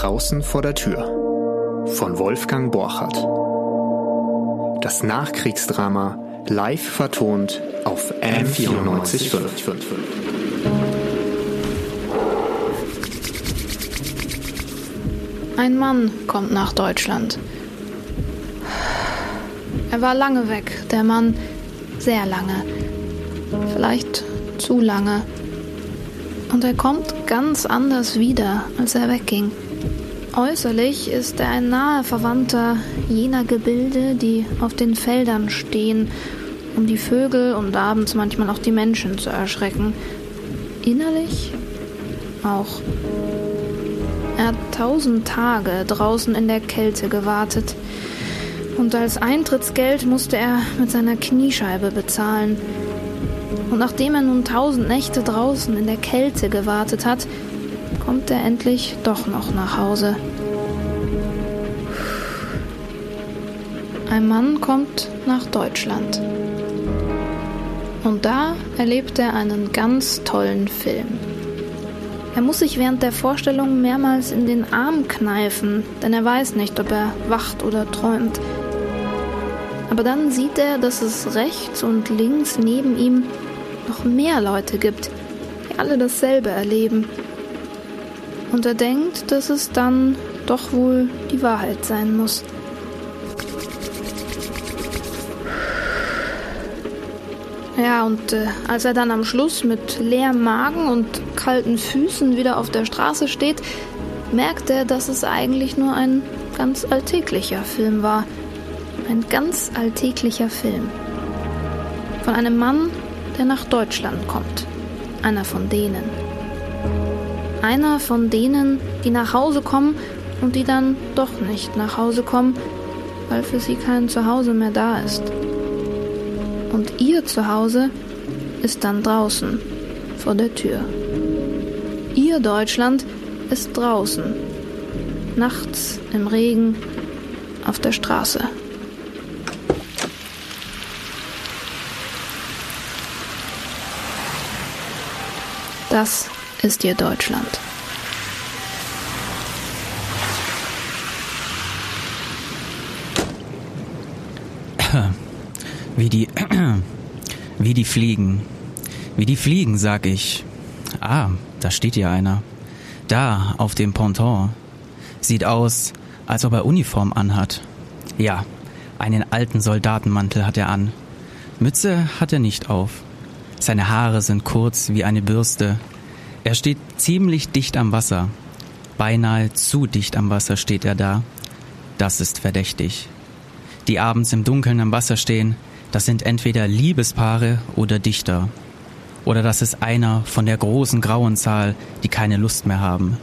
Draußen vor der Tür von Wolfgang Borchardt. Das Nachkriegsdrama live vertont auf M945. Ein Mann kommt nach Deutschland. Er war lange weg, der Mann, sehr lange. Vielleicht zu lange. Und er kommt ganz anders wieder, als er wegging. Äußerlich ist er ein naher Verwandter jener Gebilde, die auf den Feldern stehen, um die Vögel und abends manchmal auch die Menschen zu erschrecken. Innerlich auch. Er hat tausend Tage draußen in der Kälte gewartet. Und als Eintrittsgeld musste er mit seiner Kniescheibe bezahlen. Und nachdem er nun tausend Nächte draußen in der Kälte gewartet hat, kommt er endlich doch noch nach Hause. Ein Mann kommt nach Deutschland. Und da erlebt er einen ganz tollen Film. Er muss sich während der Vorstellung mehrmals in den Arm kneifen, denn er weiß nicht, ob er wacht oder träumt. Aber dann sieht er, dass es rechts und links neben ihm noch mehr Leute gibt, die alle dasselbe erleben. Und er denkt, dass es dann doch wohl die Wahrheit sein muss. Ja, und äh, als er dann am Schluss mit leerem Magen und kalten Füßen wieder auf der Straße steht, merkt er, dass es eigentlich nur ein ganz alltäglicher Film war. Ein ganz alltäglicher Film. Von einem Mann, der nach Deutschland kommt. Einer von denen. Einer von denen, die nach Hause kommen und die dann doch nicht nach Hause kommen, weil für sie kein Zuhause mehr da ist. Und ihr Zuhause ist dann draußen, vor der Tür. Ihr Deutschland ist draußen, nachts im Regen, auf der Straße. Das ist ihr Deutschland. Wie die, wie die Fliegen. Wie die Fliegen, sag ich. Ah, da steht ja einer. Da, auf dem Ponton. Sieht aus, als ob er Uniform anhat. Ja, einen alten Soldatenmantel hat er an. Mütze hat er nicht auf. Seine Haare sind kurz wie eine Bürste. Er steht ziemlich dicht am Wasser. Beinahe zu dicht am Wasser steht er da. Das ist verdächtig. Die abends im Dunkeln am Wasser stehen, das sind entweder Liebespaare oder Dichter. Oder das ist einer von der großen grauen Zahl, die keine Lust mehr haben.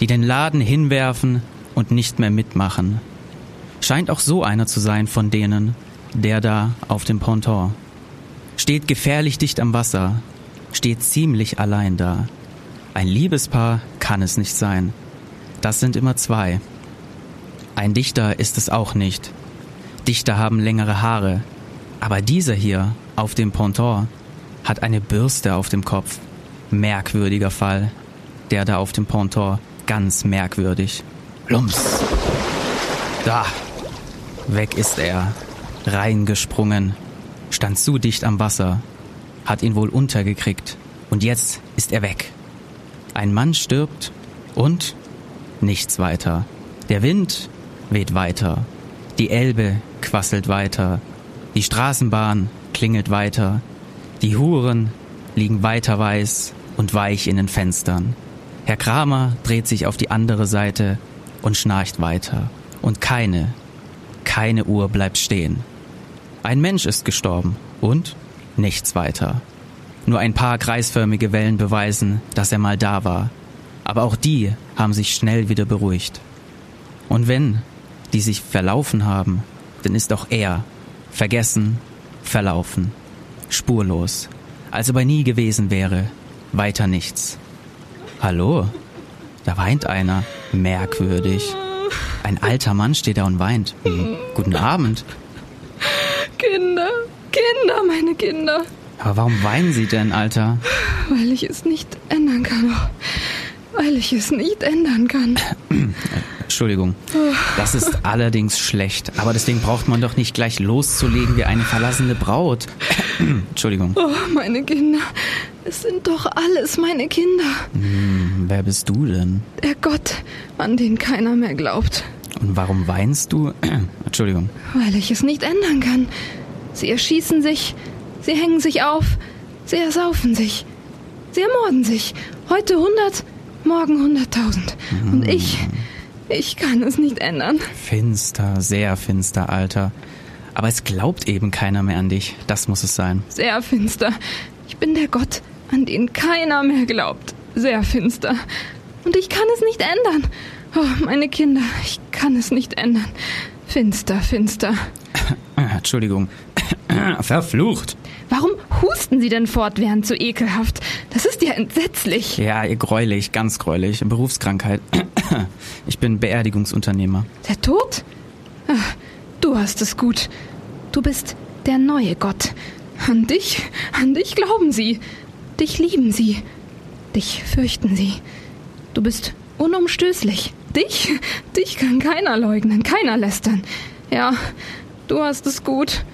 Die den Laden hinwerfen und nicht mehr mitmachen. Scheint auch so einer zu sein von denen, der da auf dem Ponton. Steht gefährlich dicht am Wasser, steht ziemlich allein da. Ein Liebespaar kann es nicht sein. Das sind immer zwei. Ein Dichter ist es auch nicht. Dichter haben längere Haare. Aber dieser hier auf dem Ponton hat eine Bürste auf dem Kopf. Merkwürdiger Fall. Der da auf dem Ponton, ganz merkwürdig. Lums. Da. Weg ist er. Reingesprungen. Stand zu dicht am Wasser. Hat ihn wohl untergekriegt. Und jetzt ist er weg. Ein Mann stirbt und nichts weiter. Der Wind weht weiter. Die Elbe quasselt weiter. Die Straßenbahn klingelt weiter. Die Huren liegen weiter weiß und weich in den Fenstern. Herr Kramer dreht sich auf die andere Seite und schnarcht weiter. Und keine, keine Uhr bleibt stehen. Ein Mensch ist gestorben und nichts weiter. Nur ein paar kreisförmige Wellen beweisen, dass er mal da war. Aber auch die haben sich schnell wieder beruhigt. Und wenn die sich verlaufen haben, dann ist auch er vergessen, verlaufen, spurlos, als ob er nie gewesen wäre, weiter nichts. Hallo? Da weint einer. Merkwürdig. Ein alter Mann steht da und weint. Hm. Guten Abend. Kinder, Kinder, meine Kinder. Aber warum weinen Sie denn, Alter? Weil ich es nicht ändern kann. weil ich es nicht ändern kann. Entschuldigung. Das ist allerdings schlecht. Aber deswegen braucht man doch nicht gleich loszulegen wie eine verlassene Braut. Entschuldigung. Oh, meine Kinder. Es sind doch alles meine Kinder. Hm, wer bist du denn? Der Gott, an den keiner mehr glaubt. Und warum weinst du? Entschuldigung. Weil ich es nicht ändern kann. Sie erschießen sich, sie hängen sich auf, sie ersaufen sich, sie ermorden sich. Heute 100, morgen 100.000. Und ich, ich kann es nicht ändern. Finster, sehr finster, Alter. Aber es glaubt eben keiner mehr an dich. Das muss es sein. Sehr finster. Ich bin der Gott, an den keiner mehr glaubt. Sehr finster. Und ich kann es nicht ändern. Oh, meine Kinder, ich kann es nicht ändern. Finster, finster. Entschuldigung. Verflucht. Warum husten Sie denn fortwährend so ekelhaft? Das ist ja entsetzlich. Ja, ihr gräulich, ganz gräulich. Berufskrankheit. Ich bin Beerdigungsunternehmer. Der Tod? Ach, du hast es gut. Du bist der neue Gott. An dich, an dich glauben sie. Dich lieben sie. Dich fürchten sie. Du bist unumstößlich. Dich, dich kann keiner leugnen, keiner lästern. Ja, du hast es gut.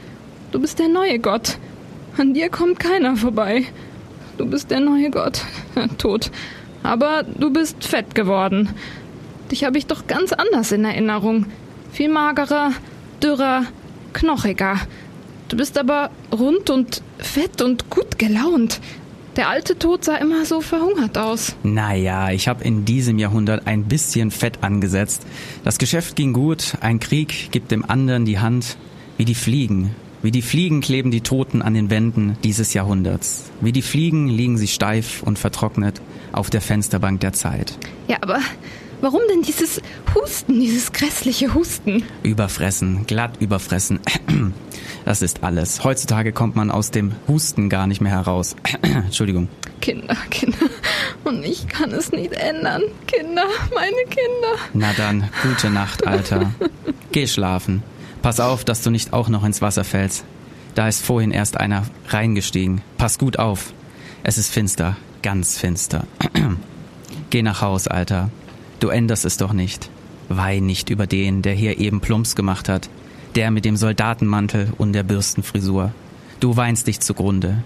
Du bist der neue Gott. An dir kommt keiner vorbei. Du bist der neue Gott. Tot. Aber du bist fett geworden. Dich habe ich doch ganz anders in Erinnerung. Viel magerer, dürrer, knochiger. Du bist aber rund und fett und gut gelaunt. Der alte Tod sah immer so verhungert aus. Naja, ich habe in diesem Jahrhundert ein bisschen Fett angesetzt. Das Geschäft ging gut, ein Krieg gibt dem anderen die Hand. Wie die Fliegen. Wie die Fliegen kleben die Toten an den Wänden dieses Jahrhunderts. Wie die Fliegen liegen sie steif und vertrocknet auf der Fensterbank der Zeit. Ja, aber warum denn dieses Husten, dieses grässliche Husten? Überfressen, glatt überfressen. Das ist alles. Heutzutage kommt man aus dem Husten gar nicht mehr heraus. Entschuldigung. Kinder, Kinder. Und ich kann es nicht ändern. Kinder, meine Kinder. Na dann, gute Nacht, Alter. Geh schlafen. Pass auf, dass du nicht auch noch ins Wasser fällst. Da ist vorhin erst einer reingestiegen. Pass gut auf. Es ist finster, ganz finster. Geh nach Haus, Alter. Du änderst es doch nicht. Weih nicht über den, der hier eben Plumps gemacht hat. Der mit dem Soldatenmantel und der Bürstenfrisur. Du weinst dich zugrunde.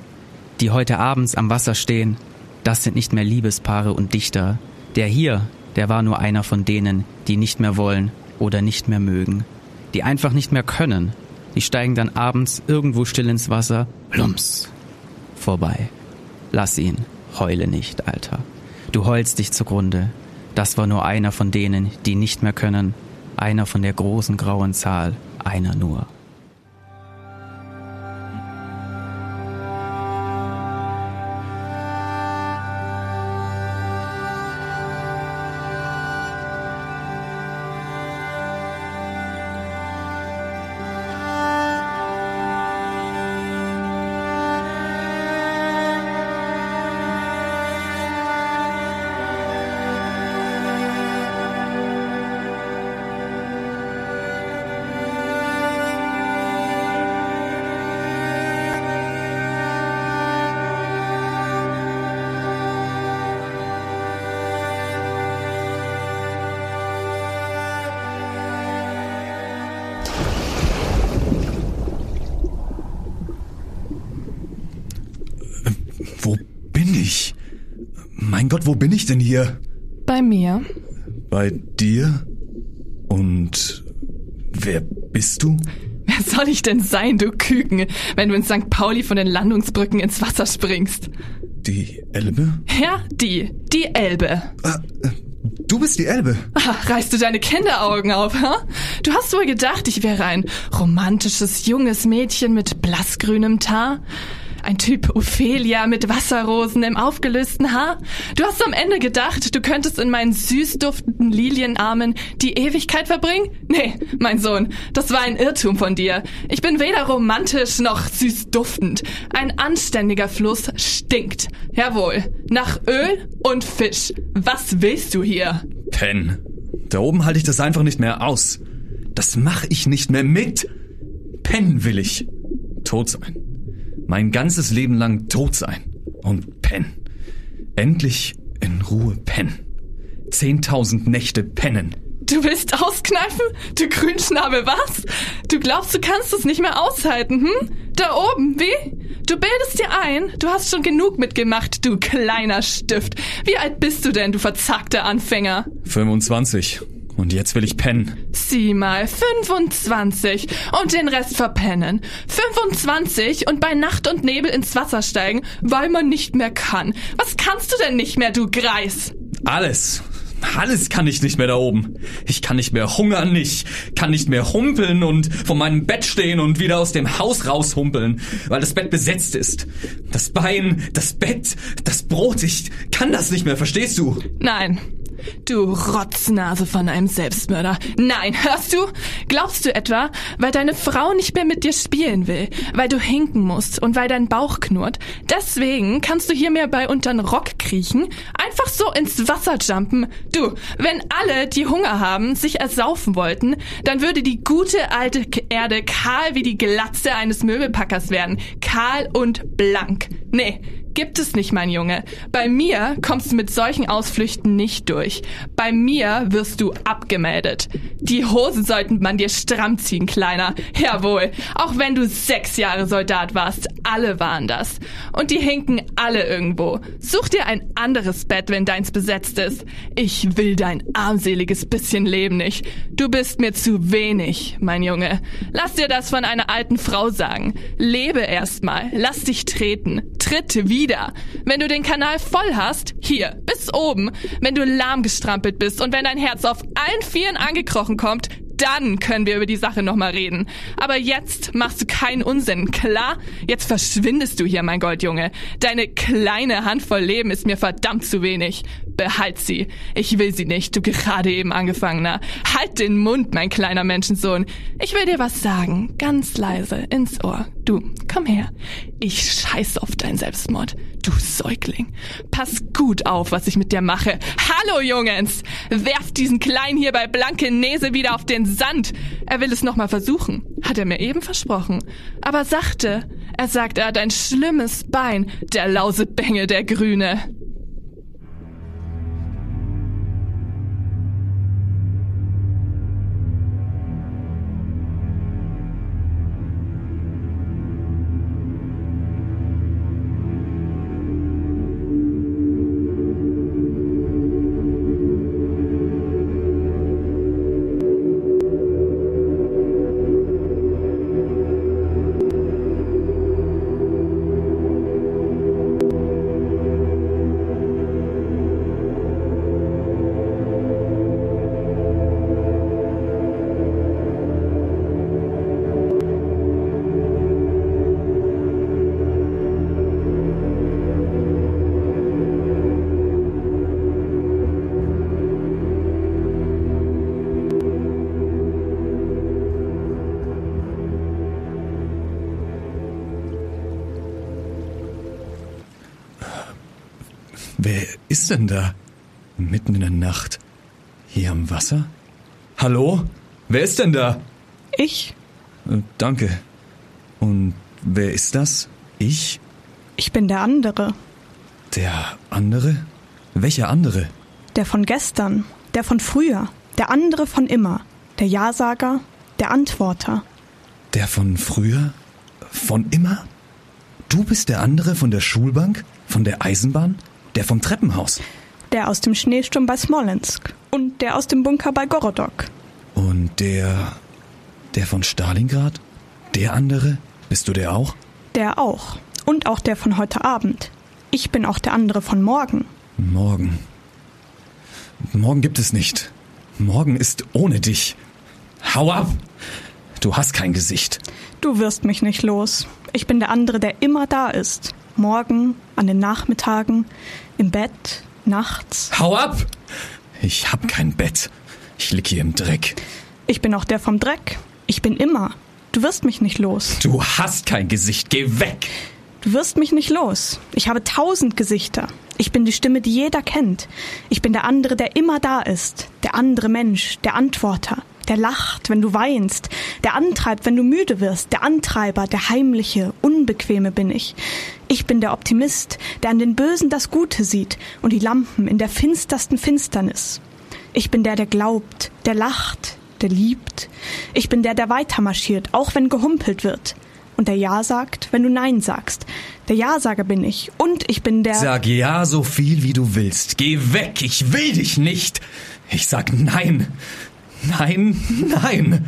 Die heute abends am Wasser stehen, das sind nicht mehr Liebespaare und Dichter. Der hier, der war nur einer von denen, die nicht mehr wollen oder nicht mehr mögen. Die einfach nicht mehr können. Die steigen dann abends irgendwo still ins Wasser. Plumps. Vorbei. Lass ihn. Heule nicht, Alter. Du heulst dich zugrunde. Das war nur einer von denen, die nicht mehr können. Einer von der großen grauen Zahl. Einer nur. Ich denn hier? Bei mir? Bei dir? Und wer bist du? Wer soll ich denn sein, du Küken, wenn du in St. Pauli von den Landungsbrücken ins Wasser springst? Die Elbe? Ja, die, die Elbe. Ah, du bist die Elbe. Ah, reißt du deine Kinderaugen auf, ha? Du hast wohl gedacht, ich wäre ein romantisches junges Mädchen mit blassgrünem Haar? Ein Typ Ophelia mit Wasserrosen im aufgelösten Haar? Du hast am Ende gedacht, du könntest in meinen süß duftenden Lilienarmen die Ewigkeit verbringen? Nee, mein Sohn, das war ein Irrtum von dir. Ich bin weder romantisch noch süß duftend. Ein anständiger Fluss stinkt. Jawohl, nach Öl und Fisch. Was willst du hier? Pen. Da oben halte ich das einfach nicht mehr aus. Das mache ich nicht mehr mit. Pen will ich. Tot sein. Mein ganzes Leben lang tot sein. Und pennen. Endlich in Ruhe pennen. 10.000 Nächte pennen. Du willst auskneifen? Du Grünschnabel, was? Du glaubst, du kannst es nicht mehr aushalten, hm? Da oben, wie? Du bildest dir ein, du hast schon genug mitgemacht, du kleiner Stift. Wie alt bist du denn, du verzagter Anfänger? 25. Und jetzt will ich pennen. Sieh mal, 25 und den Rest verpennen. 25 und bei Nacht und Nebel ins Wasser steigen, weil man nicht mehr kann. Was kannst du denn nicht mehr, du Greis? Alles. Alles kann ich nicht mehr da oben. Ich kann nicht mehr hungern, ich kann nicht mehr humpeln und vor meinem Bett stehen und wieder aus dem Haus raushumpeln, weil das Bett besetzt ist. Das Bein, das Bett, das Brot, ich kann das nicht mehr, verstehst du? Nein, Du Rotznase von einem Selbstmörder. Nein, hörst du? Glaubst du etwa, weil deine Frau nicht mehr mit dir spielen will, weil du hinken musst und weil dein Bauch knurrt, deswegen kannst du hier mehr bei untern Rock kriechen, einfach so ins Wasser jumpen? Du, wenn alle, die Hunger haben, sich ersaufen wollten, dann würde die gute alte Erde kahl wie die Glatze eines Möbelpackers werden. Kahl und blank. Nee, gibt es nicht, mein Junge. Bei mir kommst du mit solchen Ausflüchten nicht durch. Bei mir wirst du abgemeldet. Die Hosen sollten man dir stramm ziehen, Kleiner. Jawohl, auch wenn du sechs Jahre Soldat warst, alle waren das. Und die hinken alle irgendwo. Such dir ein anderes Bett, wenn deins besetzt ist. Ich will dein armseliges bisschen Leben nicht. Du bist mir zu wenig, mein Junge. Lass dir das von einer alten Frau sagen. Lebe erstmal. Lass dich treten. Tritt wieder wieder. Wenn du den Kanal voll hast, hier, bis oben, wenn du lahmgestrampelt bist und wenn dein Herz auf allen Vieren angekrochen kommt, dann können wir über die Sache nochmal reden. Aber jetzt machst du keinen Unsinn, klar? Jetzt verschwindest du hier, mein Goldjunge. Deine kleine Handvoll Leben ist mir verdammt zu wenig. Behalt sie. Ich will sie nicht, du gerade eben angefangener. Halt den Mund, mein kleiner Menschensohn. Ich will dir was sagen, ganz leise, ins Ohr. Du, komm her. Ich scheiß auf deinen Selbstmord. Du Säugling. Pass gut auf, was ich mit dir mache. Hallo, Jungens! Werft diesen Kleinen hier bei Blankenese wieder auf den Sand. Er will es nochmal versuchen. Hat er mir eben versprochen. Aber sachte. Er sagt, er hat ein schlimmes Bein. Der Lausebengel, der Grüne. Ist denn da? Mitten in der Nacht. Hier am Wasser? Hallo? Wer ist denn da? Ich? Äh, danke. Und wer ist das? Ich? Ich bin der andere. Der andere? Welcher andere? Der von gestern. Der von früher. Der andere von immer. Der Ja-Sager. Der Antworter. Der von früher? Von immer? Du bist der andere von der Schulbank? Von der Eisenbahn? Der vom Treppenhaus? Der aus dem Schneesturm bei Smolensk. Und der aus dem Bunker bei Gorodok. Und der. der von Stalingrad? Der andere? Bist du der auch? Der auch. Und auch der von heute Abend. Ich bin auch der andere von morgen. Morgen. Morgen gibt es nicht. Morgen ist ohne dich. Hau ab! Du hast kein Gesicht. Du wirst mich nicht los. Ich bin der andere, der immer da ist. Morgen, an den Nachmittagen, im Bett, nachts. Hau ab! Ich hab kein Bett. Ich lieg hier im Dreck. Ich bin auch der vom Dreck. Ich bin immer. Du wirst mich nicht los. Du hast kein Gesicht. Geh weg! Du wirst mich nicht los. Ich habe tausend Gesichter. Ich bin die Stimme, die jeder kennt. Ich bin der andere, der immer da ist. Der andere Mensch, der Antworter. der lacht, wenn du weinst, der antreibt, wenn du müde wirst, der Antreiber, der heimliche, unbequeme bin ich. Ich bin der Optimist, der an den Bösen das Gute sieht und die Lampen in der finstersten Finsternis. Ich bin der, der glaubt, der lacht, der liebt. Ich bin der, der weitermarschiert, auch wenn gehumpelt wird. Und der Ja sagt, wenn du Nein sagst. Der Ja-Sager bin ich. Und ich bin der. Sag ja so viel wie du willst. Geh weg, ich will dich nicht. Ich sag nein. Nein, nein.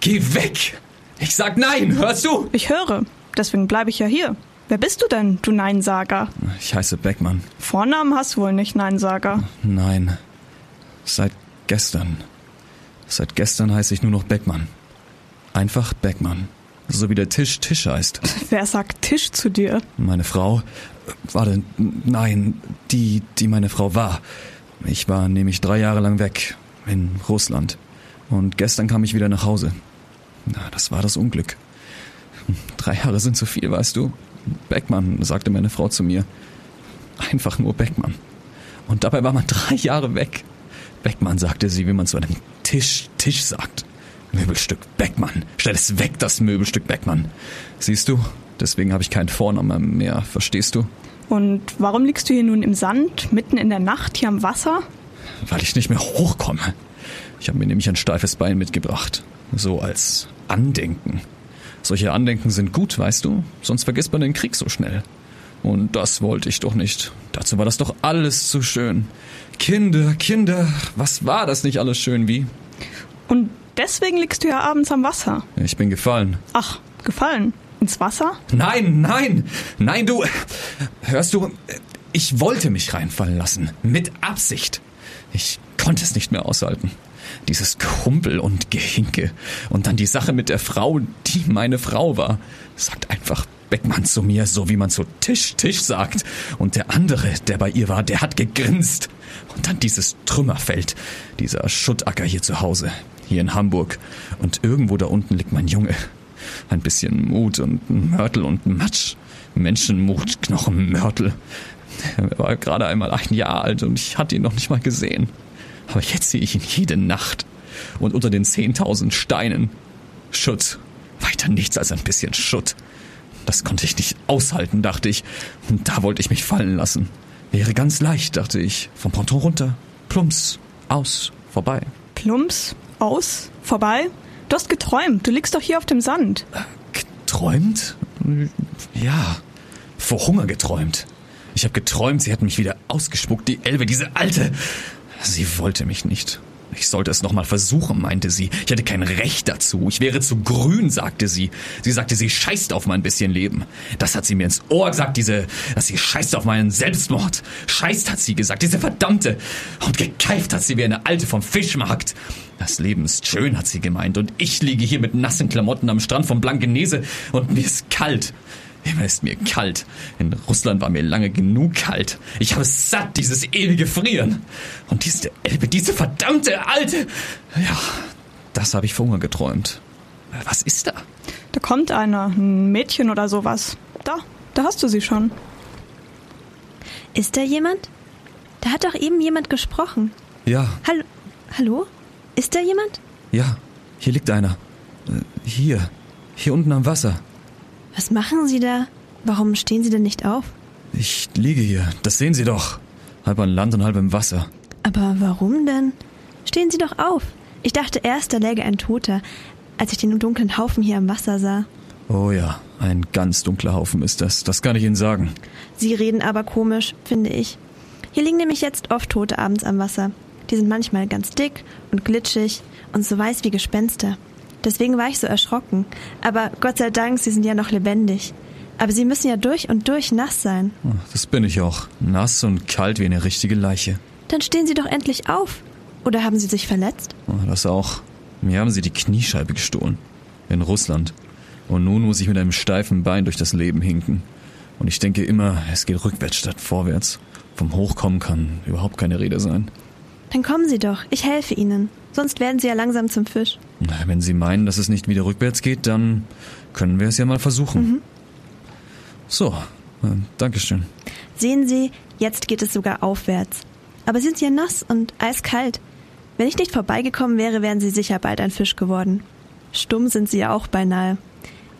Geh weg. Ich sag nein, hörst du? Ich höre. Deswegen bleibe ich ja hier. Wer bist du denn, du Neinsager? Ich heiße Beckmann. Vornamen hast du wohl nicht, Neinsager. Nein. Seit gestern. Seit gestern heiße ich nur noch Beckmann. Einfach Beckmann. So wie der Tisch Tisch heißt. Wer sagt Tisch zu dir? Meine Frau. Warte, nein, die, die meine Frau war. Ich war nämlich drei Jahre lang weg. In Russland. Und gestern kam ich wieder nach Hause. Na, das war das Unglück. Drei Jahre sind zu viel, weißt du? Beckmann, sagte meine Frau zu mir. Einfach nur Beckmann. Und dabei war man drei Jahre weg. Beckmann, sagte sie, wie man zu einem Tisch Tisch sagt. Möbelstück Beckmann. Stell es weg, das Möbelstück Beckmann. Siehst du? Deswegen habe ich keinen Vornamen mehr, verstehst du? Und warum liegst du hier nun im Sand, mitten in der Nacht hier am Wasser? Weil ich nicht mehr hochkomme. Ich habe mir nämlich ein steifes Bein mitgebracht. So als Andenken. Solche Andenken sind gut, weißt du? Sonst vergisst man den Krieg so schnell. Und das wollte ich doch nicht. Dazu war das doch alles zu schön. Kinder, Kinder, was war das nicht alles schön wie? Und deswegen liegst du ja abends am Wasser. Ich bin gefallen. Ach, gefallen. Ins Wasser? Nein, nein, nein, du. Hörst du, ich wollte mich reinfallen lassen. Mit Absicht. Ich konnte es nicht mehr aushalten. Dieses Kumpel und Gehinke. Und dann die Sache mit der Frau, die meine Frau war. Sagt einfach Beckmann zu mir, so wie man zu Tisch, Tisch sagt. Und der andere, der bei ihr war, der hat gegrinst. Und dann dieses Trümmerfeld. Dieser Schuttacker hier zu Hause. Hier in Hamburg. Und irgendwo da unten liegt mein Junge. Ein bisschen Mut und Mörtel und Matsch. Menschenmut, Knochenmörtel. Er war gerade einmal ein Jahr alt und ich hatte ihn noch nicht mal gesehen. Aber jetzt sehe ich ihn jede Nacht. Und unter den 10.000 Steinen. Schutt. Weiter nichts als ein bisschen Schutt. Das konnte ich nicht aushalten, dachte ich. Und da wollte ich mich fallen lassen. Wäre ganz leicht, dachte ich. Vom Ponton runter. Plumps. Aus. Vorbei. Plumps? Aus? Vorbei? Du hast geträumt. Du liegst doch hier auf dem Sand. Geträumt? Ja. Vor Hunger geträumt. Ich habe geträumt, sie hat mich wieder ausgespuckt, die Elbe, diese alte. Sie wollte mich nicht. Ich sollte es nochmal versuchen, meinte sie. Ich hätte kein Recht dazu. Ich wäre zu grün, sagte sie. Sie sagte, sie scheißt auf mein bisschen Leben. Das hat sie mir ins Ohr gesagt, diese, dass sie scheißt auf meinen Selbstmord. Scheißt, hat sie gesagt, diese verdammte. Und gekeift hat sie wie eine Alte vom Fischmarkt. Das Leben ist schön, hat sie gemeint. Und ich liege hier mit nassen Klamotten am Strand von Blankenese und mir ist kalt. Immer ist mir kalt. In Russland war mir lange genug kalt. Ich habe satt, dieses ewige Frieren. Und diese Elbe, diese verdammte alte. Ja, das habe ich vor Hunger geträumt. Was ist da? Da kommt einer, ein Mädchen oder sowas. Da, da hast du sie schon. Ist da jemand? Da hat doch eben jemand gesprochen. Ja, Hallo? Hallo? Ist da jemand? ja, hier liegt einer. Äh, Hier, hier unten am Wasser. Was machen Sie da? Warum stehen Sie denn nicht auf? Ich liege hier, das sehen Sie doch. Halb an Land und halb im Wasser. Aber warum denn? Stehen Sie doch auf. Ich dachte erst, da läge ein Toter, als ich den dunklen Haufen hier am Wasser sah. Oh ja, ein ganz dunkler Haufen ist das. Das kann ich Ihnen sagen. Sie reden aber komisch, finde ich. Hier liegen nämlich jetzt oft Tote abends am Wasser. Die sind manchmal ganz dick und glitschig und so weiß wie Gespenster. Deswegen war ich so erschrocken. Aber Gott sei Dank, sie sind ja noch lebendig. Aber sie müssen ja durch und durch nass sein. Oh, Das bin ich auch. Nass und kalt wie eine richtige Leiche. Dann stehen Sie doch endlich auf. Oder haben Sie sich verletzt? Oh, Das auch. Mir haben sie die Kniescheibe gestohlen. In Russland. Und nun muss ich mit einem steifen Bein durch das Leben hinken. Und ich denke immer, es geht rückwärts statt vorwärts. Vom Hochkommen kann überhaupt keine Rede sein. Dann kommen Sie doch. Ich helfe Ihnen. Sonst werden Sie ja langsam zum Fisch. Na, Wenn Sie meinen, dass es nicht wieder rückwärts geht, dann können wir es ja mal versuchen. So, äh, Dankeschön. Sehen Sie, jetzt geht es sogar aufwärts. Aber sind Sie ja nass und eiskalt. Wenn ich nicht vorbeigekommen wäre, wären Sie sicher bald ein Fisch geworden. Stumm sind Sie ja auch beinahe.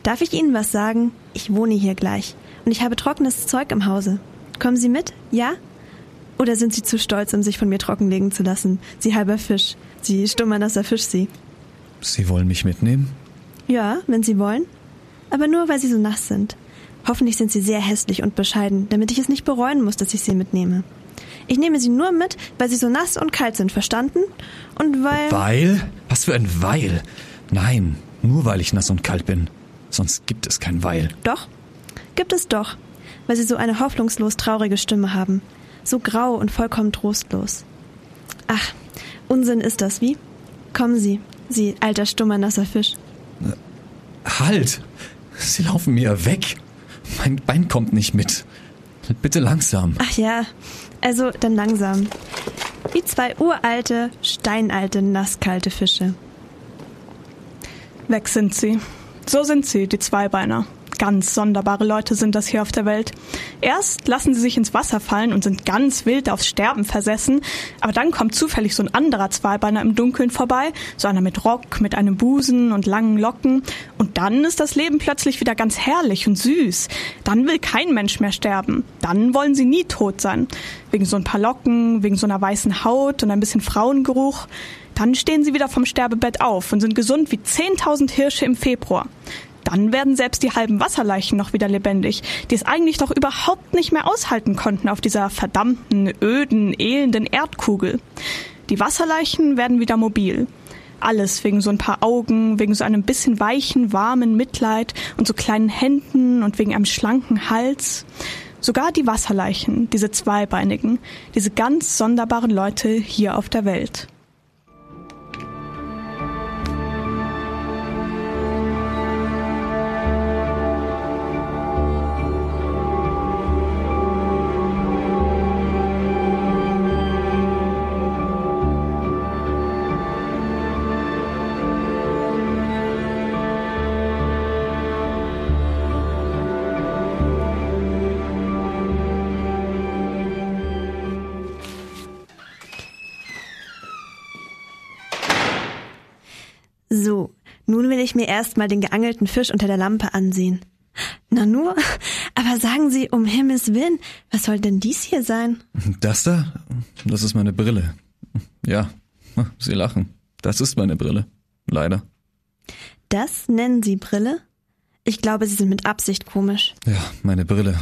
Darf ich Ihnen was sagen? Ich wohne hier gleich. Und ich habe trockenes Zeug im Hause. Kommen Sie mit? Ja? Oder sind Sie zu stolz, um sich von mir trockenlegen zu lassen? Sie halber Fisch. Sie stummer nasser Fisch, Sie. Sie wollen mich mitnehmen? Ja, wenn Sie wollen. Aber nur, weil Sie so nass sind. Hoffentlich sind Sie sehr hässlich und bescheiden, damit ich es nicht bereuen muss, dass ich Sie mitnehme. Ich nehme Sie nur mit, weil Sie so nass und kalt sind, verstanden? Und weil... Weil? Was für ein Weil? Nein, nur weil ich nass und kalt bin. Sonst gibt es kein Weil. Doch, gibt es doch, weil Sie so eine hoffnungslos traurige Stimme haben. So grau und vollkommen trostlos. Ach, Unsinn ist das, wie? Kommen Sie, Sie alter stummer nasser Fisch. Halt! Sie laufen mir weg. Mein Bein kommt nicht mit. Bitte langsam. Ach ja, also dann langsam. Wie zwei uralte, steinalte, nasskalte Fische. Weg sind sie. So sind sie, die Zweibeiner. Ganz sonderbare Leute sind das hier auf der Welt. Erst lassen sie sich ins Wasser fallen und sind ganz wild aufs Sterben versessen, aber dann kommt zufällig so ein anderer Zweibeiner im Dunkeln vorbei, so einer mit Rock, mit einem Busen und langen Locken, und dann ist das Leben plötzlich wieder ganz herrlich und süß. Dann will kein Mensch mehr sterben. Dann wollen sie nie tot sein. Wegen so ein paar Locken, wegen so einer weißen Haut und ein bisschen Frauengeruch. Dann stehen sie wieder vom Sterbebett auf und sind gesund wie 10.000 Hirsche im Februar. Dann werden selbst die halben Wasserleichen noch wieder lebendig, die es eigentlich doch überhaupt nicht mehr aushalten konnten auf dieser verdammten, öden, elenden Erdkugel. Die Wasserleichen werden wieder mobil. Alles wegen so ein paar Augen, wegen so einem bisschen weichen, warmen Mitleid und so kleinen Händen und wegen einem schlanken Hals. Sogar die Wasserleichen, diese zweibeinigen, diese ganz sonderbaren Leute hier auf der Welt. Ich mir erstmal den geangelten Fisch unter der Lampe ansehen. Na nur, aber sagen Sie um Himmels Willen, was soll denn dies hier sein? Das da? Das ist meine Brille. Ja, Sie lachen. Das ist meine Brille. Leider. Das nennen Sie Brille? Ich glaube, Sie sind mit Absicht komisch. Ja, meine Brille.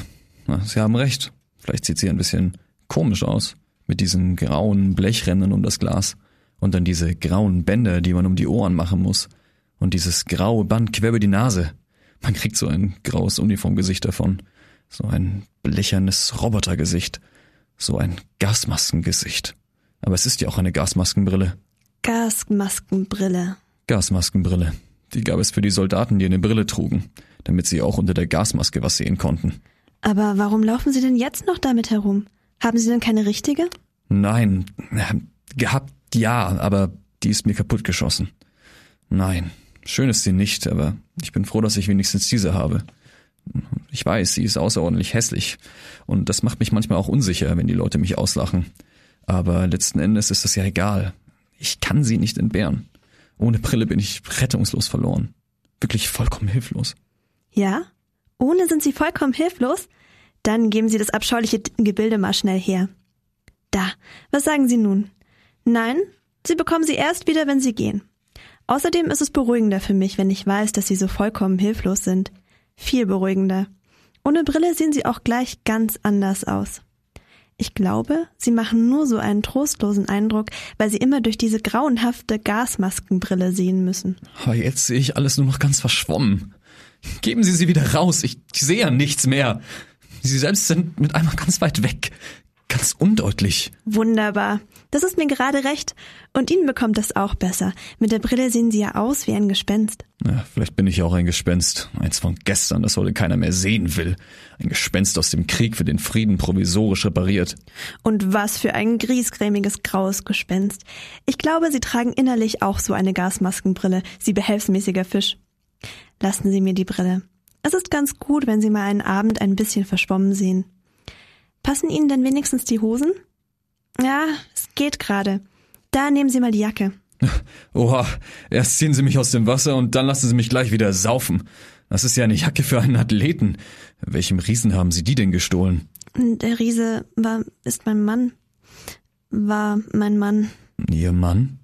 Sie haben recht. Vielleicht sieht sie ein bisschen komisch aus. Mit diesen grauen Blechrändern um das Glas. Und dann diese grauen Bänder, die man um die Ohren machen muss. Und dieses graue Band quer über die Nase. Man kriegt so ein graues Uniformgesicht davon. So ein blechernes Robotergesicht. So ein Gasmaskengesicht. Aber es ist ja auch eine Gasmaskenbrille. Gasmaskenbrille. Gasmaskenbrille. Die gab es für die Soldaten, die eine Brille trugen, damit sie auch unter der Gasmaske was sehen konnten. Aber warum laufen Sie denn jetzt noch damit herum? Haben Sie denn keine richtige? Nein, gehabt ja, aber die ist mir kaputt geschossen. Nein, schön ist sie nicht, aber ich bin froh, dass ich wenigstens diese habe. Ich weiß, sie ist außerordentlich hässlich und das macht mich manchmal auch unsicher, wenn die Leute mich auslachen. Aber letzten Endes ist das ja egal. Ich kann sie nicht entbehren. Ohne Brille bin ich rettungslos verloren. Wirklich vollkommen hilflos. Ja? Ohne sind Sie vollkommen hilflos? Dann geben Sie das abscheuliche Gebilde mal schnell her. Da, was sagen Sie nun? Nein, Sie bekommen sie erst wieder, wenn Sie gehen. Außerdem ist es beruhigender für mich, wenn ich weiß, dass Sie so vollkommen hilflos sind. Viel beruhigender. Ohne Brille sehen Sie auch gleich ganz anders aus. Ich glaube, Sie machen nur so einen trostlosen Eindruck, weil Sie immer durch diese grauenhafte Gasmaskenbrille sehen müssen. Aber jetzt sehe ich alles nur noch ganz verschwommen. Geben Sie sie wieder raus, ich, sehe ja nichts mehr. Sie selbst sind mit einmal ganz weit weg. Ganz undeutlich. Wunderbar. Das ist mir gerade recht. Und Ihnen bekommt das auch besser. Mit der Brille sehen Sie ja aus wie ein Gespenst. Ja, vielleicht bin ich auch ein Gespenst. Eins von gestern, das heute keiner mehr sehen will. Ein Gespenst aus dem Krieg für den Frieden provisorisch repariert. Und was für ein griesgrämiges graues Gespenst. Ich glaube, Sie tragen innerlich auch so eine Gasmaskenbrille, Sie behelfsmäßiger Fisch. Lassen Sie mir die Brille. Es ist ganz gut, wenn Sie mal einen Abend ein bisschen verschwommen sehen. Passen Ihnen denn wenigstens die Hosen? Ja, es geht gerade. Da nehmen Sie mal die Jacke. Oha, erst ziehen Sie mich aus dem Wasser und dann lassen Sie mich gleich wieder saufen. Das ist ja eine Jacke für einen Athleten. Welchem Riesen haben Sie die denn gestohlen? Der Riese war, ist mein Mann. War mein Mann. Ihr Mann?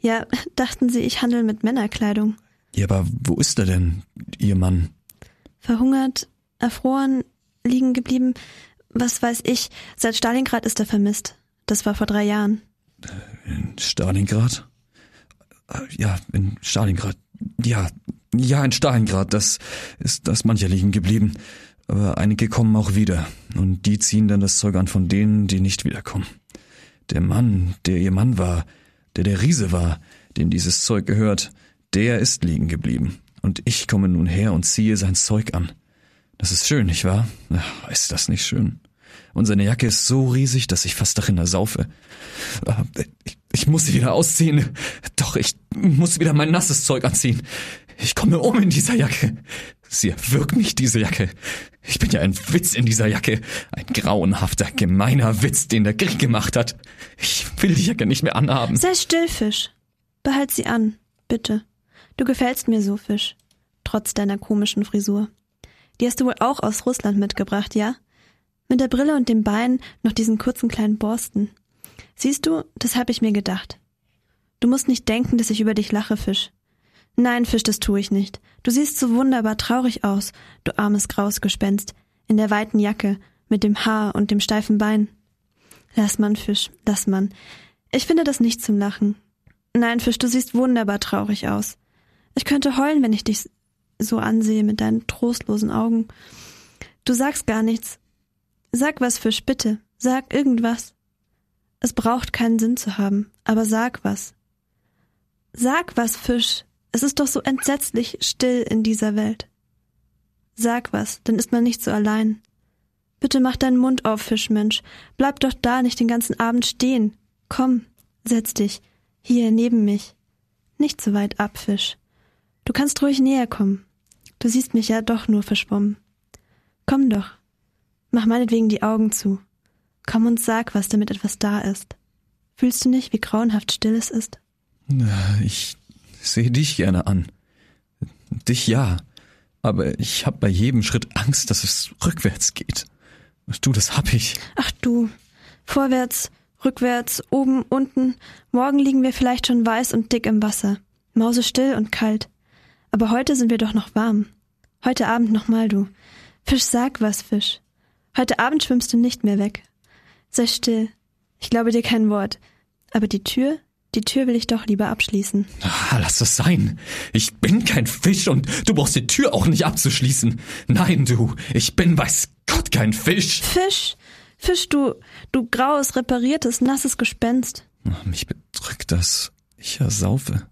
Ja, dachten Sie, ich handle mit Männerkleidung. Ja, aber wo ist er denn, Ihr Mann? Verhungert, erfroren, liegen geblieben. Was weiß ich. Seit Stalingrad ist er vermisst. Das war vor drei Jahren. In Stalingrad? Ja, in Stalingrad. Ja, ja, in Stalingrad. Das ist das mancher liegen geblieben. Aber einige kommen auch wieder. Und die ziehen dann das Zeug an von denen, die nicht wiederkommen. Der Mann, der ihr Mann war, der der Riese war, dem dieses Zeug gehört, der ist liegen geblieben. Und ich komme nun her und ziehe sein Zeug an. Das ist schön, nicht wahr? Ach, ist das nicht schön? Und seine Jacke ist so riesig, dass ich fast darin ersaufe. Ah, Ich, ich muss sie wieder ausziehen. Doch, ich muss wieder mein nasses Zeug anziehen. Ich komme um in dieser Jacke. Sie erwürgt mich, diese Jacke. Ich bin ja ein Witz in dieser Jacke. Ein grauenhafter, gemeiner Witz, den der Krieg gemacht hat. Ich will die Jacke nicht mehr anhaben. Sei still, Fisch. Behalt sie an, bitte. Du gefällst mir so, Fisch. Trotz deiner komischen Frisur. Die hast du wohl auch aus Russland mitgebracht, ja? Mit der Brille und dem Bein noch diesen kurzen kleinen Borsten. Siehst du, das hab ich mir gedacht. Du musst nicht denken, dass ich über dich lache, Fisch. Nein, Fisch, das tue ich nicht. Du siehst so wunderbar traurig aus, du armes graues Gespenst, in der weiten Jacke, mit dem Haar und dem steifen Bein. Lass man, Fisch, lass man. Ich finde das nicht zum Lachen. Nein, Fisch, du siehst wunderbar traurig aus. Ich könnte heulen, wenn ich dich so ansehe mit deinen trostlosen Augen. Du sagst gar nichts. Sag was, Fisch, bitte. Sag irgendwas. Es braucht keinen Sinn zu haben, aber sag was. Sag was, Fisch. Es ist doch so entsetzlich still in dieser Welt. Sag was, dann ist man nicht so allein. Bitte mach deinen Mund auf, Fischmensch. Bleib doch da nicht den ganzen Abend stehen. Komm, setz dich. Hier, neben mich. Nicht so weit ab, Fisch. Du kannst ruhig näher kommen. Du siehst mich ja doch nur verschwommen. Komm doch. Mach meinetwegen die Augen zu. Komm und sag was, damit etwas da ist. Fühlst du nicht, wie grauenhaft still es ist? Ich sehe dich gerne an. Dich ja. Aber ich hab bei jedem Schritt Angst, dass es rückwärts geht. Du, das hab ich. Ach du. Vorwärts, rückwärts, oben, unten. Morgen liegen wir vielleicht schon weiß und dick im Wasser. Mausestill und kalt. Aber heute sind wir doch noch warm. Heute Abend nochmal, du. Fisch, sag was, Fisch. Heute Abend schwimmst du nicht mehr weg. Sei still. Ich glaube dir kein Wort. Aber die Tür, die Tür will ich doch lieber abschließen. Ah, lass das sein. Ich bin kein Fisch und du brauchst die Tür auch nicht abzuschließen. Nein, du, ich bin weiß Gott kein Fisch. Fisch, Fisch, du, du graues, repariertes, nasses Gespenst. Mich bedrückt das. Ich ersaufe.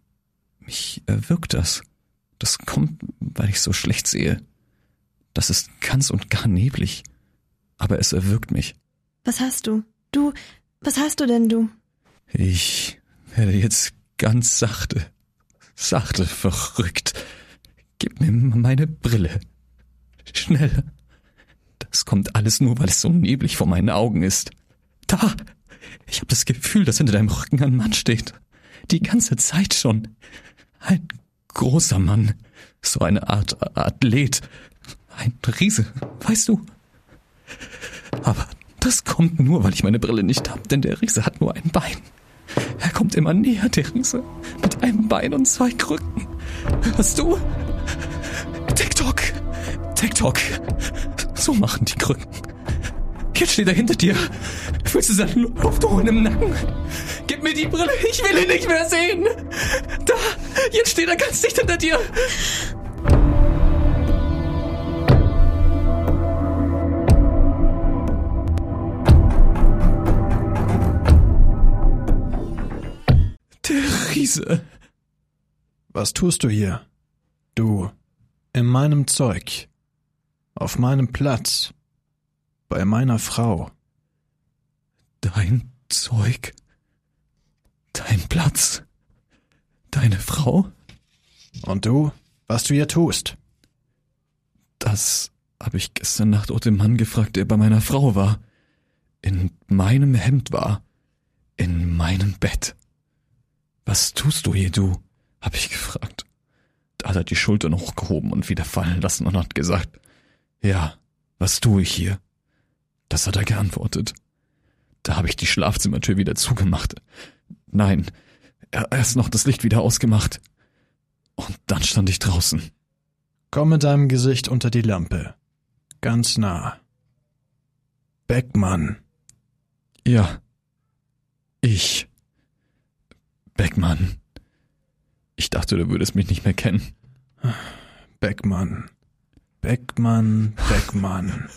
Mich erwürgt das. Das kommt, weil ich so schlecht sehe. Das ist ganz und gar neblig. Aber es erwürgt mich. Was hast du? Du, was hast du denn, du? Ich werde jetzt ganz sachte, sachte verrückt. Gib mir meine Brille. Schnell. Das kommt alles nur, weil es so neblig vor meinen Augen ist. Da! Ich habe das Gefühl, dass hinter deinem Rücken ein Mann steht. Die ganze Zeit schon. Ein großer Mann. So eine Art Athlet. Ein Riese, weißt du? Aber das kommt nur, weil ich meine Brille nicht hab, denn der Riese hat nur ein Bein. Er kommt immer näher, der Riese. Mit einem Bein und zwei Krücken. Hörst du? TikTok. TikTok. So machen die Krücken. Jetzt steht er hinter dir. Fühlst du seinen Lufthohn im Nacken? Gib mir die Brille, ich will ihn nicht mehr sehen. Da, jetzt steht er ganz dicht hinter dir. Der Riese. Was tust du hier? Du, in meinem Zeug, auf meinem Platz, bei meiner Frau. Dein Zeug. Dein Platz. Deine Frau? Und du, was du hier tust? Das habe ich gestern Nacht auch den Mann gefragt, der bei meiner Frau war. In meinem Hemd war. In meinem Bett. Was tust du hier, du? hab ich gefragt. Da hat er die Schultern hochgehoben und wieder fallen lassen und hat gesagt, ja, was tue ich hier? Das hat er geantwortet. Da habe ich die Schlafzimmertür wieder zugemacht. Nein, erst noch das Licht wieder ausgemacht. Und dann stand ich draußen. Komm mit deinem Gesicht unter die Lampe. Ganz nah. Beckmann. Ja. Ich. Beckmann. Ich dachte, du würdest mich nicht mehr kennen. Beckmann. Beckmann, Beckmann.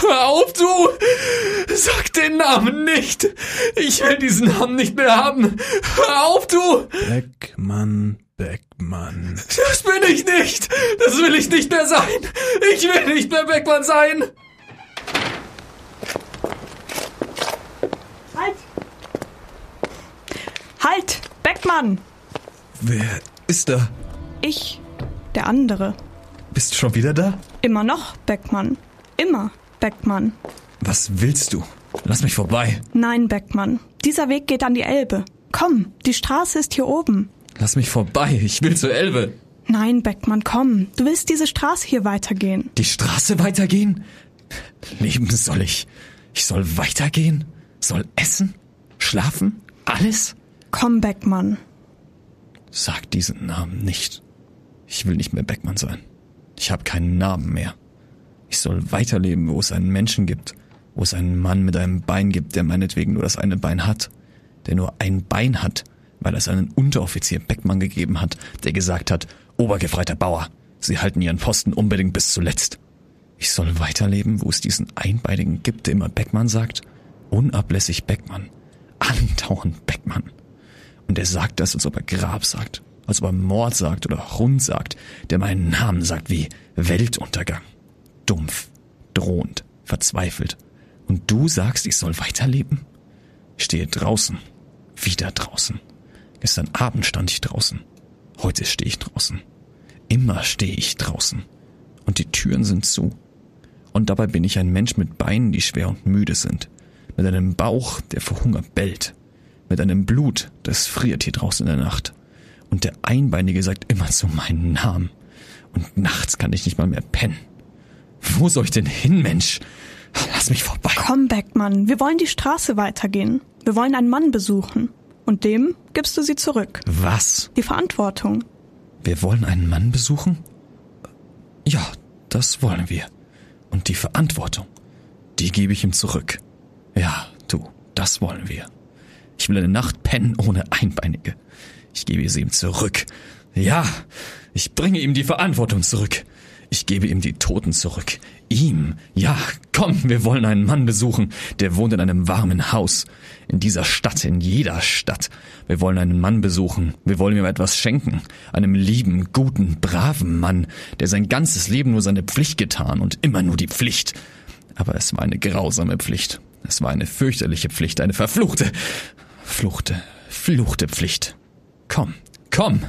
Hör auf, du! Sag den Namen nicht! Ich will diesen Namen nicht mehr haben! Hör auf, du! Beckmann, Beckmann. Das bin ich nicht! Das will ich nicht mehr sein! Ich will nicht mehr Beckmann sein! Halt! Halt! Beckmann! Wer ist da? Ich, der andere. Bist du schon wieder da? Immer noch Beckmann. Immer Beckmann. Was willst du? Lass mich vorbei. Nein, Beckmann. Dieser Weg geht an die Elbe. Komm, die Straße ist hier oben. Lass mich vorbei. Ich will zur Elbe. Nein, Beckmann, komm. Du willst diese Straße hier weitergehen. Die Straße weitergehen? Leben soll ich. Ich soll weitergehen? Soll essen? Schlafen? Alles? Komm, Beckmann. Sag diesen Namen nicht. Ich will nicht mehr Beckmann sein. Ich habe keinen Namen mehr. Ich soll weiterleben, wo es einen Menschen gibt, wo es einen Mann mit einem Bein gibt, der meinetwegen nur das eine Bein hat, der nur ein Bein hat, weil es einen Unteroffizier Beckmann gegeben hat, der gesagt hat, Obergefreiter Bauer, Sie halten Ihren Posten unbedingt bis zuletzt. Ich soll weiterleben, wo es diesen Einbeinigen gibt, der immer Beckmann sagt, unablässig Beckmann, andauernd Beckmann. Und er sagt das, als ob er Grab sagt, als ob er Mord sagt oder Hund sagt, der meinen Namen sagt wie Weltuntergang. Dumpf, drohend, verzweifelt. Und du sagst, ich soll weiterleben? Ich stehe draußen, wieder draußen. Gestern Abend stand ich draußen. Heute stehe ich draußen. Immer stehe ich draußen. Und die Türen sind zu. Und dabei bin ich ein Mensch mit Beinen, die schwer und müde sind. Mit einem Bauch, der vor Hunger bellt. Mit einem Blut, das friert hier draußen in der Nacht. Und der Einbeinige sagt immer zu meinen Namen. Und nachts kann ich nicht mal mehr pennen. Wo soll ich denn hin, Mensch? Lass mich vorbei. Komm, Beckmann, wir wollen die Straße weitergehen. Wir wollen einen Mann besuchen. Und dem gibst du sie zurück. Was? Die Verantwortung. Wir wollen einen Mann besuchen? Ja, das wollen wir. Und die Verantwortung, die gebe ich ihm zurück. Ja, du, das wollen wir. Ich will eine Nacht pennen ohne Einbeinige. Ich gebe sie ihm zurück. Ja, ich bringe ihm die Verantwortung zurück. Ich gebe ihm die Toten zurück. Ihm. Ja, komm, wir wollen einen Mann besuchen, der wohnt in einem warmen Haus. In dieser Stadt, in jeder Stadt. Wir wollen einen Mann besuchen. Wir wollen ihm etwas schenken. Einem lieben, guten, braven Mann, der sein ganzes Leben nur seine Pflicht getan und immer nur die Pflicht. Aber es war eine grausame Pflicht. Es war eine fürchterliche Pflicht, eine verfluchte, fluchte, fluchte Pflicht. Komm, komm!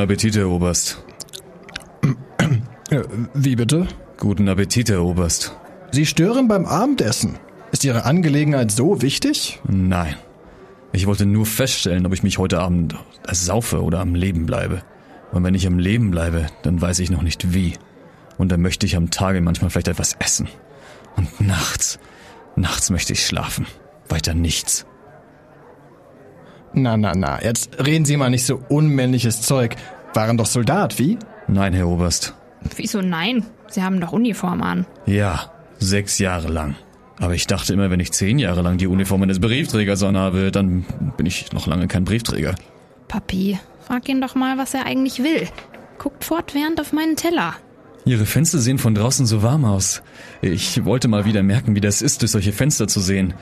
Guten Appetit, Herr Oberst. Wie bitte? Guten Appetit, Herr Oberst. Sie stören beim Abendessen. Ist Ihre Angelegenheit so wichtig? Nein. Ich wollte nur feststellen, ob ich mich heute Abend saufe oder am Leben bleibe. Und wenn ich am Leben bleibe, dann weiß ich noch nicht wie. Und dann möchte ich am Tage manchmal vielleicht etwas essen. Und nachts, nachts möchte ich schlafen. Weiter nichts. Na, na, na, jetzt reden Sie mal nicht so unmännliches Zeug. Waren doch Soldat, wie? Nein, Herr Oberst. Wieso nein? Sie haben doch Uniform an. Ja, sechs Jahre lang. Aber ich dachte immer, wenn ich zehn Jahre lang die Uniform eines Briefträgers anhabe, dann bin ich noch lange kein Briefträger. Papi, frag ihn doch mal, was er eigentlich will. Guckt fortwährend auf meinen Teller. Ihre Fenster sehen von draußen so warm aus. Ich wollte mal wieder merken, wie das ist, durch solche Fenster zu sehen.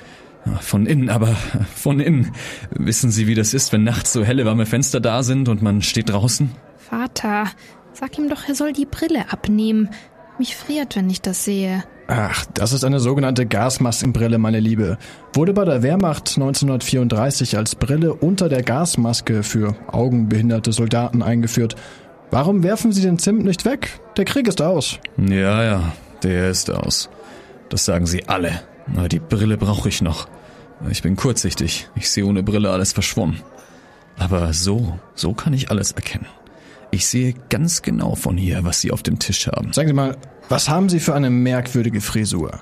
Von innen, aber von innen. Wissen Sie, wie das ist, wenn nachts so helle, warme Fenster da sind und man steht draußen? Vater, sag ihm doch, er soll die Brille abnehmen. Mich friert, wenn ich das sehe. Ach, das ist eine sogenannte Gasmaskenbrille, meine Liebe. Wurde bei der Wehrmacht 1934 als Brille unter der Gasmaske für augenbehinderte Soldaten eingeführt. Warum werfen Sie den Zimt nicht weg? Der Krieg ist aus. Ja, ja, der ist aus. Das sagen Sie alle. Aber die Brille brauche ich noch. Ich bin kurzsichtig. Ich sehe ohne Brille alles verschwommen. Aber so, so kann ich alles erkennen. Ich sehe ganz genau von hier, was Sie auf dem Tisch haben. Sagen Sie mal, was haben Sie für eine merkwürdige Frisur?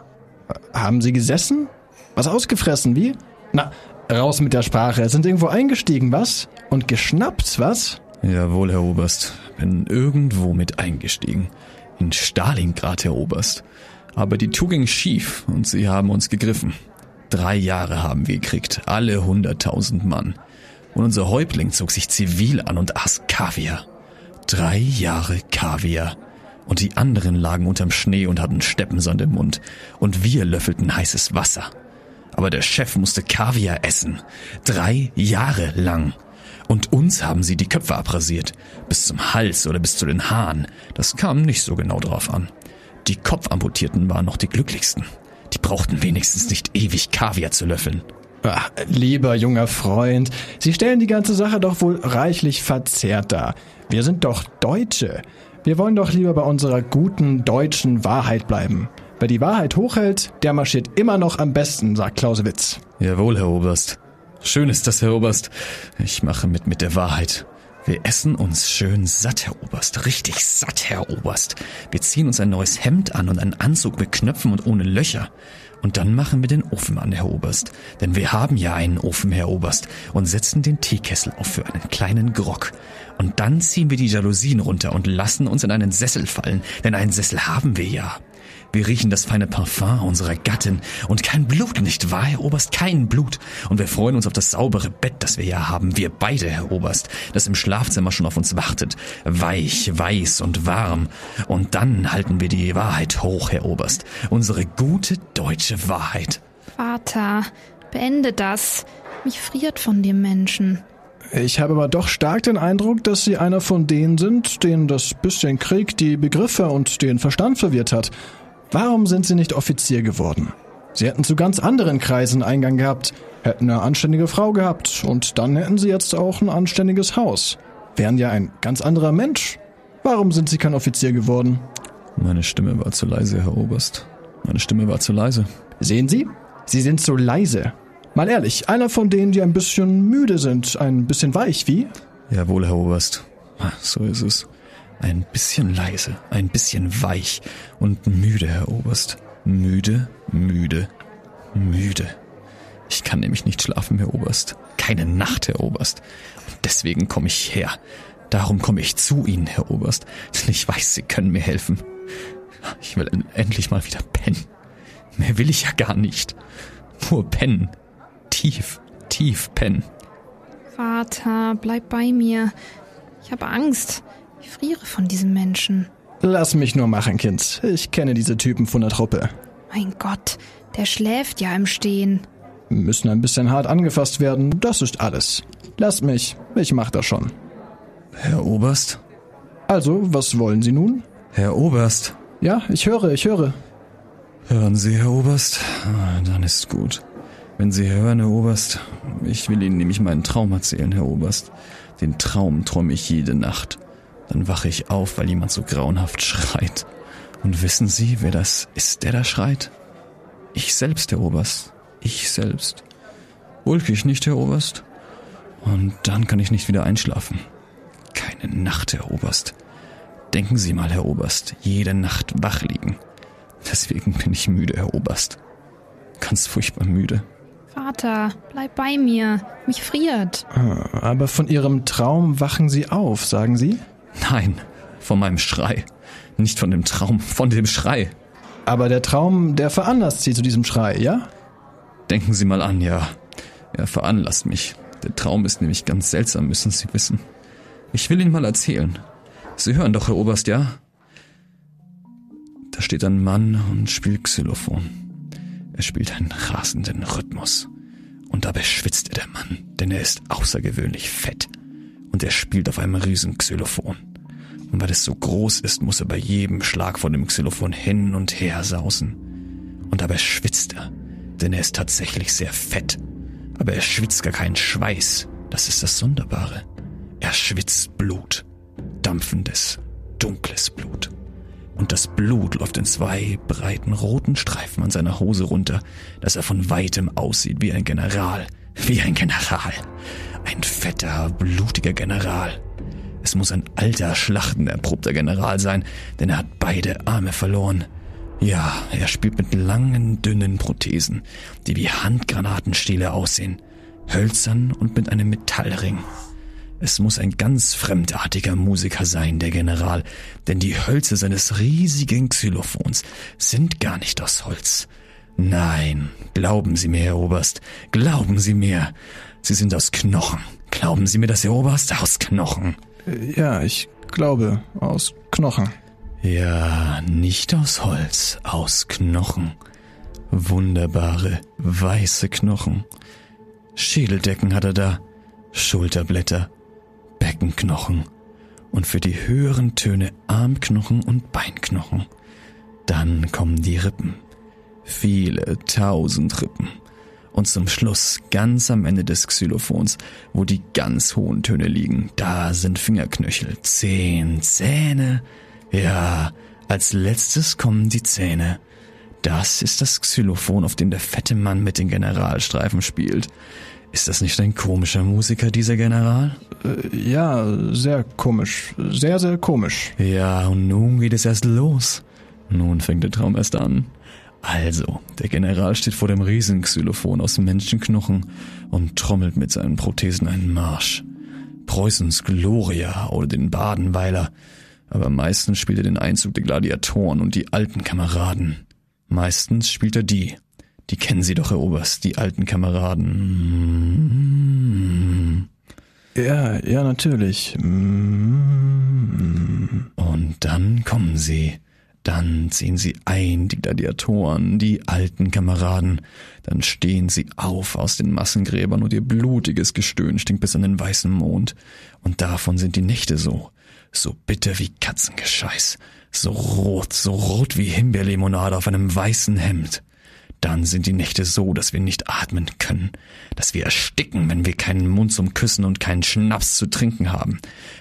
Haben Sie gesessen? Was ausgefressen, wie? Na, raus mit der Sprache. Sind irgendwo eingestiegen, was? Und geschnappt, was? Jawohl, Herr Oberst. Bin irgendwo mit eingestiegen. In Stalingrad, Herr Oberst. Aber die Tour ging schief und sie haben uns gegriffen. Drei Jahre haben wir gekriegt, alle hunderttausend Mann. Und unser Häuptling zog sich zivil an und aß Kaviar. Drei Jahre Kaviar. Und die anderen lagen unterm Schnee und hatten Steppensand im Mund. Und wir löffelten heißes Wasser. Aber der Chef musste Kaviar essen. Drei Jahre lang. Und uns haben sie die Köpfe abrasiert. Bis zum Hals oder bis zu den Haaren. Das kam nicht so genau drauf an. Die Kopfamputierten waren noch die glücklichsten. Brauchten wenigstens nicht ewig Kaviar zu löffeln. Ach, lieber junger Freund, Sie stellen die ganze Sache doch wohl reichlich verzerrt dar. Wir sind doch Deutsche. Wir wollen doch lieber bei unserer guten deutschen Wahrheit bleiben. Wer die Wahrheit hochhält, der marschiert immer noch am besten, sagt Clausewitz. Jawohl, Herr Oberst. Schön ist das, Herr Oberst. Ich mache mit mit der Wahrheit. Wir essen uns schön satt, Herr Oberst. Richtig satt, Herr Oberst. Wir ziehen uns ein neues Hemd an und einen Anzug mit Knöpfen und ohne Löcher. Und dann machen wir den Ofen an, Herr Oberst. Denn wir haben ja einen Ofen, Herr Oberst, und setzen den Teekessel auf für einen kleinen Grog. Und dann ziehen wir die Jalousien runter und lassen uns in einen Sessel fallen, denn einen Sessel haben wir ja. Wir riechen das feine Parfum unserer Gattin und kein Blut, nicht wahr, Herr Oberst? Kein Blut. Und wir freuen uns auf das saubere Bett, das wir ja haben, wir beide, Herr Oberst, das im Schlafzimmer schon auf uns wartet. Weich, weiß und warm. Und dann halten wir die Wahrheit hoch, Herr Oberst. Unsere gute deutsche Wahrheit. Vater, beende das. Mich friert von dem Menschen. Ich habe aber doch stark den Eindruck, dass Sie einer von denen sind, denen das bisschen Krieg die Begriffe und den Verstand verwirrt hat. Warum sind Sie nicht Offizier geworden? Sie hätten zu ganz anderen Kreisen Eingang gehabt, hätten eine anständige Frau gehabt und dann hätten Sie jetzt auch ein anständiges Haus. Wären ja ein ganz anderer Mensch. Warum sind Sie kein Offizier geworden? Meine Stimme war zu leise, Herr Oberst. Meine Stimme war zu leise. Sehen Sie? Sie sind so leise. Mal ehrlich, einer von denen, die ein bisschen müde sind, ein bisschen weich, wie? Jawohl, Herr Oberst. So ist es. Ein bisschen leise, ein bisschen weich und müde, Herr Oberst. Müde, müde, müde. Ich kann nämlich nicht schlafen, Herr Oberst. Keine Nacht, Herr Oberst. Und deswegen komme ich her. Darum komme ich zu Ihnen, Herr Oberst. Denn ich weiß, Sie können mir helfen. Ich will endlich mal wieder pennen. Mehr will ich ja gar nicht. Nur pennen. Tief, tief pennen. Vater, bleib bei mir. Ich habe Angst. Ich friere von diesem Menschen. Lass mich nur machen, Kind. Ich kenne diese Typen von der Truppe. Mein Gott, der schläft ja im Stehen. Müssen ein bisschen hart angefasst werden, das ist alles. Lass mich, ich mach das schon. Herr Oberst? Also, was wollen Sie nun? Herr Oberst? Ja, ich höre, ich höre. Hören Sie, Herr Oberst? Ah, dann ist gut. Wenn Sie hören, Herr Oberst, ich will Ihnen nämlich meinen Traum erzählen, Herr Oberst. Den Traum träume ich jede Nacht. Dann wache ich auf, weil jemand so grauenhaft schreit. Und wissen Sie, wer das ist, der da schreit? Ich selbst, Herr Oberst. Ich selbst. Ulkig nicht, Herr Oberst? Und dann kann ich nicht wieder einschlafen. Keine Nacht, Herr Oberst. Denken Sie mal, Herr Oberst, jede Nacht wach liegen. Deswegen bin ich müde, Herr Oberst. Ganz furchtbar müde. Vater, bleib bei mir. Mich friert. Aber von Ihrem Traum wachen Sie auf, sagen Sie? Nein, von meinem Schrei. Nicht von dem Traum, von dem Schrei. Aber der Traum, der veranlasst Sie zu diesem Schrei, ja? Denken Sie mal an, ja. Er veranlasst mich. Der Traum ist nämlich ganz seltsam, müssen Sie wissen. Ich will Ihnen mal erzählen. Sie hören doch, Herr Oberst, ja? Da steht ein Mann und spielt Xylophon. Er spielt einen rasenden Rhythmus. Und dabei schwitzt er der Mann, denn er ist außergewöhnlich fett. Und er spielt auf einem riesen Xylophon. Und weil es so groß ist, muss er bei jedem Schlag von dem Xylophon hin und her sausen. Und dabei schwitzt er, denn er ist tatsächlich sehr fett. Aber er schwitzt gar keinen Schweiß. Das ist das Sonderbare. Er schwitzt Blut. Dampfendes, dunkles Blut. Und das Blut läuft in zwei breiten roten Streifen an seiner Hose runter, dass er von weitem aussieht wie ein General. Wie ein General. Ein fetter, blutiger General. Es muss ein alter, schlachtenerprobter General sein, denn er hat beide Arme verloren. Ja, er spielt mit langen, dünnen Prothesen, die wie Handgranatenstiele aussehen, hölzern und mit einem Metallring. Es muss ein ganz fremdartiger Musiker sein, der General, denn die Hölzer seines riesigen Xylophons sind gar nicht aus Holz. Nein, glauben Sie mir, Herr Oberst, glauben Sie mir, sie sind aus Knochen. Glauben Sie mir das, Herr Oberst, aus Knochen. Ja, ich glaube, aus Knochen. Ja, nicht aus Holz, aus Knochen. Wunderbare, weiße Knochen. Schädeldecken hat er da, Schulterblätter, Beckenknochen und für die höheren Töne Armknochen und Beinknochen. Dann kommen die Rippen. Viele tausend Rippen. Und zum Schluss, ganz am Ende des Xylophons, wo die ganz hohen Töne liegen, da sind Fingerknöchel, Zehen, Zähne. Ja, als letztes kommen die Zähne. Das ist das Xylophon, auf dem der fette Mann mit den Generalstreifen spielt. Ist das nicht ein komischer Musiker, dieser General? Äh, ja, sehr komisch. Sehr, sehr komisch. Ja, und nun geht es erst los. Nun fängt der Traum erst an. Also, der General steht vor dem Riesenxylophon aus Menschenknochen und trommelt mit seinen Prothesen einen Marsch. Preußens Gloria oder den Badenweiler. Aber meistens spielt er den Einzug der Gladiatoren und die alten Kameraden. Meistens spielt er die. Die kennen Sie doch, Herr Oberst, die alten Kameraden. Ja, ja, natürlich. Und dann kommen sie. Dann ziehen sie ein, die Gladiatoren, die alten Kameraden. Dann stehen sie auf aus den Massengräbern und ihr blutiges Gestöhn stinkt bis an den weißen Mond. Und davon sind die Nächte so. So bitter wie Katzengescheiß. So rot, so rot wie Himbeerlimonade auf einem weißen Hemd. Dann sind die Nächte so, dass wir nicht atmen können, dass wir ersticken, wenn wir keinen Mund zum Küssen und keinen Schnaps zu trinken haben.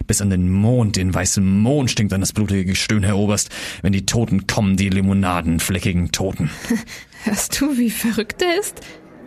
Bis an den Mond, den weißen Mond stinkt an das blutige Gestöhn, Herr Oberst, wenn die Toten kommen, die limonadenfleckigen Toten. Hörst du, wie verrückt er ist?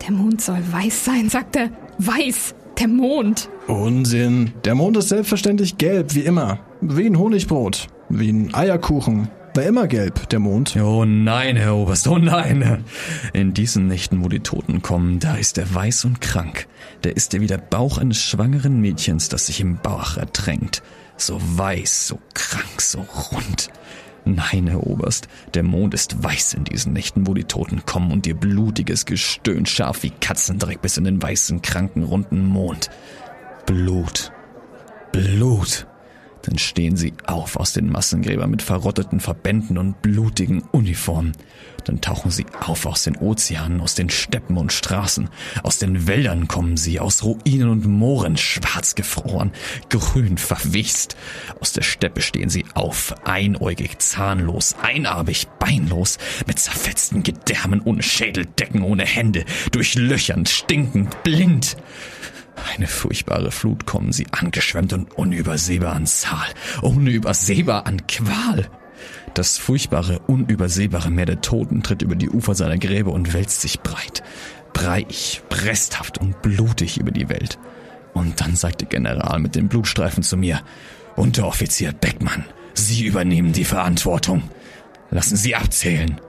Der Mond soll weiß sein, sagt er. Weiß, der Mond. Unsinn. Der Mond ist selbstverständlich gelb, wie immer. Wie ein Honigbrot. Wie ein Eierkuchen. War immer gelb, der Mond. Oh nein, Herr Oberst, oh nein. In diesen Nächten, wo die Toten kommen, da ist er weiß und krank. Da ist er wie der Bauch eines schwangeren Mädchens, das sich im Bauch ertränkt. So weiß, so krank, so rund. Nein, Herr Oberst, der Mond ist weiß in diesen Nächten, wo die Toten kommen und ihr blutiges Gestöhn scharf wie Katzendreck bis in den weißen, kranken, runden Mond. Blut. Blut. Dann stehen sie auf aus den Massengräbern mit verrotteten Verbänden und blutigen Uniformen. Dann tauchen sie auf aus den Ozeanen, aus den Steppen und Straßen. Aus den Wäldern kommen sie, aus Ruinen und Mooren, schwarz gefroren, grün verwichst. Aus der Steppe stehen sie auf, einäugig, zahnlos, einarbig, beinlos, mit zerfetzten Gedärmen, ohne Schädeldecken, ohne Hände, durchlöchernd, stinkend, blind. Eine furchtbare Flut kommen sie angeschwemmt und unübersehbar an Zahl, unübersehbar an Qual. Das furchtbare, unübersehbare Meer der Toten tritt über die Ufer seiner Gräber und wälzt sich breit, breich, bresthaft und blutig über die Welt. Und dann sagt der General mit den Blutstreifen zu mir, Unteroffizier Beckmann, Sie übernehmen die Verantwortung. Lassen Sie abzählen.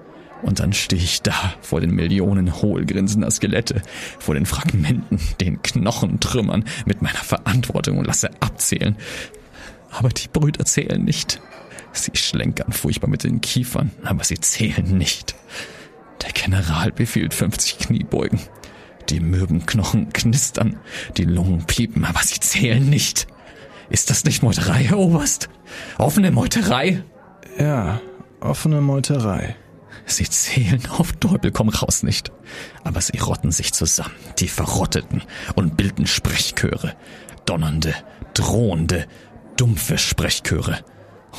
Und dann stehe ich da vor den Millionen hohlgrinsender Skelette, vor den Fragmenten, den Knochentrümmern mit meiner Verantwortung und lasse abzählen. Aber die Brüder zählen nicht. Sie schlenkern furchtbar mit den Kiefern, aber sie zählen nicht. Der General befiehlt 50 Kniebeugen. Die mürben Knochen knistern, die Lungen piepen, aber sie zählen nicht. Ist das nicht Meuterei, Herr Oberst? Offene Meuterei? Ja, offene Meuterei. Sie zählen auf Teufel komm raus nicht. Aber sie rotten sich zusammen, die Verrotteten, und bilden Sprechchöre. Donnernde, drohende, dumpfe Sprechchöre.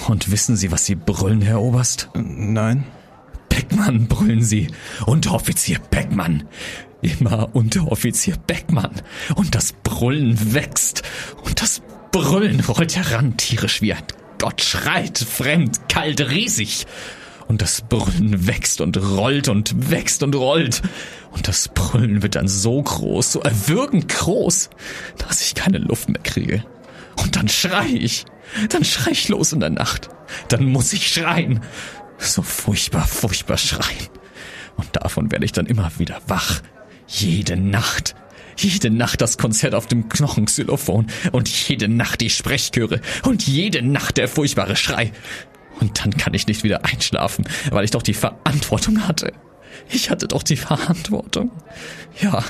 Und wissen Sie, was Sie brüllen, Herr Oberst? Nein. Beckmann brüllen Sie. Unteroffizier Beckmann. Immer Unteroffizier Beckmann. Und das Brüllen wächst. Und das Brüllen rollt heran, tierisch wie ein Gott schreit, fremd, kalt, riesig. Und das Brüllen wächst und rollt und wächst und rollt. Und das Brüllen wird dann so groß, so erwürgend groß, dass ich keine Luft mehr kriege. Und dann schrei ich. Dann schrei ich los in der Nacht. Dann muss ich schreien. So furchtbar, furchtbar schreien. Und davon werde ich dann immer wieder wach. Jede Nacht. Jede Nacht das Konzert auf dem Knochenxylophon und jede Nacht die Sprechchöre und jede Nacht der furchtbare Schrei. Und dann kann ich nicht wieder einschlafen, weil ich doch die Verantwortung hatte. Ich hatte doch die Verantwortung. Ja,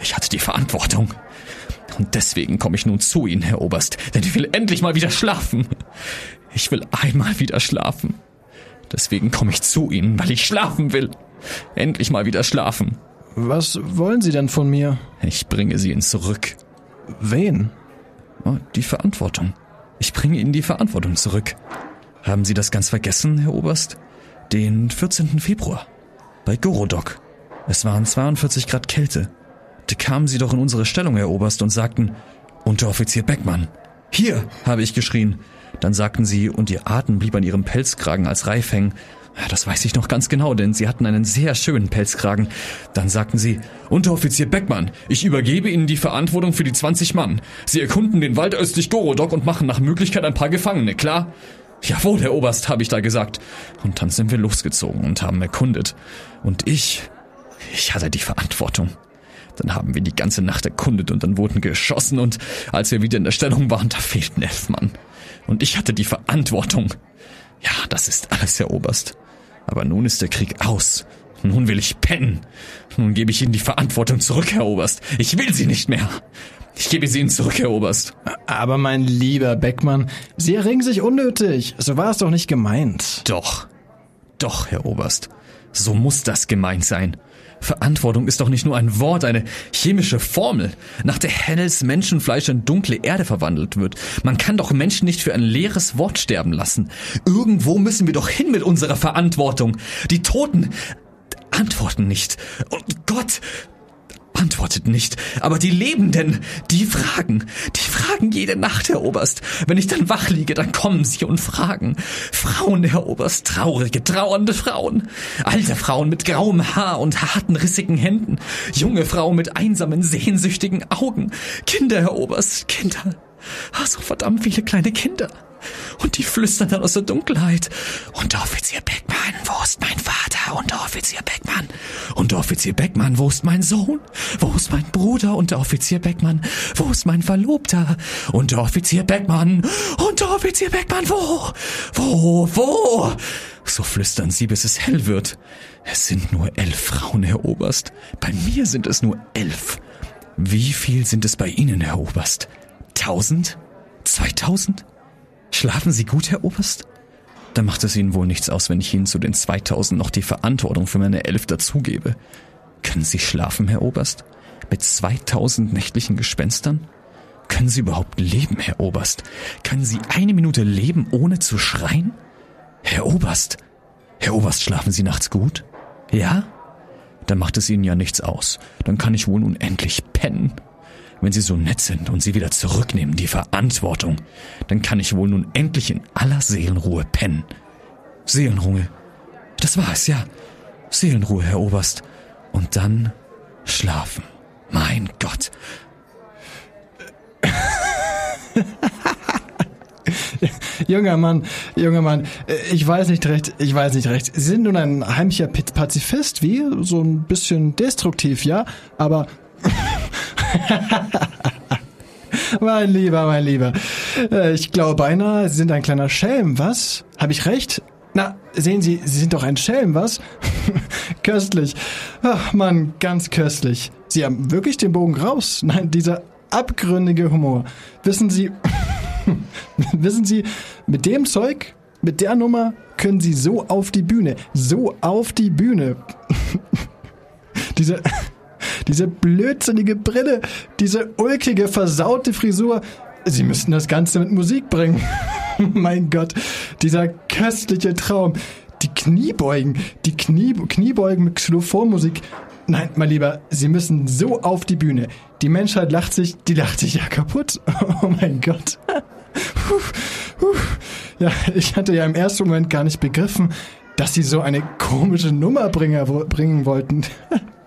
ich hatte die Verantwortung. Und deswegen komme ich nun zu Ihnen, Herr Oberst, denn ich will endlich mal wieder schlafen. Ich will einmal wieder schlafen. Deswegen komme ich zu Ihnen, weil ich schlafen will. Endlich mal wieder schlafen. Was wollen Sie denn von mir? Ich bringe Sie Ihnen zurück. Wen? Oh, die Verantwortung. Ich bringe Ihnen die Verantwortung zurück. Haben Sie das ganz vergessen, Herr Oberst? Den 14. Februar. Bei Gorodok. Es waren 42 Grad Kälte. Da kamen Sie doch in unsere Stellung, Herr Oberst, und sagten, Unteroffizier Beckmann. Hier, habe ich geschrien. Dann sagten Sie, und Ihr Atem blieb an Ihrem Pelzkragen als Reif hängen. Das weiß ich noch ganz genau, denn Sie hatten einen sehr schönen Pelzkragen. Dann sagten Sie, Unteroffizier Beckmann, ich übergebe Ihnen die Verantwortung für die 20 Mann. Sie erkunden den Wald östlich Gorodok und machen nach Möglichkeit ein paar Gefangene, klar? Jawohl, Herr Oberst, habe ich da gesagt. Und dann sind wir losgezogen und haben erkundet. Und ich, ich hatte die Verantwortung. Dann haben wir die ganze Nacht erkundet und dann wurden geschossen und als wir wieder in der Stellung waren, da fehlten elf Mann. Und ich hatte die Verantwortung. Ja, das ist alles, Herr Oberst. Aber nun ist der Krieg aus. Nun will ich pennen. Nun gebe ich Ihnen die Verantwortung zurück, Herr Oberst. Ich will sie nicht mehr. Ich gebe sie Ihnen zurück, Herr Oberst. Aber mein lieber Beckmann, Sie erregen sich unnötig. So war es doch nicht gemeint. Doch. Doch, Herr Oberst. So muss das gemeint sein. Verantwortung ist doch nicht nur ein Wort, eine chemische Formel, nach der helles Menschenfleisch in dunkle Erde verwandelt wird. Man kann doch Menschen nicht für ein leeres Wort sterben lassen. Irgendwo müssen wir doch hin mit unserer Verantwortung. Die Toten antworten nicht. Und Gott, antwortet nicht. Aber die Lebenden, die fragen. Die fragen jede Nacht, Herr Oberst. Wenn ich dann wach liege, dann kommen sie und fragen. Frauen, Herr Oberst, traurige, trauernde Frauen. Alte Frauen mit grauem Haar und harten, rissigen Händen. Junge Frauen mit einsamen, sehnsüchtigen Augen. Kinder, Herr Oberst, Kinder. Ach, so verdammt viele kleine Kinder. Und die flüstern dann aus der Dunkelheit. Unteroffizier Beckmann, wo ist mein Vater? Unteroffizier Beckmann. Unteroffizier Beckmann, wo ist mein Sohn? Wo ist mein Bruder? Unteroffizier Beckmann, wo ist mein Verlobter? Unteroffizier Beckmann, Unteroffizier Beckmann, wo? Wo, wo? So flüstern sie, bis es hell wird. Es sind nur elf Frauen, Herr Oberst. Bei mir sind es nur elf. Wie viel sind es bei Ihnen, Herr Oberst? Tausend? Zweitausend? Schlafen Sie gut, Herr Oberst? Dann macht es Ihnen wohl nichts aus, wenn ich Ihnen zu den 2000 noch die Verantwortung für meine Elf dazugebe. Können Sie schlafen, Herr Oberst? Mit 2000 nächtlichen Gespenstern? Können Sie überhaupt leben, Herr Oberst? Können Sie eine Minute leben, ohne zu schreien? Herr Oberst! Herr Oberst, schlafen Sie nachts gut? Ja? Dann macht es Ihnen ja nichts aus. Dann kann ich wohl nun endlich pennen. Wenn Sie so nett sind und Sie wieder zurücknehmen, die Verantwortung, dann kann ich wohl nun endlich in aller Seelenruhe pennen. Seelenruhe. Das war es, ja. Seelenruhe, Herr Oberst. Und dann schlafen. Mein Gott. junger Mann, junger Mann, ich weiß nicht recht, ich weiß nicht recht. Sie sind nun ein heimlicher Pazifist, wie? So ein bisschen destruktiv, ja? Aber mein Lieber, mein Lieber. Äh, Ich glaube beinahe, Sie sind ein kleiner Schelm, was? Habe ich recht? Na, sehen Sie, Sie sind doch ein Schelm, was? köstlich. Ach, Mann, ganz köstlich. Sie haben wirklich den Bogen raus. Nein, dieser abgründige Humor. Wissen Sie, wissen Sie, mit dem Zeug, mit der Nummer können Sie so auf die Bühne, so auf die Bühne. diese, diese blödsinnige Brille, diese ulkige, versaute Frisur. Sie müssten das Ganze mit Musik bringen. mein Gott, dieser köstliche Traum. Die Kniebeugen, die Knie, Kniebeugen mit Xylophonmusik. Nein, mein Lieber, Sie müssen so auf die Bühne. Die Menschheit lacht sich, die lacht sich ja kaputt. Oh mein Gott. Ja, ich hatte ja im ersten Moment gar nicht begriffen, dass Sie so eine komische Nummer bringen wollten.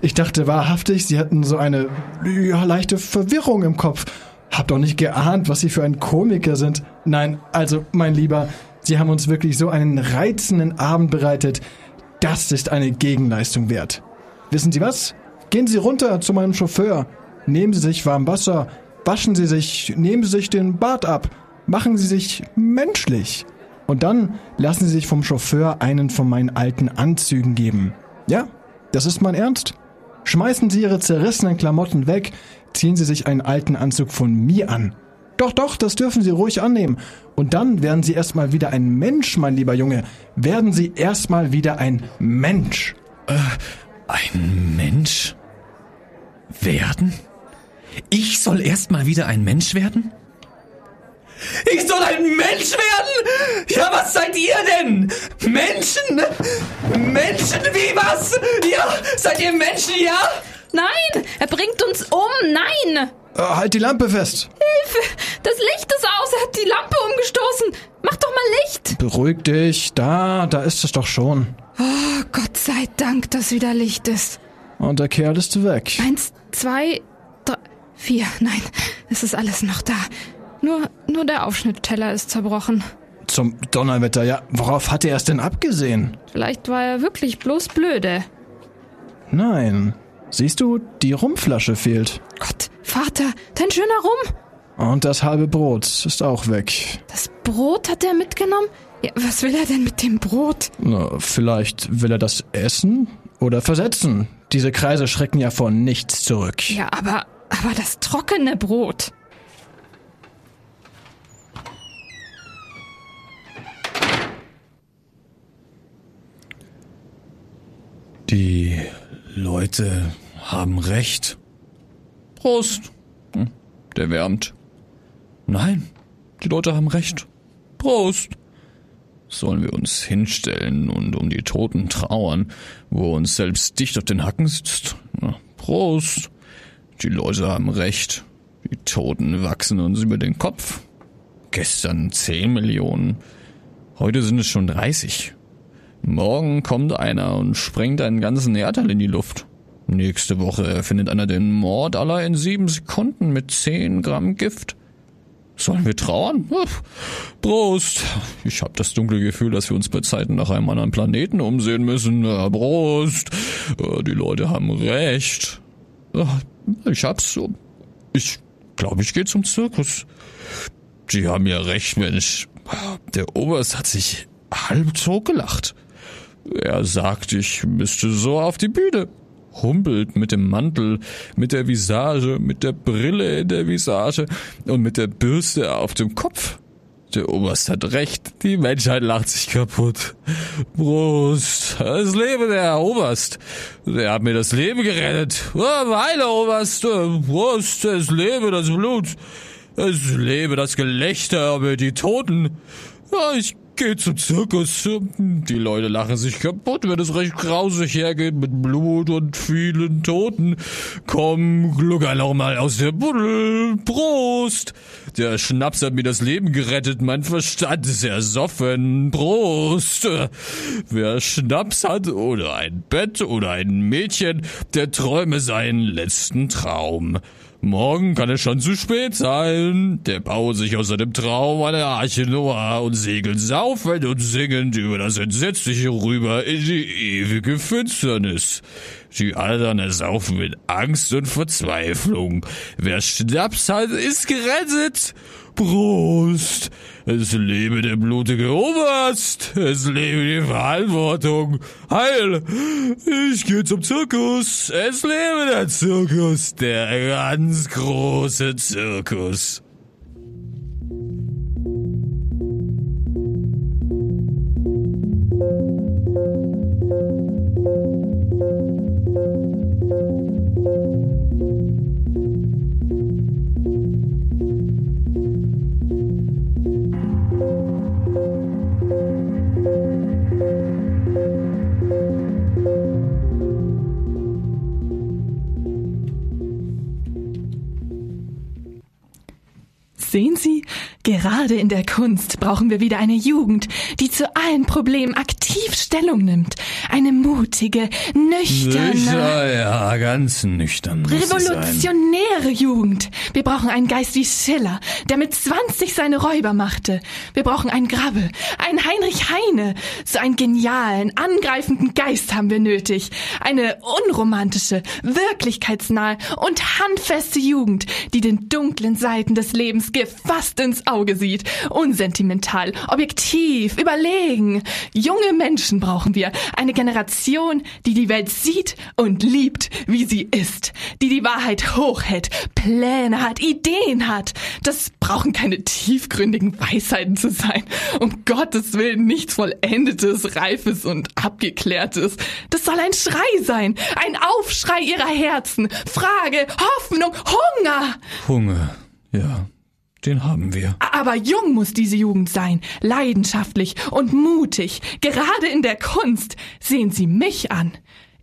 Ich dachte wahrhaftig, Sie hatten so eine ja, leichte Verwirrung im Kopf. Hab doch nicht geahnt, was Sie für ein Komiker sind. Nein, also, mein Lieber, Sie haben uns wirklich so einen reizenden Abend bereitet. Das ist eine Gegenleistung wert. Wissen Sie was? Gehen Sie runter zu meinem Chauffeur. Nehmen Sie sich warm Wasser. Waschen Sie sich, nehmen Sie sich den Bart ab. Machen Sie sich menschlich. Und dann lassen Sie sich vom Chauffeur einen von meinen alten Anzügen geben. Ja, das ist mein Ernst. Schmeißen Sie Ihre zerrissenen Klamotten weg, ziehen Sie sich einen alten Anzug von mir an. Doch, doch, das dürfen Sie ruhig annehmen. Und dann werden Sie erstmal wieder ein Mensch, mein lieber Junge. Werden Sie erstmal wieder ein Mensch. Ein Mensch? Werden? Ich soll erst mal wieder ein Mensch werden? Ich soll ein Mensch werden? Ja, was seid ihr denn? Menschen? Menschen wie was? Ja, seid ihr Menschen, ja? Nein, er bringt uns um. Nein. Äh, halt die Lampe fest. Hilfe, das Licht ist aus. Er hat die Lampe umgestoßen. Mach doch mal Licht. Beruhig dich. Da, da ist es doch schon. Oh, Gott sei Dank, dass wieder Licht ist. Und der Kerl ist weg. Eins, zwei, drei, vier. Nein, es ist alles noch da. Nur, nur der Aufschnittteller ist zerbrochen. Zum Donnerwetter, ja. Worauf hat er es denn abgesehen? Vielleicht war er wirklich bloß blöde. Nein. Siehst du, die Rumflasche fehlt. Gott, Vater, dein schöner Rum. Und das halbe Brot ist auch weg. Das Brot hat er mitgenommen? Ja, was will er denn mit dem Brot? Na, vielleicht will er das essen oder versetzen. Diese Kreise schrecken ja vor nichts zurück. Ja, aber, aber das trockene Brot. Die Leute haben recht. Prost. Hm, Der wärmt. Nein, die Leute haben recht. Prost. Sollen wir uns hinstellen und um die Toten trauern, wo uns selbst dicht auf den Hacken sitzt? Prost. Die Leute haben recht. Die Toten wachsen uns über den Kopf. Gestern 10 Millionen. Heute sind es schon 30. Morgen kommt einer und sprengt einen ganzen Erdteil in die Luft. Nächste Woche erfindet einer den Mord aller in sieben Sekunden mit 10 Gramm Gift. Sollen wir trauern? Prost. Ich habe das dunkle Gefühl, dass wir uns bei Zeiten nach einem anderen Planeten umsehen müssen. Prost. Äh, Die Leute haben recht. Ja, Ich hab's so. Ich glaube, ich gehe zum Zirkus. Die haben ja recht, Mensch. Der Oberst hat sich halb totgelacht. Er sagt, ich müsste so auf die Bühne. Humpelt mit dem Mantel, mit der Visage, mit der Brille in der Visage und mit der Bürste auf dem Kopf. Der Oberst hat recht, die Menschheit lacht sich kaputt. Prost, es lebe der Oberst. Der hat mir das Leben gerettet. Oh, Weile, Oberst. Prost, es lebe das Blut. Es lebe das Gelächter über die Toten. Ich gehe zum Zirkus. Die Leute lachen sich kaputt, wenn es recht grausig hergeht mit Blut und vielen Toten. Komm, glucker noch mal aus der Buddel. Prost! Der Schnaps hat mir das Leben gerettet, mein Verstand ist ersoffen. Prost! Wer Schnaps hat oder ein Bett oder ein Mädchen, der träume seinen letzten Traum. Morgen kann es schon zu spät sein. Der baut sich aus seinem Traum eine Arche Noah und segelt saufend und singend über das Entsetzliche rüber in die ewige Finsternis. Die anderen ersaufen mit Angst und Verzweiflung. Wer Schnaps hat, ist gerettet. Prost! Es lebe der blutige Oberst! Es lebe die Verantwortung! Heil! Ich gehe zum Zirkus! Es lebe der Zirkus! Der ganz große Zirkus! Gerade in der Kunst brauchen wir wieder eine Jugend, die zu allen Problemen aktiv Stellung nimmt. Eine mutige, nüchterne, Sicher, ja, ganz nüchtern. revolutionäre Jugend. Wir brauchen einen Geist wie Schiller, der mit 20 seine Räuber machte. Wir brauchen einen Grabbe, einen Heinrich Heine. So einen genialen, angreifenden Geist haben wir nötig. Eine unromantische, wirklichkeitsnahe und handfeste Jugend, die den dunklen Seiten des Lebens gefasst ins Auge sieht. Unsentimental, objektiv, überlegen. Junge Menschen brauchen wir. Eine Generation, die die Welt sieht und liebt, wie sie ist. Die die Wahrheit hochhält, Pläne hat, Ideen hat. Das brauchen keine tiefgründigen Weisheiten zu sein. Um Gottes Willen nichts Vollendetes, Reifes und Abgeklärtes. Das soll ein Schrei sein. Ein Aufschrei ihrer Herzen. Frage, Hoffnung, Hunger. Hunger, ja, den haben wir. Aber jung muss diese Jugend sein, leidenschaftlich und mutig, gerade in der Kunst. Sehen Sie mich an.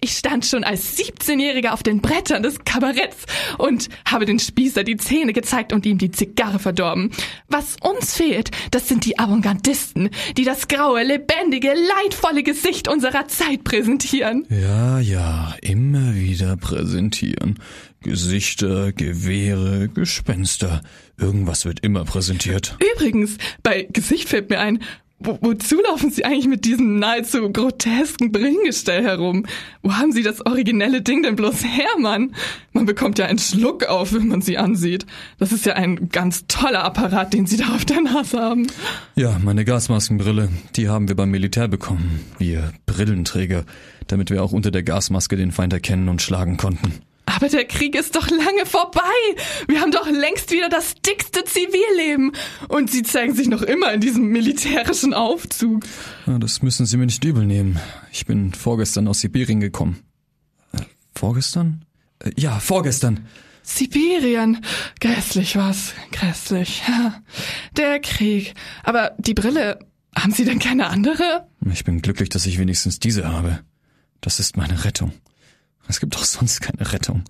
Ich stand schon als 17-Jähriger auf den Brettern des Kabaretts und habe den Spießer die Zähne gezeigt und ihm die Zigarre verdorben. Was uns fehlt, das sind die Avantgardisten, die das graue, lebendige, leidvolle Gesicht unserer Zeit präsentieren. Ja, ja, immer wieder präsentieren. Gesichter, Gewehre, Gespenster. Irgendwas wird immer präsentiert. Übrigens, bei Gesicht fällt mir ein, wo, wozu laufen Sie eigentlich mit diesem nahezu grotesken Brillengestell herum? Wo haben Sie das originelle Ding denn bloß her, Mann? Man bekommt ja einen Schluck auf, wenn man Sie ansieht. Das ist ja ein ganz toller Apparat, den Sie da auf der Nase haben. Ja, meine Gasmaskenbrille, die haben wir beim Militär bekommen. Wir Brillenträger, damit wir auch unter der Gasmaske den Feind erkennen und schlagen konnten. Aber der Krieg ist doch lange vorbei. Wir haben doch längst wieder das dickste Zivilleben. Und Sie zeigen sich noch immer in diesem militärischen Aufzug. Ja, das müssen Sie mir nicht übel nehmen. Ich bin vorgestern aus Sibirien gekommen. Äh, vorgestern? Äh, ja, vorgestern. Sibirien. Grässlich was. Grässlich. Der Krieg. Aber die Brille, haben Sie denn keine andere? Ich bin glücklich, dass ich wenigstens diese habe. Das ist meine Rettung. Es gibt doch sonst keine Rettung.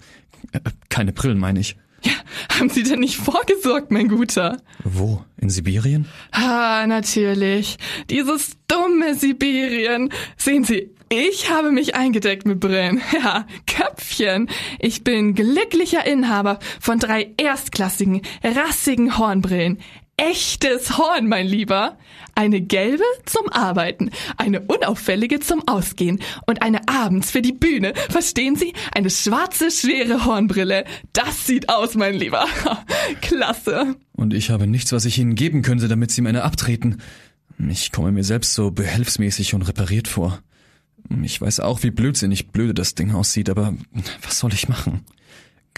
Äh, Keine Brillen, meine ich. Ja, haben Sie denn nicht vorgesorgt, mein Guter? Wo? In Sibirien? Ah, natürlich. Dieses dumme Sibirien. Sehen Sie, ich habe mich eingedeckt mit Brillen. Ja, Köpfchen. Ich bin glücklicher Inhaber von drei erstklassigen, rassigen Hornbrillen. Echtes Horn, mein Lieber. Eine gelbe zum Arbeiten, eine unauffällige zum Ausgehen und eine abends für die Bühne. Verstehen Sie? Eine schwarze, schwere Hornbrille. Das sieht aus, mein Lieber. Klasse. Und ich habe nichts, was ich Ihnen geben könnte, damit Sie meine abtreten. Ich komme mir selbst so behelfsmäßig und repariert vor. Ich weiß auch, wie blödsinnig blöde das Ding aussieht, aber was soll ich machen?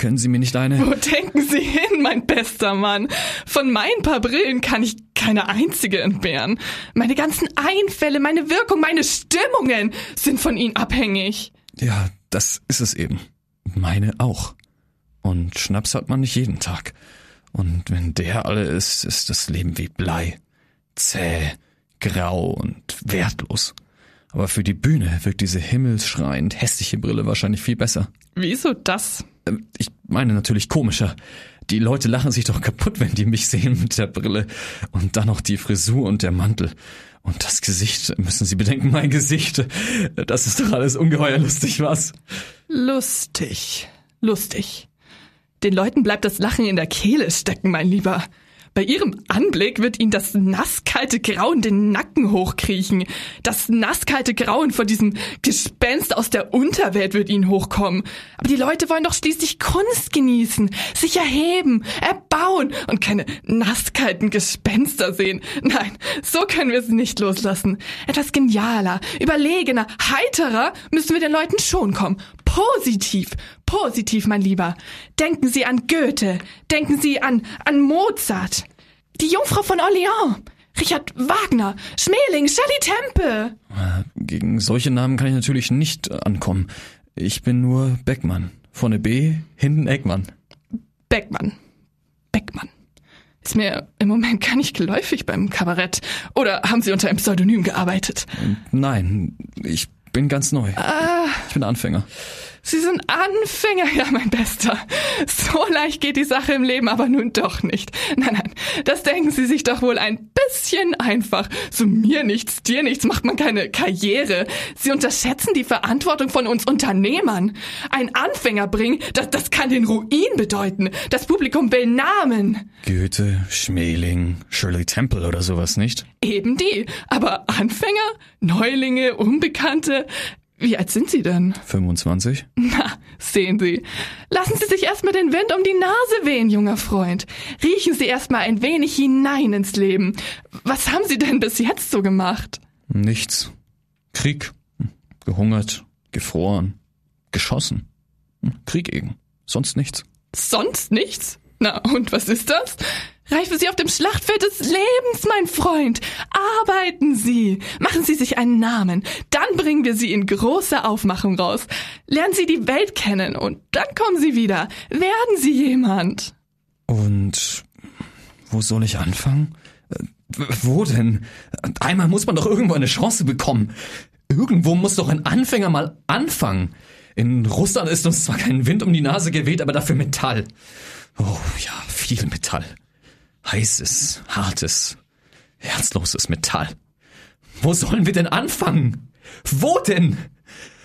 Können Sie mir nicht eine... Wo denken Sie hin, mein bester Mann? Von meinen paar Brillen kann ich keine einzige entbehren. Meine ganzen Einfälle, meine Wirkung, meine Stimmungen sind von Ihnen abhängig. Ja, das ist es eben. Meine auch. Und Schnaps hat man nicht jeden Tag. Und wenn der alle ist, ist das Leben wie Blei. Zäh, grau und wertlos. Aber für die Bühne wirkt diese himmelsschreiend hässliche Brille wahrscheinlich viel besser. Wieso das? Ähm, Ich meine natürlich komischer. Die Leute lachen sich doch kaputt, wenn die mich sehen mit der Brille. Und dann noch die Frisur und der Mantel. Und das Gesicht, müssen Sie bedenken, mein Gesicht. Das ist doch alles ungeheuer lustig, was? Lustig. Lustig. Den Leuten bleibt das Lachen in der Kehle stecken, mein Lieber. Bei ihrem Anblick wird ihnen das nasskalte Grauen den Nacken hochkriechen. Das nasskalte Grauen vor diesem Gespenst aus der Unterwelt wird ihnen hochkommen. Aber die Leute wollen doch schließlich Kunst genießen, sich erheben, erbauen und keine nasskalten Gespenster sehen. Nein, so können wir sie nicht loslassen. Etwas genialer, überlegener, heiterer müssen wir den Leuten schon kommen. Positiv, positiv, mein Lieber. Denken Sie an Goethe, denken Sie an, an Mozart, die Jungfrau von Orléans, Richard Wagner, Schmeling, Shirley Temple. Gegen solche Namen kann ich natürlich nicht ankommen. Ich bin nur Beckmann. Vorne B, hinten Eckmann. Beckmann. Beckmann. Ist mir im Moment gar nicht geläufig beim Kabarett. Oder haben Sie unter einem Pseudonym gearbeitet? Nein, ich bin ganz neu. Ah, Ich bin Anfänger. Sie sind Anfänger, ja, mein Bester. So leicht geht die Sache im Leben aber nun doch nicht. Nein, nein, das denken Sie sich doch wohl ein bisschen einfach. So mir nichts, dir nichts macht man keine Karriere. Sie unterschätzen die Verantwortung von uns Unternehmern. Ein Anfänger bringen, das, das kann den Ruin bedeuten. Das Publikum will Namen. Goethe, Schmeling, Shirley Temple oder sowas, nicht? Eben die. Aber Anfänger? Neulinge? Unbekannte? Wie alt sind Sie denn? 25? Na, sehen Sie. Lassen Sie sich erstmal den Wind um die Nase wehen, junger Freund. Riechen Sie erstmal ein wenig hinein ins Leben. Was haben Sie denn bis jetzt so gemacht? Nichts. Krieg. Gehungert, gefroren, geschossen. Krieg eben. Sonst nichts. Sonst nichts? Na, und was ist das? Reifen Sie auf dem Schlachtfeld des Lebens, mein Freund. Arbeiten Sie. Machen Sie sich einen Namen. Dann bringen wir Sie in große Aufmachung raus. Lernen Sie die Welt kennen und dann kommen Sie wieder. Werden Sie jemand. Und wo soll ich anfangen? Äh, Wo denn? Einmal muss man doch irgendwo eine Chance bekommen. Irgendwo muss doch ein Anfänger mal anfangen. In Russland ist uns zwar kein Wind um die Nase geweht, aber dafür Metall. Oh ja, viel Metall. Heißes, hartes, herzloses Metall. Wo sollen wir denn anfangen? Wo denn?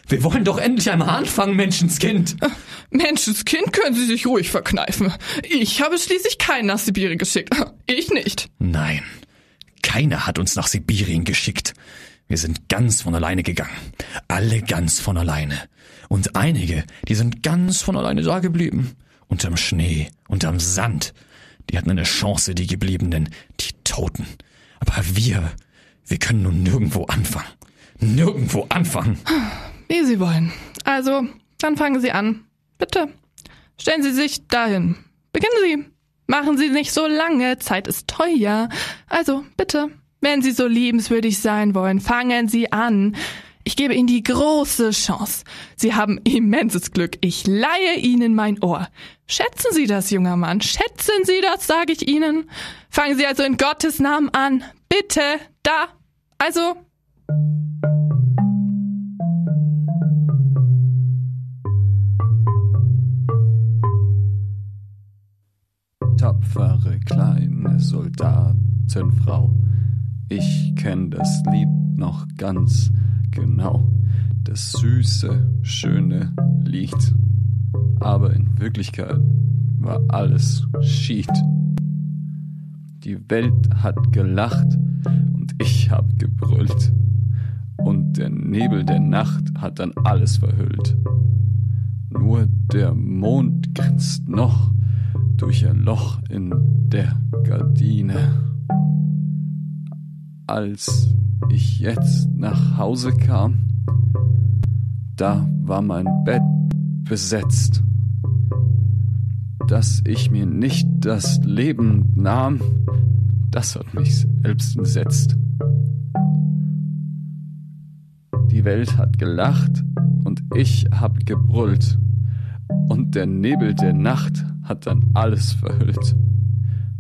Wir wollen doch endlich einmal anfangen, Menschenskind. Menschenskind können Sie sich ruhig verkneifen. Ich habe schließlich keinen nach Sibirien geschickt. Ich nicht. Nein, keiner hat uns nach Sibirien geschickt. Wir sind ganz von alleine gegangen. Alle ganz von alleine. Und einige, die sind ganz von alleine da geblieben. Unterm Schnee, unterm Sand. Die hatten eine Chance, die Gebliebenen, die Toten. Aber wir, wir können nun nirgendwo anfangen. Nirgendwo anfangen. Wie Sie wollen. Also, dann fangen Sie an. Bitte. Stellen Sie sich dahin. Beginnen Sie. Machen Sie nicht so lange. Zeit ist teuer. Also, bitte. Wenn Sie so liebenswürdig sein wollen, fangen Sie an. Ich gebe Ihnen die große Chance. Sie haben immenses Glück. Ich leihe Ihnen mein Ohr. Schätzen Sie das, junger Mann. Schätzen Sie das, sage ich Ihnen. Fangen Sie also in Gottes Namen an. Bitte. Da. Also, tapfere kleine Soldatenfrau. Ich kenn das Lied noch ganz genau. Das süße, schöne Lied. Aber in Wirklichkeit war alles schied. Die Welt hat gelacht und ich hab gebrüllt. Und der Nebel der Nacht hat dann alles verhüllt. Nur der Mond grinst noch durch ein Loch in der Gardine. Als ich jetzt nach Hause kam, da war mein Bett besetzt. Dass ich mir nicht das Leben nahm, das hat mich selbst entsetzt. Die Welt hat gelacht und ich hab gebrüllt. Und der Nebel der Nacht hat dann alles verhüllt.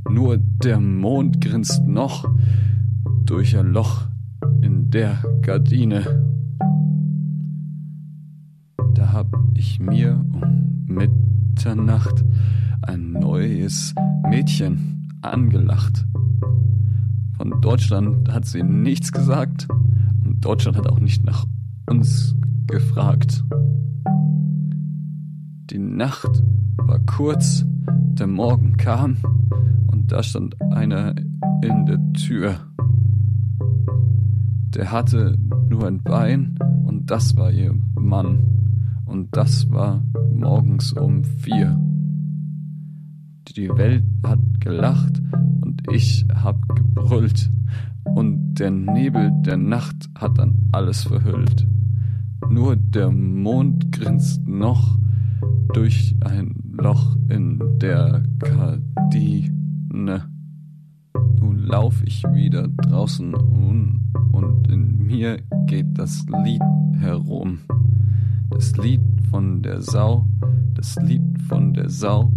Nur der Mond grinst noch durch ein Loch der Gardine. Da hab ich mir um Mitternacht ein neues Mädchen angelacht. Von Deutschland hat sie nichts gesagt und Deutschland hat auch nicht nach uns gefragt. Die Nacht war kurz, der Morgen kam und da stand einer in der Tür. Der hatte nur ein Bein und das war ihr Mann. Und das war morgens um vier. Die Welt hat gelacht und ich hab gebrüllt. Und der Nebel der Nacht hat dann alles verhüllt. Nur der Mond grinst noch durch ein Loch in der Gardine. Nun lauf ich wieder draußen um und in mir geht das Lied herum. Das Lied von der Sau, das Lied von der Sau,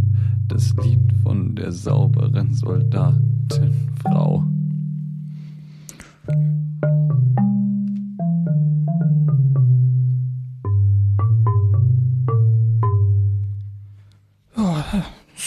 das Lied von der sauberen Soldatenfrau.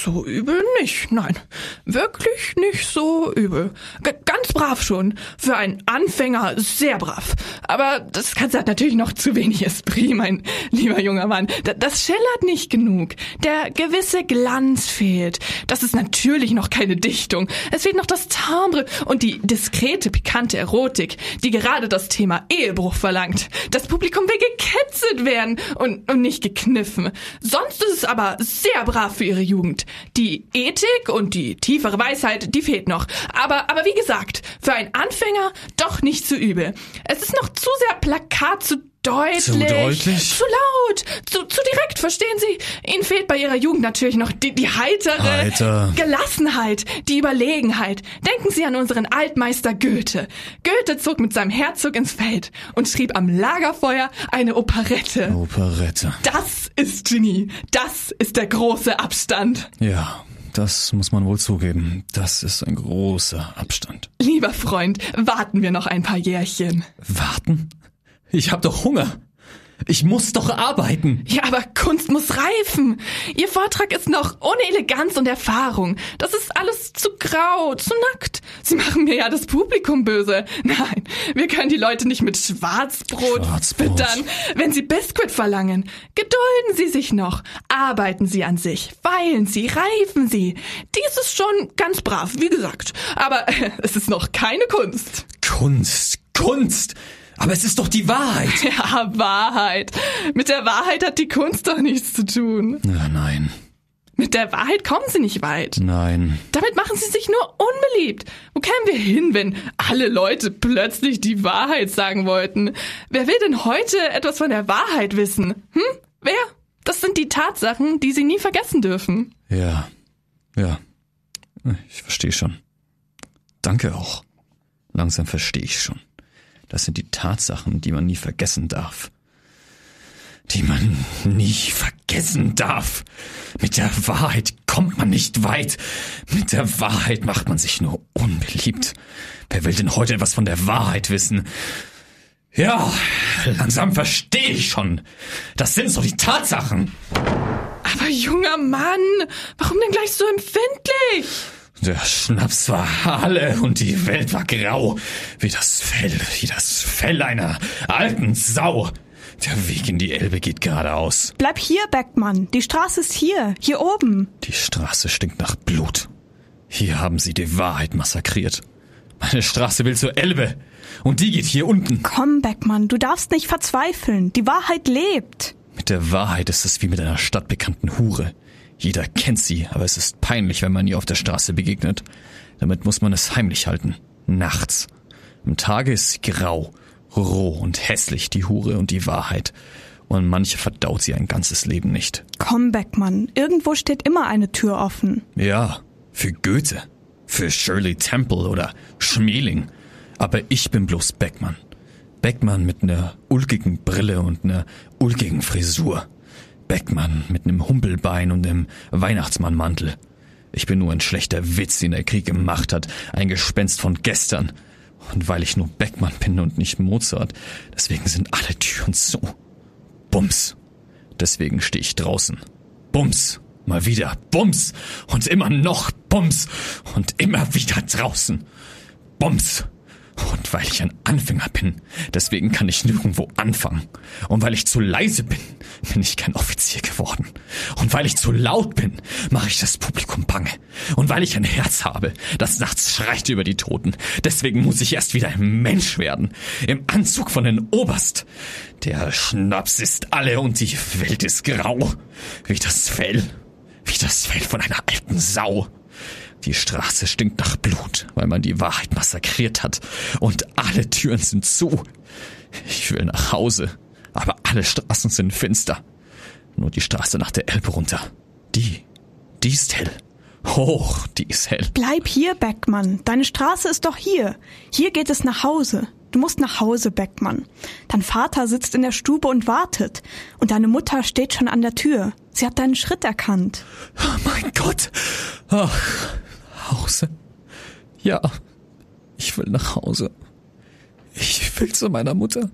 So übel nicht, nein. Wirklich nicht so übel. G ganz brav schon. Für einen Anfänger sehr brav. Aber das Ganze hat natürlich noch zu wenig Esprit, mein lieber junger Mann. D das schillert nicht genug. Der gewisse Glanz fehlt. Das ist natürlich noch keine Dichtung. Es fehlt noch das Timbre und die diskrete, pikante Erotik, die gerade das Thema Ehebruch verlangt. Das Publikum will geketzelt werden und, und nicht gekniffen. Sonst ist es aber sehr brav für ihre Jugend. Die Ethik und die tiefere Weisheit, die fehlt noch. Aber, aber wie gesagt, für einen Anfänger doch nicht zu übel. Es ist noch zu sehr Plakat zu deutlich. Zu deutlich? Zu laut. Zu, zu direkt, verstehen Sie? Ihnen fehlt bei Ihrer Jugend natürlich noch die, die heitere Heiter. Gelassenheit, die Überlegenheit. Denken Sie an unseren Altmeister Goethe. Goethe zog mit seinem Herzog ins Feld und schrieb am Lagerfeuer eine Operette. Operette. Das ist Genie. Das ist der große Abstand. Ja, das muss man wohl zugeben. Das ist ein großer Abstand. Lieber Freund, warten wir noch ein paar Jährchen. Warten? Ich hab doch Hunger. Ich muss doch arbeiten. Ja, aber Kunst muss reifen. Ihr Vortrag ist noch ohne Eleganz und Erfahrung. Das ist alles zu grau, zu nackt. Sie machen mir ja das Publikum böse. Nein, wir können die Leute nicht mit Schwarzbrot, Schwarzbrot. füttern, wenn sie Biskuit verlangen. Gedulden Sie sich noch. Arbeiten Sie an sich. Feilen Sie, reifen Sie. Dies ist schon ganz brav, wie gesagt. Aber es ist noch keine Kunst. Kunst, Kunst. Aber es ist doch die Wahrheit. Ja, Wahrheit. Mit der Wahrheit hat die Kunst doch nichts zu tun. Na, nein, Mit der Wahrheit kommen Sie nicht weit. nein. Damit machen Sie sich nur unbeliebt. Wo kämen wir hin, wenn alle Leute plötzlich die Wahrheit sagen wollten? Wer will denn heute etwas von der Wahrheit wissen? Hm? Wer? Das sind die Tatsachen, die Sie nie vergessen dürfen. Ja, ja. Ich verstehe schon. Danke auch. Langsam verstehe ich schon. Das sind die Tatsachen, die man nie vergessen darf. Die man nie vergessen darf. Mit der Wahrheit kommt man nicht weit. Mit der Wahrheit macht man sich nur unbeliebt. Wer will denn heute etwas von der Wahrheit wissen? Ja, langsam verstehe ich schon. Das sind so die Tatsachen. Aber junger Mann, warum denn gleich so empfindlich? Der Schnaps war alle und die Welt war grau, wie das Fell, wie das Fell einer alten Sau. Der Weg in die Elbe geht geradeaus. Bleib hier, Beckmann. Die Straße ist hier, hier oben. Die Straße stinkt nach Blut. Hier haben sie die Wahrheit massakriert. Meine Straße will zur Elbe und die geht hier unten. Komm, Beckmann, du darfst nicht verzweifeln. Die Wahrheit lebt. Mit der Wahrheit ist es wie mit einer stadtbekannten Hure. Jeder kennt sie, aber es ist peinlich, wenn man ihr auf der Straße begegnet. Damit muss man es heimlich halten. Nachts. Am Tage ist sie grau, roh und hässlich, die Hure und die Wahrheit. Und manche verdaut sie ein ganzes Leben nicht. Komm, Beckmann, irgendwo steht immer eine Tür offen. Ja, für Goethe, für Shirley Temple oder Schmeling. Aber ich bin bloß Beckmann. Beckmann mit einer ulkigen Brille und einer ulkigen Frisur. Beckmann mit einem Humpelbein und einem Weihnachtsmannmantel. Ich bin nur ein schlechter Witz, den der Krieg gemacht hat, ein Gespenst von gestern. Und weil ich nur Beckmann bin und nicht Mozart, deswegen sind alle Türen zu. Bums. Deswegen stehe ich draußen. Bums. Mal wieder. Bums. Und immer noch Bums. Und immer wieder draußen. Bums. Und weil ich ein Anfänger bin, deswegen kann ich nirgendwo anfangen. Und weil ich zu leise bin, bin ich kein Offizier geworden. Und weil ich zu laut bin, mache ich das Publikum bange. Und weil ich ein Herz habe, das nachts schreit über die Toten, deswegen muss ich erst wieder ein Mensch werden. Im Anzug von den Oberst. Der Schnaps ist alle und die Welt ist grau. Wie das Fell. Wie das Fell von einer alten Sau. Die Straße stinkt nach Blut, weil man die Wahrheit massakriert hat. Und alle Türen sind zu. Ich will nach Hause. Aber alle Straßen sind finster. Nur die Straße nach der Elbe runter. Die, die ist hell. Hoch, die ist hell. Bleib hier, Beckmann. Deine Straße ist doch hier. Hier geht es nach Hause. Du musst nach Hause, Beckmann. Dein Vater sitzt in der Stube und wartet. Und deine Mutter steht schon an der Tür. Sie hat deinen Schritt erkannt. Oh mein Gott. Ach, Hause. Ja, ich will nach Hause. Ich will zu meiner Mutter.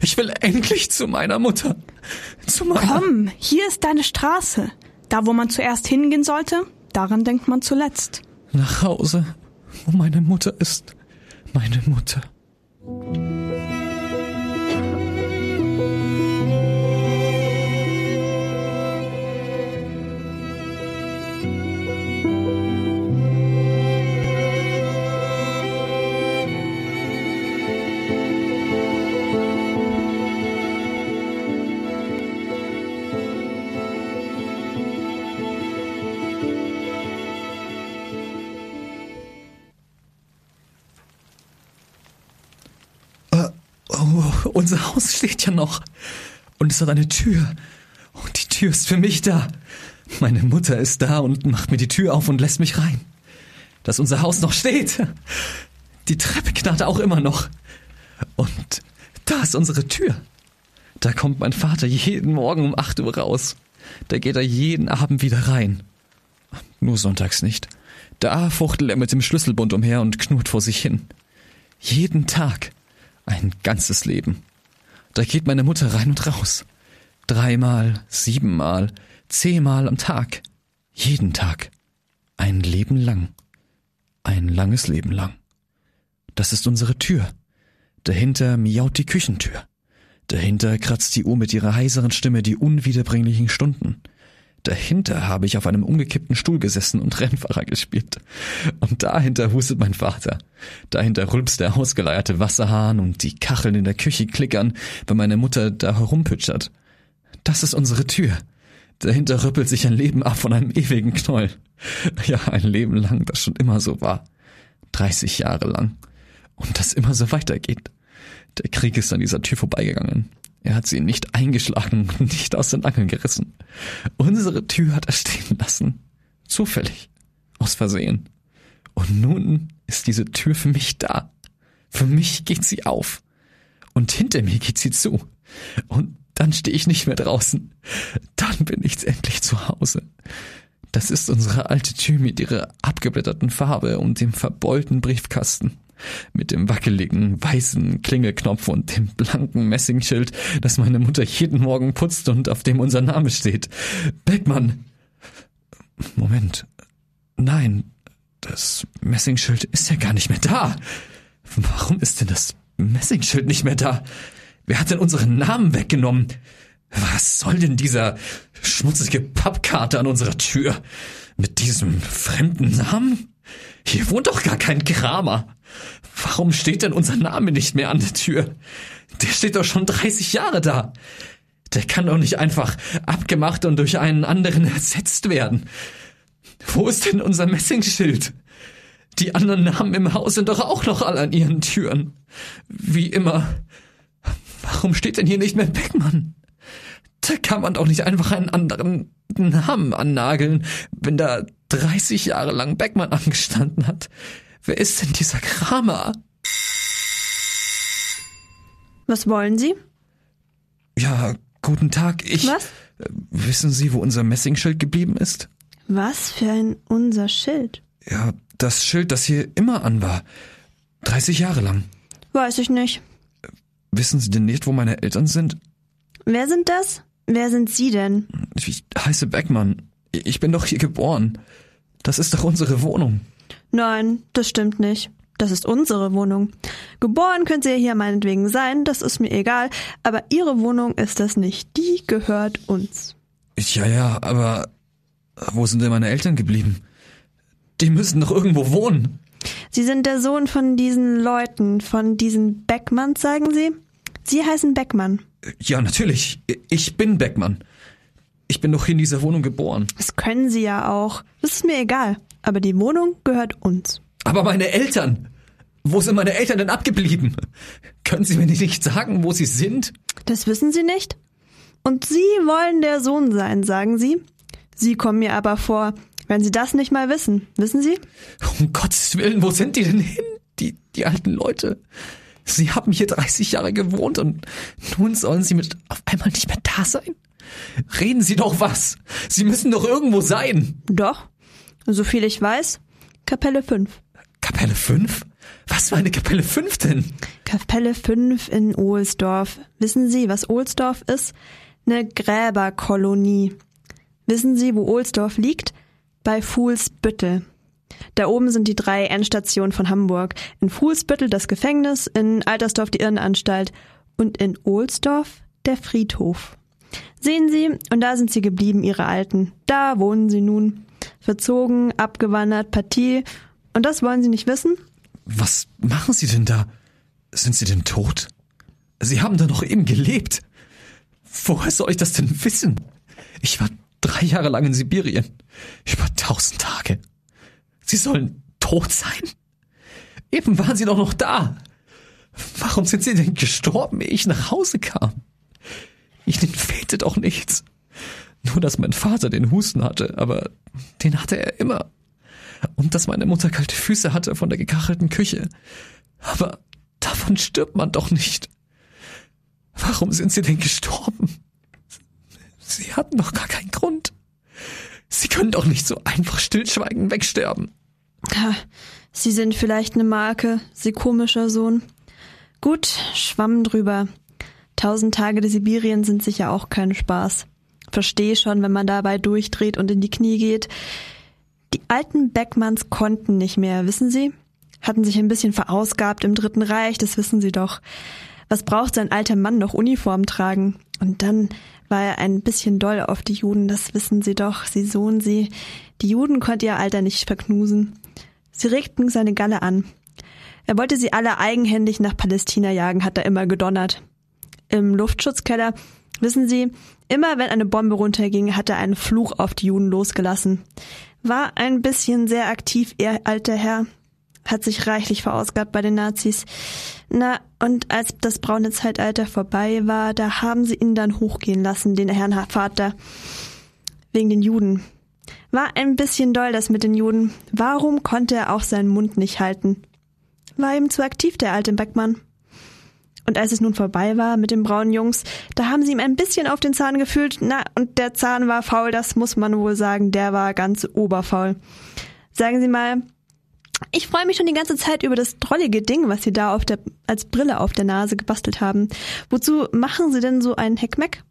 Ich will endlich zu meiner Mutter. Zu meiner... Komm, hier ist deine Straße. Da, wo man zuerst hingehen sollte, daran denkt man zuletzt. Nach Hause, wo meine Mutter ist. Meine Mutter. Unser Haus steht ja noch. Und es hat eine Tür. Und die Tür ist für mich da. Meine Mutter ist da und macht mir die Tür auf und lässt mich rein. Dass unser Haus noch steht. Die Treppe knarrt auch immer noch. Und da ist unsere Tür. Da kommt mein Vater jeden Morgen um 8 Uhr raus. Da geht er jeden Abend wieder rein. Nur sonntags nicht. Da fuchtelt er mit dem Schlüsselbund umher und knurrt vor sich hin. Jeden Tag. Ein ganzes Leben. Da geht meine Mutter rein und raus. Dreimal, siebenmal, zehnmal am Tag. Jeden Tag. Ein Leben lang. Ein langes Leben lang. Das ist unsere Tür. Dahinter miaut die Küchentür. Dahinter kratzt die Uhr mit ihrer heiseren Stimme die unwiederbringlichen Stunden. Dahinter habe ich auf einem umgekippten Stuhl gesessen und Rennfahrer gespielt. Und dahinter hustet mein Vater. Dahinter rülpst der ausgeleierte Wasserhahn und die Kacheln in der Küche klickern, wenn meine Mutter da herumpütschert. Das ist unsere Tür. Dahinter rüppelt sich ein Leben ab von einem ewigen Knoll. Ja, ein Leben lang, das schon immer so war. 30 Jahre lang. Und das immer so weitergeht. Der Krieg ist an dieser Tür vorbeigegangen. Er hat sie nicht eingeschlagen und nicht aus den Angeln gerissen. Unsere Tür hat er stehen lassen. Zufällig. Aus Versehen. Und nun ist diese Tür für mich da. Für mich geht sie auf. Und hinter mir geht sie zu. Und dann stehe ich nicht mehr draußen. Dann bin ich endlich zu Hause. Das ist unsere alte Tür mit ihrer abgeblätterten Farbe und dem verbeulten Briefkasten mit dem wackeligen weißen Klingelknopf und dem blanken Messingschild, das meine Mutter jeden Morgen putzt und auf dem unser Name steht. Beckmann. Moment. Nein, das Messingschild ist ja gar nicht mehr da. Warum ist denn das Messingschild nicht mehr da? Wer hat denn unseren Namen weggenommen? Was soll denn dieser schmutzige Pappkarte an unserer Tür? Mit diesem fremden Namen? Hier wohnt doch gar kein Kramer. Warum steht denn unser Name nicht mehr an der Tür? Der steht doch schon 30 Jahre da. Der kann doch nicht einfach abgemacht und durch einen anderen ersetzt werden. Wo ist denn unser Messingschild? Die anderen Namen im Haus sind doch auch noch alle an ihren Türen. Wie immer. Warum steht denn hier nicht mehr Beckmann? Da kann man doch nicht einfach einen anderen Namen annageln, wenn da 30 Jahre lang Beckmann angestanden hat. Wer ist denn dieser Kramer? Was wollen Sie? Ja, guten Tag. Ich. Was? Äh, Wissen Sie, wo unser Messingschild geblieben ist? Was für ein unser Schild? Ja, das Schild, das hier immer an war. 30 Jahre lang. Weiß ich nicht. Wissen Sie denn nicht, wo meine Eltern sind? Wer sind das? Wer sind Sie denn? Ich heiße Beckmann. Ich bin doch hier geboren. Das ist doch unsere Wohnung. Nein, das stimmt nicht. Das ist unsere Wohnung. Geboren könnt ihr hier meinetwegen sein, das ist mir egal, aber ihre Wohnung ist das nicht. Die gehört uns. Ja, ja, aber wo sind denn meine Eltern geblieben? Die müssen doch irgendwo wohnen. Sie sind der Sohn von diesen Leuten, von diesen Beckmanns, sagen Sie? Sie heißen Beckmann. Ja, natürlich. Ich bin Beckmann. Ich bin doch hier in dieser Wohnung geboren. Das können Sie ja auch. Das ist mir egal. Aber die Wohnung gehört uns. Aber meine Eltern! Wo sind meine Eltern denn abgeblieben? Können Sie mir nicht sagen, wo sie sind? Das wissen Sie nicht? Und Sie wollen der Sohn sein, sagen Sie? Sie kommen mir aber vor, wenn Sie das nicht mal wissen. Wissen Sie? Um Gottes Willen, wo sind die denn hin? Die, die alten Leute. Sie haben hier 30 Jahre gewohnt und nun sollen Sie mit auf einmal nicht mehr da sein? Reden Sie doch was. Sie müssen doch irgendwo sein. Doch. So viel ich weiß, Kapelle 5. Kapelle 5? Was für eine Kapelle 5 denn? Kapelle 5 in Ohlsdorf. Wissen Sie, was Ohlsdorf ist? Eine Gräberkolonie. Wissen Sie, wo Ohlsdorf liegt? Bei Fuhlsbüttel. Da oben sind die drei Endstationen von Hamburg. In Fuhlsbüttel das Gefängnis, in Altersdorf die Irrenanstalt und in Ohlsdorf der Friedhof. Sehen Sie, und da sind sie geblieben, ihre Alten. Da wohnen sie nun. Verzogen, abgewandert, Partie. Und das wollen Sie nicht wissen? Was machen Sie denn da? Sind Sie denn tot? Sie haben da noch eben gelebt. Woher soll ich das denn wissen? Ich war drei Jahre lang in Sibirien. Über tausend Tage. Sie sollen tot sein? Eben waren Sie doch noch da. Warum sind Sie denn gestorben, ehe ich nach Hause kam? Ihnen fehlte doch nichts. Nur, dass mein Vater den Husten hatte, aber den hatte er immer. Und dass meine Mutter kalte Füße hatte von der gekachelten Küche. Aber davon stirbt man doch nicht. Warum sind Sie denn gestorben? Sie hatten doch gar keinen Grund. Sie können doch nicht so einfach stillschweigend wegsterben. Sie sind vielleicht eine Marke, Sie komischer Sohn. Gut, Schwamm drüber. Tausend Tage der Sibirien sind sicher auch kein Spaß. Versteh schon, wenn man dabei durchdreht und in die Knie geht. Die alten Beckmanns konnten nicht mehr, wissen Sie? Hatten sich ein bisschen verausgabt im Dritten Reich, das wissen Sie doch. Was braucht sein alter Mann noch Uniform tragen? Und dann war er ein bisschen doll auf die Juden, das wissen Sie doch, Sie Sohn, Sie. Die Juden konnte ihr Alter nicht verknusen. Sie regten seine Galle an. Er wollte sie alle eigenhändig nach Palästina jagen, hat er immer gedonnert. Im Luftschutzkeller, wissen Sie, immer wenn eine Bombe runterging, hat er einen Fluch auf die Juden losgelassen. War ein bisschen sehr aktiv, ihr alter Herr. Hat sich reichlich verausgabt bei den Nazis. Na, und als das braune Zeitalter vorbei war, da haben sie ihn dann hochgehen lassen, den Herrn Vater. Wegen den Juden. War ein bisschen doll das mit den Juden. Warum konnte er auch seinen Mund nicht halten? War ihm zu aktiv, der alte Beckmann. Und als es nun vorbei war mit den braunen Jungs, da haben sie ihm ein bisschen auf den Zahn gefühlt. Na, und der Zahn war faul, das muss man wohl sagen, der war ganz oberfaul. Sagen Sie mal, ich freue mich schon die ganze Zeit über das drollige Ding, was Sie da auf der, als Brille auf der Nase gebastelt haben. Wozu machen Sie denn so einen Heckmeck?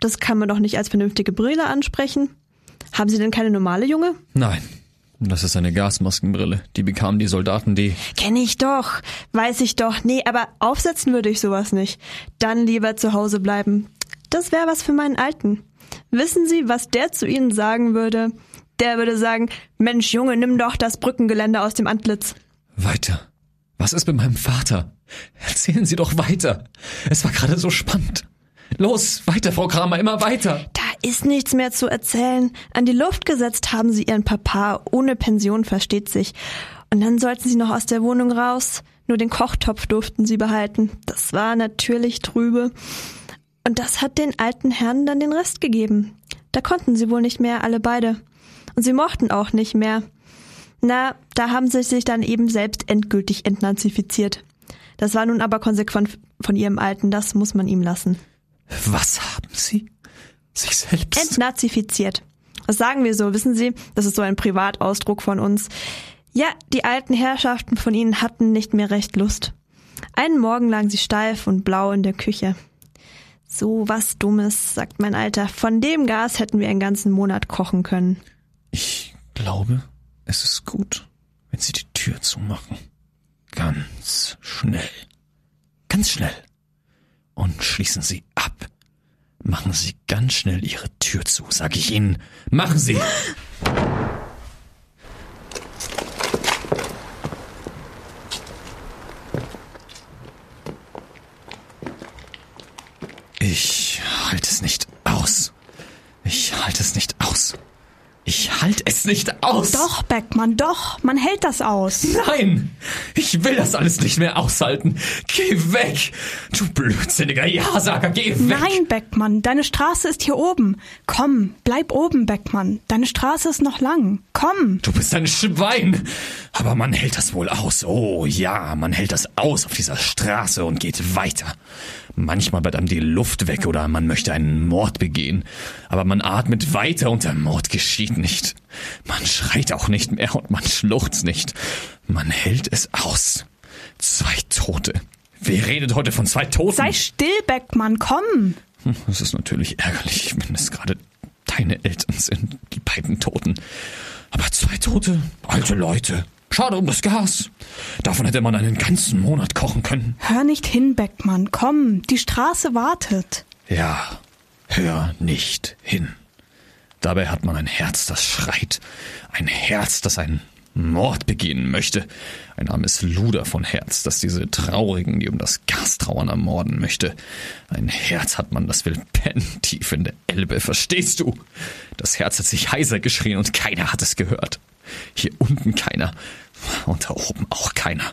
Das kann man doch nicht als vernünftige Brille ansprechen. Haben Sie denn keine normale Junge? Nein, das ist eine Gasmaskenbrille. Die bekamen die Soldaten, die. Kenn ich doch. Weiß ich doch. Nee, aber aufsetzen würde ich sowas nicht. Dann lieber zu Hause bleiben. Das wäre was für meinen Alten. Wissen Sie, was der zu Ihnen sagen würde? Der würde sagen, Mensch, Junge, nimm doch das Brückengeländer aus dem Antlitz. Weiter. Was ist mit meinem Vater? Erzählen Sie doch weiter. Es war gerade so spannend. Los, weiter, Frau Kramer, immer weiter. Da ist nichts mehr zu erzählen. An die Luft gesetzt haben sie ihren Papa, ohne Pension, versteht sich. Und dann sollten sie noch aus der Wohnung raus. Nur den Kochtopf durften sie behalten. Das war natürlich trübe. Und das hat den alten Herrn dann den Rest gegeben. Da konnten sie wohl nicht mehr, alle beide. Und sie mochten auch nicht mehr. Na, da haben sie sich dann eben selbst endgültig entnazifiziert. Das war nun aber konsequent von ihrem Alten, das muss man ihm lassen. Was haben Sie? Sich selbst? Entnazifiziert. Das sagen wir so, wissen Sie? Das ist so ein Privatausdruck von uns. Ja, die alten Herrschaften von Ihnen hatten nicht mehr recht Lust. Einen Morgen lagen sie steif und blau in der Küche. So was Dummes, sagt mein Alter. Von dem Gas hätten wir einen ganzen Monat kochen können. Ich glaube, es ist gut, wenn Sie die Tür zumachen. ganz schnell. Ganz schnell. Und schließen Sie ab. Machen Sie ganz schnell Ihre Tür zu, sag ich Ihnen. Machen Sie! Ich halte es nicht aus. Ich halte es nicht aus. Ich halte es nicht aus. Doch, Beckmann, doch. Man hält das aus. Nein! Ich will das alles nicht mehr aushalten. Geh weg! Du blödsinniger Ja-Sager, geh weg! Nein, Beckmann, deine Straße ist hier oben. Komm, bleib oben, Beckmann. Deine Straße ist noch lang. Komm. Du bist ein Schwein! Aber man hält das wohl aus. Oh ja, man hält das aus auf dieser Straße und geht weiter. Manchmal bleibt einem die Luft weg oder man möchte einen Mord begehen. Aber man atmet weiter und der Mord geschieht nicht. Man schreit auch nicht mehr und man schluchzt nicht. Man hält es aus. Zwei Tote. Wer redet heute von zwei Toten? Sei still, Beckmann, komm. Hm, Das ist natürlich ärgerlich, wenn es gerade deine Eltern sind, die beiden Toten. Aber zwei Tote, alte Leute. Schade um das Gas. Davon hätte man einen ganzen Monat kochen können. Hör nicht hin, Beckmann. Komm, die Straße wartet. Ja, hör nicht hin. Dabei hat man ein Herz, das schreit. Ein Herz, das einen Mord begehen möchte. Ein armes Luder von Herz, das diese Traurigen, die um das Gas trauern, ermorden möchte. Ein Herz hat man, das will pennen tief in der Elbe, verstehst du? Das Herz hat sich heiser geschrien und keiner hat es gehört. Hier unten keiner und da oben auch keiner.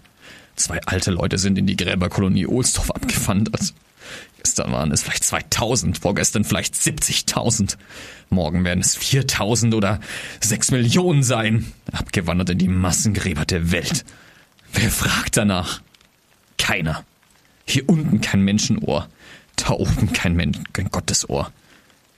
Zwei alte Leute sind in die Gräberkolonie Ohlsdorf abgewandert. Gestern waren es vielleicht 2000, vorgestern vielleicht 70.000. Morgen werden es 4000 oder 6 Millionen sein. Abgewandert in die Massengräber der Welt. Wer fragt danach? Keiner. Hier unten kein Menschenohr. Da oben kein Mensch, kein Gottesohr.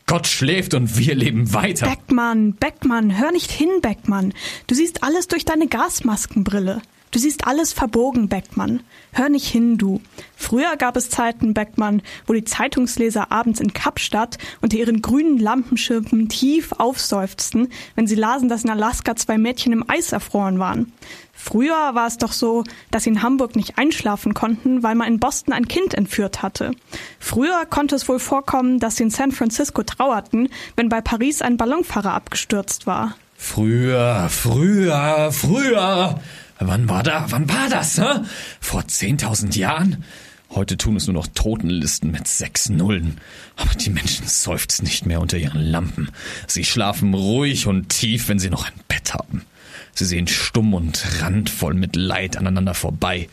Gott schläft und wir leben weiter. Beckmann, Beckmann, hör nicht hin, Beckmann. Du siehst alles durch deine Gasmaskenbrille. Du siehst alles verbogen, Beckmann. Hör nicht hin, du. Früher gab es Zeiten, Beckmann, wo die Zeitungsleser abends in Kapstadt unter ihren grünen Lampenschirmen tief aufseufzten, wenn sie lasen, dass in Alaska zwei Mädchen im Eis erfroren waren. Früher war es doch so, dass sie in Hamburg nicht einschlafen konnten, weil man in Boston ein Kind entführt hatte. Früher konnte es wohl vorkommen, dass sie in San Francisco trauerten, wenn bei Paris ein Ballonfahrer abgestürzt war. Früher, früher, früher. Wann war da? Wann war das? Hä? Vor 10.000 Jahren? Heute tun es nur noch Totenlisten mit sechs Nullen. Aber die Menschen seufzen nicht mehr unter ihren Lampen. Sie schlafen ruhig und tief, wenn sie noch ein Bett haben. Sie sehen stumm und randvoll mit Leid aneinander vorbei.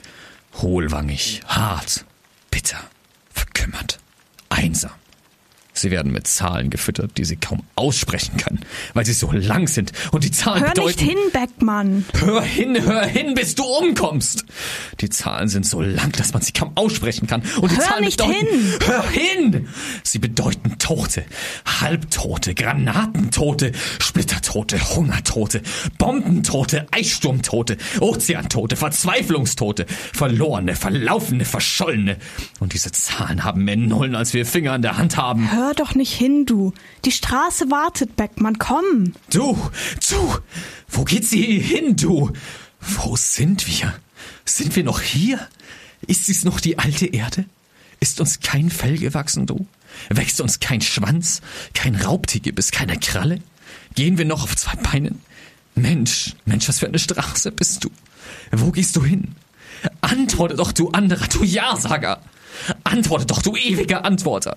Hohlwangig, hart, bitter, verkümmert, einsam. Sie werden mit Zahlen gefüttert, die sie kaum aussprechen können, weil sie so lang sind und die Zahlen Hör bedeuten... nicht hin, Beckmann. Hör hin, hör hin, bis du umkommst. Die Zahlen sind so lang, dass man sie kaum aussprechen kann. Und die Hör Zahlen nicht bedeuten, hin. hör hin. Sie bedeuten Tote, Halbtote, Granatentote, Splittertote, Hungertote, Bombentote, Eissturmtote, Ozeantote, Verzweiflungstote, verlorene, verlaufene, verschollene. Und diese Zahlen haben mehr Nullen, als wir Finger an der Hand haben. Hör doch nicht hin, du. Die Straße wartet, Beckmann, komm. Du, du, wo geht sie hin, du? Wo sind wir? Sind wir noch hier? Ist dies noch die alte Erde? Ist uns kein Fell gewachsen, du? Wächst uns kein Schwanz, kein Raubtiergebiss, keine Kralle? Gehen wir noch auf zwei Beinen? Mensch, Mensch, was für eine Straße bist du? Wo gehst du hin? Antworte doch, du anderer, du Ja-Sager! Antworte doch, du ewiger Antworter!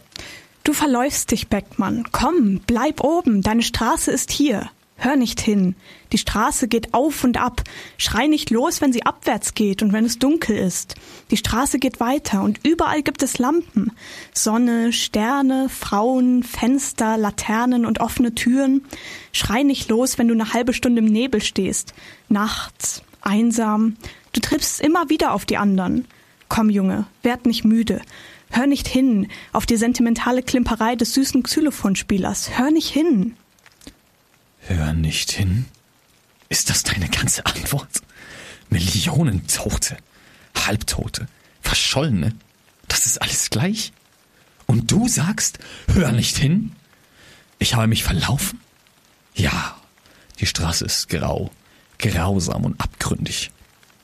Du verläufst dich, Beckmann. Komm, bleib oben. Deine Straße ist hier. Hör nicht hin. Die Straße geht auf und ab. Schrei nicht los, wenn sie abwärts geht und wenn es dunkel ist. Die Straße geht weiter und überall gibt es Lampen. Sonne, Sterne, Frauen, Fenster, Laternen und offene Türen. Schrei nicht los, wenn du eine halbe Stunde im Nebel stehst. Nachts, einsam. Du triffst immer wieder auf die anderen. Komm, Junge, werd nicht müde. Hör nicht hin auf die sentimentale Klimperei des süßen Xylophonspielers. Hör nicht hin. Hör nicht hin? Ist das deine ganze Antwort? Millionen Tote, Halbtote, Verschollene, das ist alles gleich? Und du sagst, hör nicht hin? Ich habe mich verlaufen? Ja, die Straße ist grau, grausam und abgründig.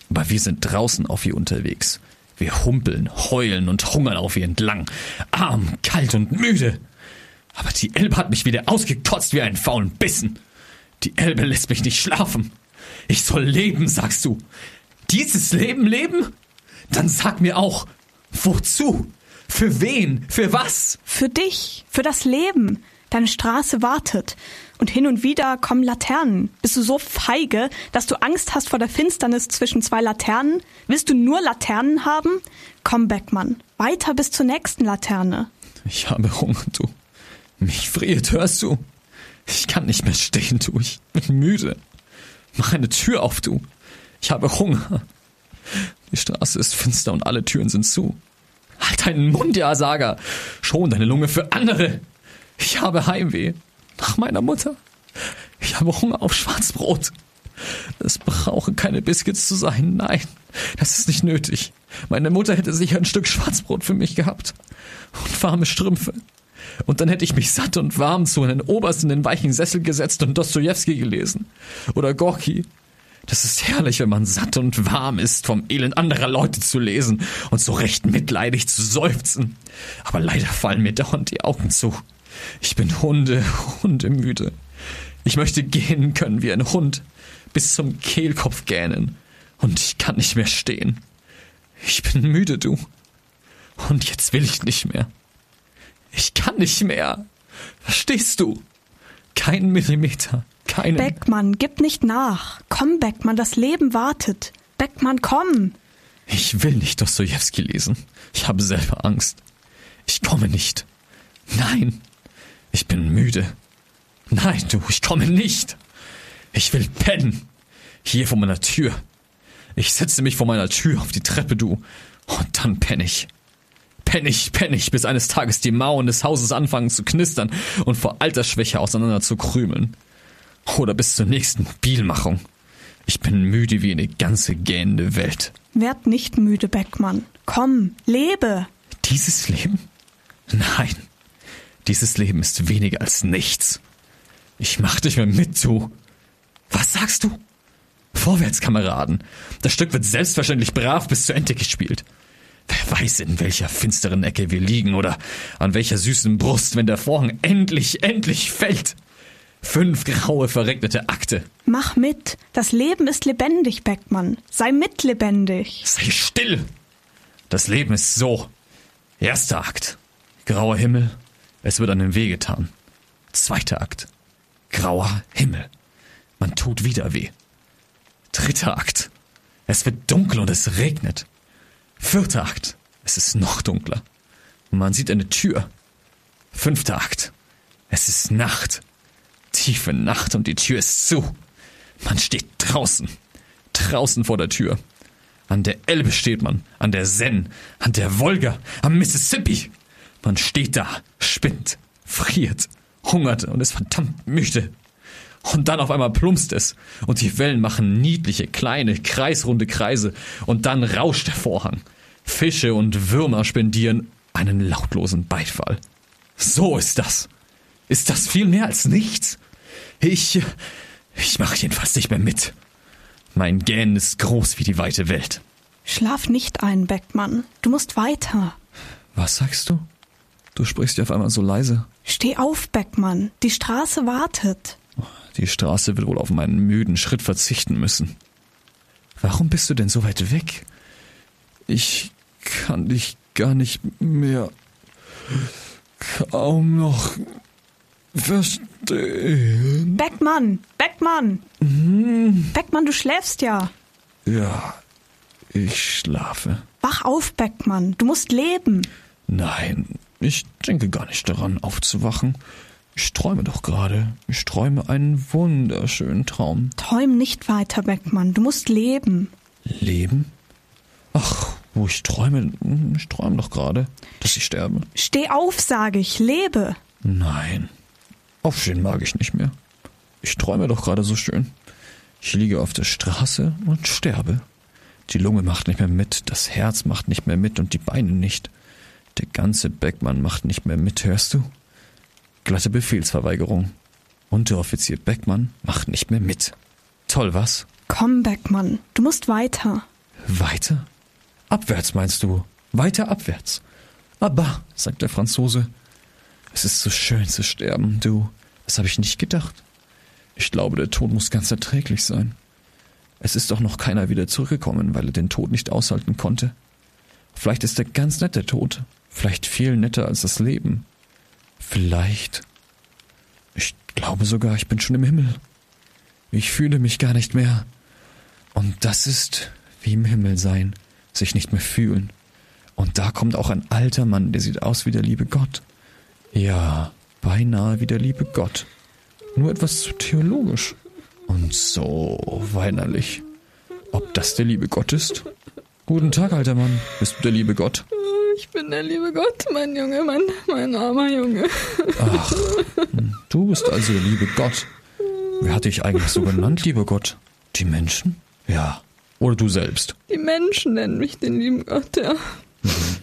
Aber wir sind draußen auf ihr unterwegs. Wir humpeln, heulen und hungern auf ihr entlang. Arm, kalt und müde. Aber die Elbe hat mich wieder ausgekotzt wie einen faulen Bissen. Die Elbe lässt mich nicht schlafen. Ich soll leben, sagst du. Dieses Leben leben? Dann sag mir auch, wozu? Für wen? Für was? Für dich, für das Leben. Deine Straße wartet. Und hin und wieder kommen Laternen. Bist du so feige, dass du Angst hast vor der Finsternis zwischen zwei Laternen? Willst du nur Laternen haben? Komm, Beckmann, weiter bis zur nächsten Laterne. Ich habe Hunger, du. Mich friert, hörst du? Ich kann nicht mehr stehen, du. Ich bin müde. Mach eine Tür auf, du. Ich habe Hunger. Die Straße ist finster und alle Türen sind zu. Halt deinen Mund, ja, Saga. Schon deine Lunge für andere. Ich habe Heimweh. Nach meiner Mutter. Ich habe Hunger auf Schwarzbrot. Es brauchen keine Biscuits zu sein. Nein, das ist nicht nötig. Meine Mutter hätte sicher ein Stück Schwarzbrot für mich gehabt. Und warme Strümpfe. Und dann hätte ich mich satt und warm zu einem Oberst in den weichen Sessel gesetzt und Dostojewski gelesen. Oder Gorki. Das ist herrlich, wenn man satt und warm ist, vom Elend anderer Leute zu lesen und so recht mitleidig zu seufzen. Aber leider fallen mir dauernd die Augen zu. Ich bin Hunde, hundemüde. Ich möchte gehen können wie ein Hund, bis zum Kehlkopf gähnen. Und ich kann nicht mehr stehen. Ich bin müde, du. Und jetzt will ich nicht mehr. Ich kann nicht mehr. Verstehst du? Kein Millimeter. Keinen. Beckmann, gib nicht nach. Komm, Beckmann, das Leben wartet. Beckmann, komm. Ich will nicht Dostojewski lesen. Ich habe selber Angst. Ich komme nicht. Nein. Ich bin müde. Nein, du, ich komme nicht. Ich will pennen. Hier vor meiner Tür. Ich setze mich vor meiner Tür auf die Treppe, du. Und dann penne ich. Pennig, pennig, bis eines Tages die Mauern des Hauses anfangen zu knistern und vor Altersschwäche auseinander zu krümeln. Oder bis zur nächsten Bielmachung. Ich bin müde wie eine ganze gähnende Welt. Werd nicht müde, Beckmann. Komm, lebe. Dieses Leben? Nein. Dieses Leben ist weniger als nichts. Ich mach dich mehr mit, du. Was sagst du? Vorwärts, Kameraden. Das Stück wird selbstverständlich brav bis zu Ende gespielt. Wer weiß, in welcher finsteren Ecke wir liegen oder an welcher süßen Brust, wenn der Vorhang endlich, endlich fällt. Fünf graue, verregnete Akte. Mach mit. Das Leben ist lebendig, Beckmann. Sei mitlebendig. Sei still. Das Leben ist so. Erster Akt. Grauer Himmel. Es wird einem weh getan. Zweiter Akt. Grauer Himmel. Man tut wieder weh. Dritter Akt. Es wird dunkel und es regnet. Vierter Akt. Es ist noch dunkler. Man sieht eine Tür. Fünfter Akt. Es ist Nacht. Tiefe Nacht und die Tür ist zu. Man steht draußen. Draußen vor der Tür. An der Elbe steht man, an der Seine, an der Wolga, am Mississippi. Man steht da, spinnt, friert, hungert und ist verdammt müde. Und dann auf einmal plumpst es und die Wellen machen niedliche, kleine, kreisrunde Kreise und dann rauscht der Vorhang. Fische und Würmer spendieren einen lautlosen Beifall. So ist das. Ist das viel mehr als nichts? Ich, ich mache jedenfalls nicht mehr mit. Mein Gähnen ist groß wie die weite Welt. Schlaf nicht ein, Beckmann. Du musst weiter. Was sagst du? Du sprichst ja auf einmal so leise. Steh auf, Beckmann. Die Straße wartet. Die Straße wird wohl auf meinen müden Schritt verzichten müssen. Warum bist du denn so weit weg? Ich kann dich gar nicht mehr kaum noch verstehen. Beckmann, Beckmann. Mhm. Beckmann, du schläfst ja. Ja, ich schlafe. Wach auf, Beckmann. Du musst leben. Nein, ich denke gar nicht daran, aufzuwachen. Ich träume doch gerade. Ich träume einen wunderschönen Traum. Träum nicht weiter, Beckmann. Du musst leben. Leben? Ach, wo ich träume, ich träume doch gerade, dass ich sterbe. Steh auf, sage ich. Lebe. Nein. Aufstehen mag ich nicht mehr. Ich träume doch gerade so schön. Ich liege auf der Straße und sterbe. Die Lunge macht nicht mehr mit, das Herz macht nicht mehr mit und die Beine nicht. Der ganze Beckmann macht nicht mehr mit, hörst du? Glatte Befehlsverweigerung. Unteroffizier Beckmann macht nicht mehr mit. Toll, was? Komm, Beckmann. Du musst weiter. Weiter? Abwärts meinst du? Weiter abwärts. Aber, sagt der Franzose, es ist so schön zu sterben, du. Das habe ich nicht gedacht. Ich glaube, der Tod muss ganz erträglich sein. Es ist doch noch keiner wieder zurückgekommen, weil er den Tod nicht aushalten konnte. Vielleicht ist er ganz nett, der Tod. Vielleicht viel netter als das Leben. Vielleicht. Ich glaube sogar, ich bin schon im Himmel. Ich fühle mich gar nicht mehr. Und das ist wie im Himmel sein, sich nicht mehr fühlen. Und da kommt auch ein alter Mann, der sieht aus wie der liebe Gott. Ja, beinahe wie der liebe Gott. Nur etwas zu theologisch. Und so weinerlich. Ob das der liebe Gott ist? Guten Tag, alter Mann. Bist du der liebe Gott? Ich bin der liebe Gott, mein Junge, mein, mein armer Junge. Ach, du bist also der liebe Gott. Wer hat dich eigentlich so genannt, lieber Gott? Die Menschen? Ja. Oder du selbst? Die Menschen nennen mich den lieben Gott, ja.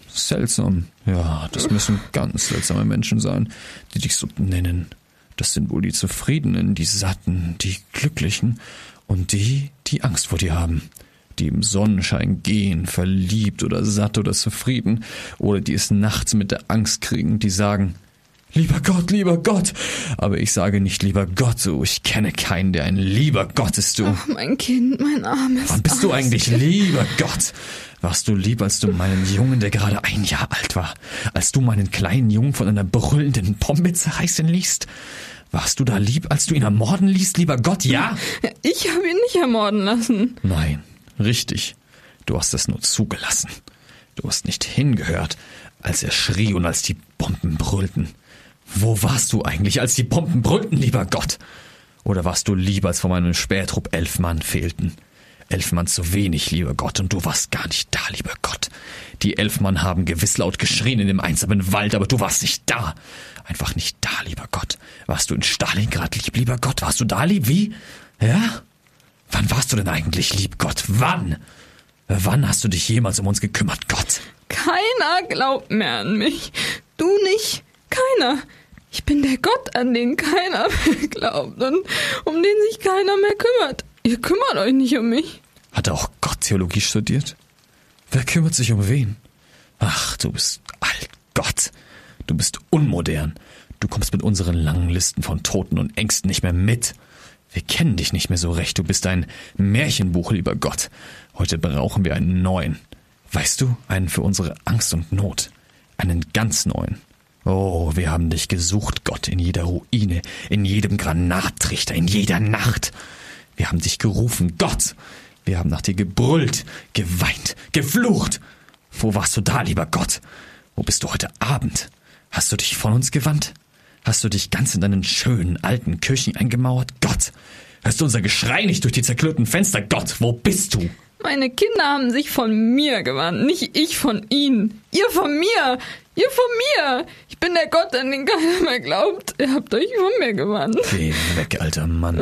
Seltsam. Ja, das müssen ganz seltsame Menschen sein, die dich so nennen. Das sind wohl die Zufriedenen, die Satten, die Glücklichen und die, die Angst vor dir haben. Die im Sonnenschein gehen, verliebt oder satt oder zufrieden, oder die es nachts mit der Angst kriegen, die sagen, Lieber Gott, lieber Gott. Aber ich sage nicht lieber Gott, so. Ich kenne keinen, der ein lieber Gott ist, du. Ach, mein Kind, mein armes. Wann bist du eigentlich kind. lieber Gott? Warst du lieb, als du meinen Jungen, der gerade ein Jahr alt war, als du meinen kleinen Jungen von einer brüllenden Pombe zerreißen ließt? Warst du da lieb, als du ihn ermorden ließt, lieber Gott, ja? Ich habe ihn nicht ermorden lassen. Nein, richtig. Du hast es nur zugelassen. Du hast nicht hingehört, als er schrie und als die Bomben brüllten. Wo warst du eigentlich, als die Bomben brüllten, lieber Gott? Oder warst du lieber, als vor meinem Spähtrupp elf Mann fehlten? Elf Mann zu wenig, lieber Gott, und du warst gar nicht da, lieber Gott. Die elf Mann haben gewiss laut geschrien in dem einsamen Wald, aber du warst nicht da. Einfach nicht da, lieber Gott. Warst du in Stalingrad lieb, lieber Gott? Warst du da lieb? Wie? Ja? Wann warst du denn eigentlich lieb, Gott? Wann? Wann hast du dich jemals um uns gekümmert, Gott? Keiner glaubt mehr an mich. Du nicht? Keiner. Ich bin der Gott, an den keiner mehr glaubt und um den sich keiner mehr kümmert. Ihr kümmert euch nicht um mich. Hat auch Gott Theologie studiert? Wer kümmert sich um wen? Ach, du bist alt, Gott. Du bist unmodern. Du kommst mit unseren langen Listen von Toten und Ängsten nicht mehr mit. Wir kennen dich nicht mehr so recht. Du bist ein Märchenbuch, lieber Gott. Heute brauchen wir einen neuen. Weißt du, einen für unsere Angst und Not. Einen ganz neuen. Oh, wir haben dich gesucht, Gott, in jeder Ruine, in jedem Granattrichter, in jeder Nacht. Wir haben dich gerufen, Gott. Wir haben nach dir gebrüllt, geweint, geflucht. Wo warst du da, lieber Gott? Wo bist du heute Abend? Hast du dich von uns gewandt? Hast du dich ganz in deinen schönen alten Kirchen eingemauert? Gott! Hörst du unser Geschrei nicht durch die zerklirrten Fenster? Gott, wo bist du? Meine Kinder haben sich von mir gewandt, nicht ich von ihnen. Ihr von mir! Ihr von mir! Ich bin der Gott, an den keiner mehr glaubt. Ihr habt euch von mir gewandt. Geh weg, alter Mann.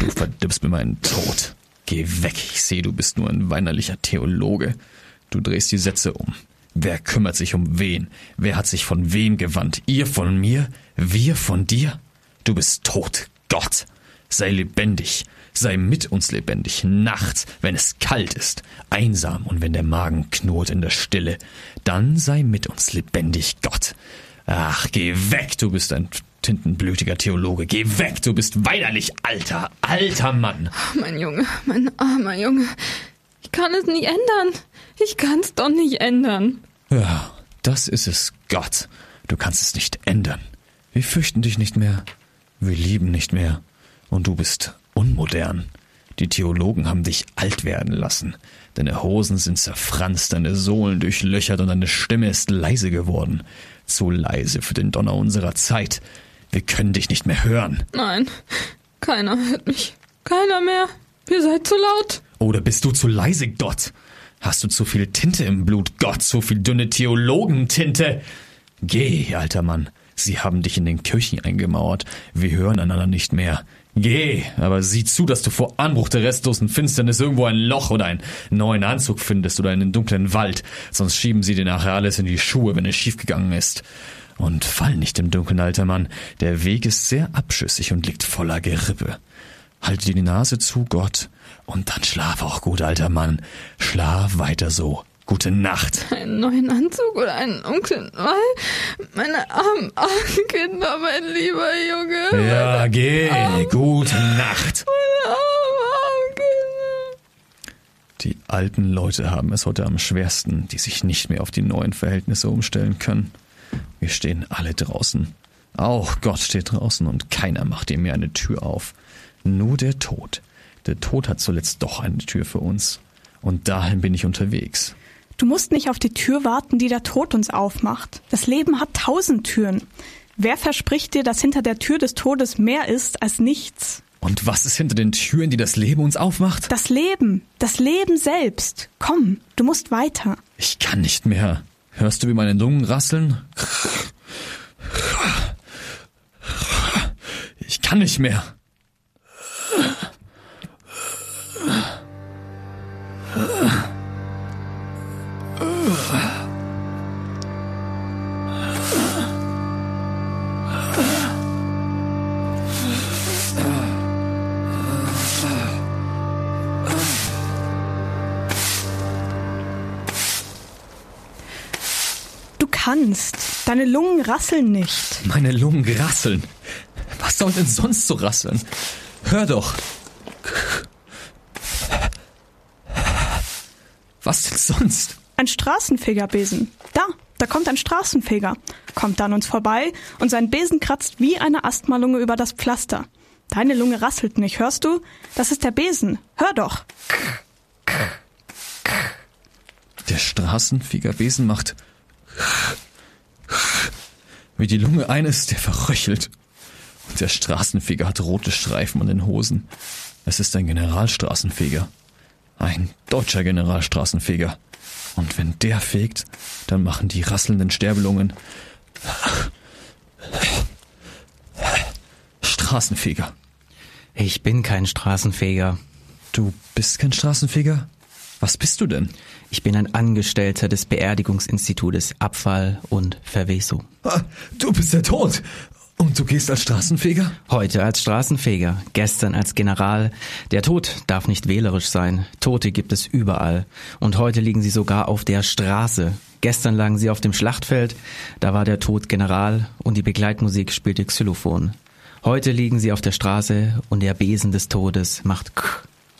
Du verdirbst mir meinen Tod. Geh weg. Ich sehe, du bist nur ein weinerlicher Theologe. Du drehst die Sätze um. Wer kümmert sich um wen? Wer hat sich von wem gewandt? Ihr von mir? Wir von dir? Du bist tot, Gott. Sei lebendig. Sei mit uns lebendig, nachts, wenn es kalt ist, einsam und wenn der Magen knurrt in der Stille. Dann sei mit uns lebendig, Gott. Ach, geh weg, du bist ein tintenblütiger Theologe. Geh weg, du bist weinerlich alter, alter Mann. Mein Junge, mein armer Junge. Ich kann es nicht ändern. Ich kann's doch nicht ändern. Ja, das ist es, Gott. Du kannst es nicht ändern. Wir fürchten dich nicht mehr. Wir lieben nicht mehr. Und du bist unmodern. Die Theologen haben dich alt werden lassen. Deine Hosen sind zerfranst, deine Sohlen durchlöchert und deine Stimme ist leise geworden. Zu leise für den Donner unserer Zeit. Wir können dich nicht mehr hören. Nein, keiner hört mich. Keiner mehr. Ihr seid zu laut. Oder bist du zu leise, Gott? Hast du zu viel Tinte im Blut, Gott? Zu viel dünne Theologentinte? Geh, alter Mann. Sie haben dich in den Kirchen eingemauert. Wir hören einander nicht mehr. Geh, aber sieh zu, dass du vor Anbruch der restlosen Finsternis irgendwo ein Loch oder einen neuen Anzug findest oder einen dunklen Wald, sonst schieben sie dir nachher alles in die Schuhe, wenn es schiefgegangen ist. Und fall nicht im Dunkeln, alter Mann. Der Weg ist sehr abschüssig und liegt voller Gerippe. Halte dir die Nase zu, Gott. Und dann schlaf auch gut, alter Mann. Schlaf weiter so. Gute Nacht. Einen neuen Anzug oder einen Onkel Noel? Meine armen, armen Kinder, mein lieber Junge. Ja, geh. Gute Nacht. Meine armen, armen Kinder. Die alten Leute haben es heute am schwersten, die sich nicht mehr auf die neuen Verhältnisse umstellen können. Wir stehen alle draußen. Auch Gott steht draußen und keiner macht ihm mehr eine Tür auf. Nur der Tod. Der Tod hat zuletzt doch eine Tür für uns. Und dahin bin ich unterwegs. Du musst nicht auf die Tür warten, die der Tod uns aufmacht. Das Leben hat tausend Türen. Wer verspricht dir, dass hinter der Tür des Todes mehr ist als nichts? Und was ist hinter den Türen, die das Leben uns aufmacht? Das Leben, das Leben selbst. Komm, du musst weiter. Ich kann nicht mehr. Hörst du, wie meine Lungen rasseln? Ich kann nicht mehr. Du kannst. Deine Lungen rasseln nicht. Meine Lungen rasseln. Was soll denn sonst so rasseln? Hör doch. Was denn sonst? Ein Straßenfegerbesen. Da, da kommt ein Straßenfeger. Kommt an uns vorbei und sein Besen kratzt wie eine Asthmalunge über das Pflaster. Deine Lunge rasselt nicht, hörst du? Das ist der Besen. Hör doch. Der Straßenfegerbesen macht wie die Lunge eines, der verröchelt. Und der Straßenfeger hat rote Streifen an den Hosen. Es ist ein Generalstraßenfeger. Ein deutscher Generalstraßenfeger. Und wenn der fegt, dann machen die rasselnden Sterbelungen Straßenfeger. Ich bin kein Straßenfeger. Du bist kein Straßenfeger? Was bist du denn? Ich bin ein Angestellter des Beerdigungsinstitutes Abfall und Verwesung. Ah, Du bist der Tod. Und du gehst als Straßenfeger? Heute als Straßenfeger, gestern als General. Der Tod darf nicht wählerisch sein. Tote gibt es überall. Und heute liegen sie sogar auf der Straße. Gestern lagen sie auf dem Schlachtfeld, da war der Tod General und die Begleitmusik spielte Xylophon. Heute liegen sie auf der Straße und der Besen des Todes macht k,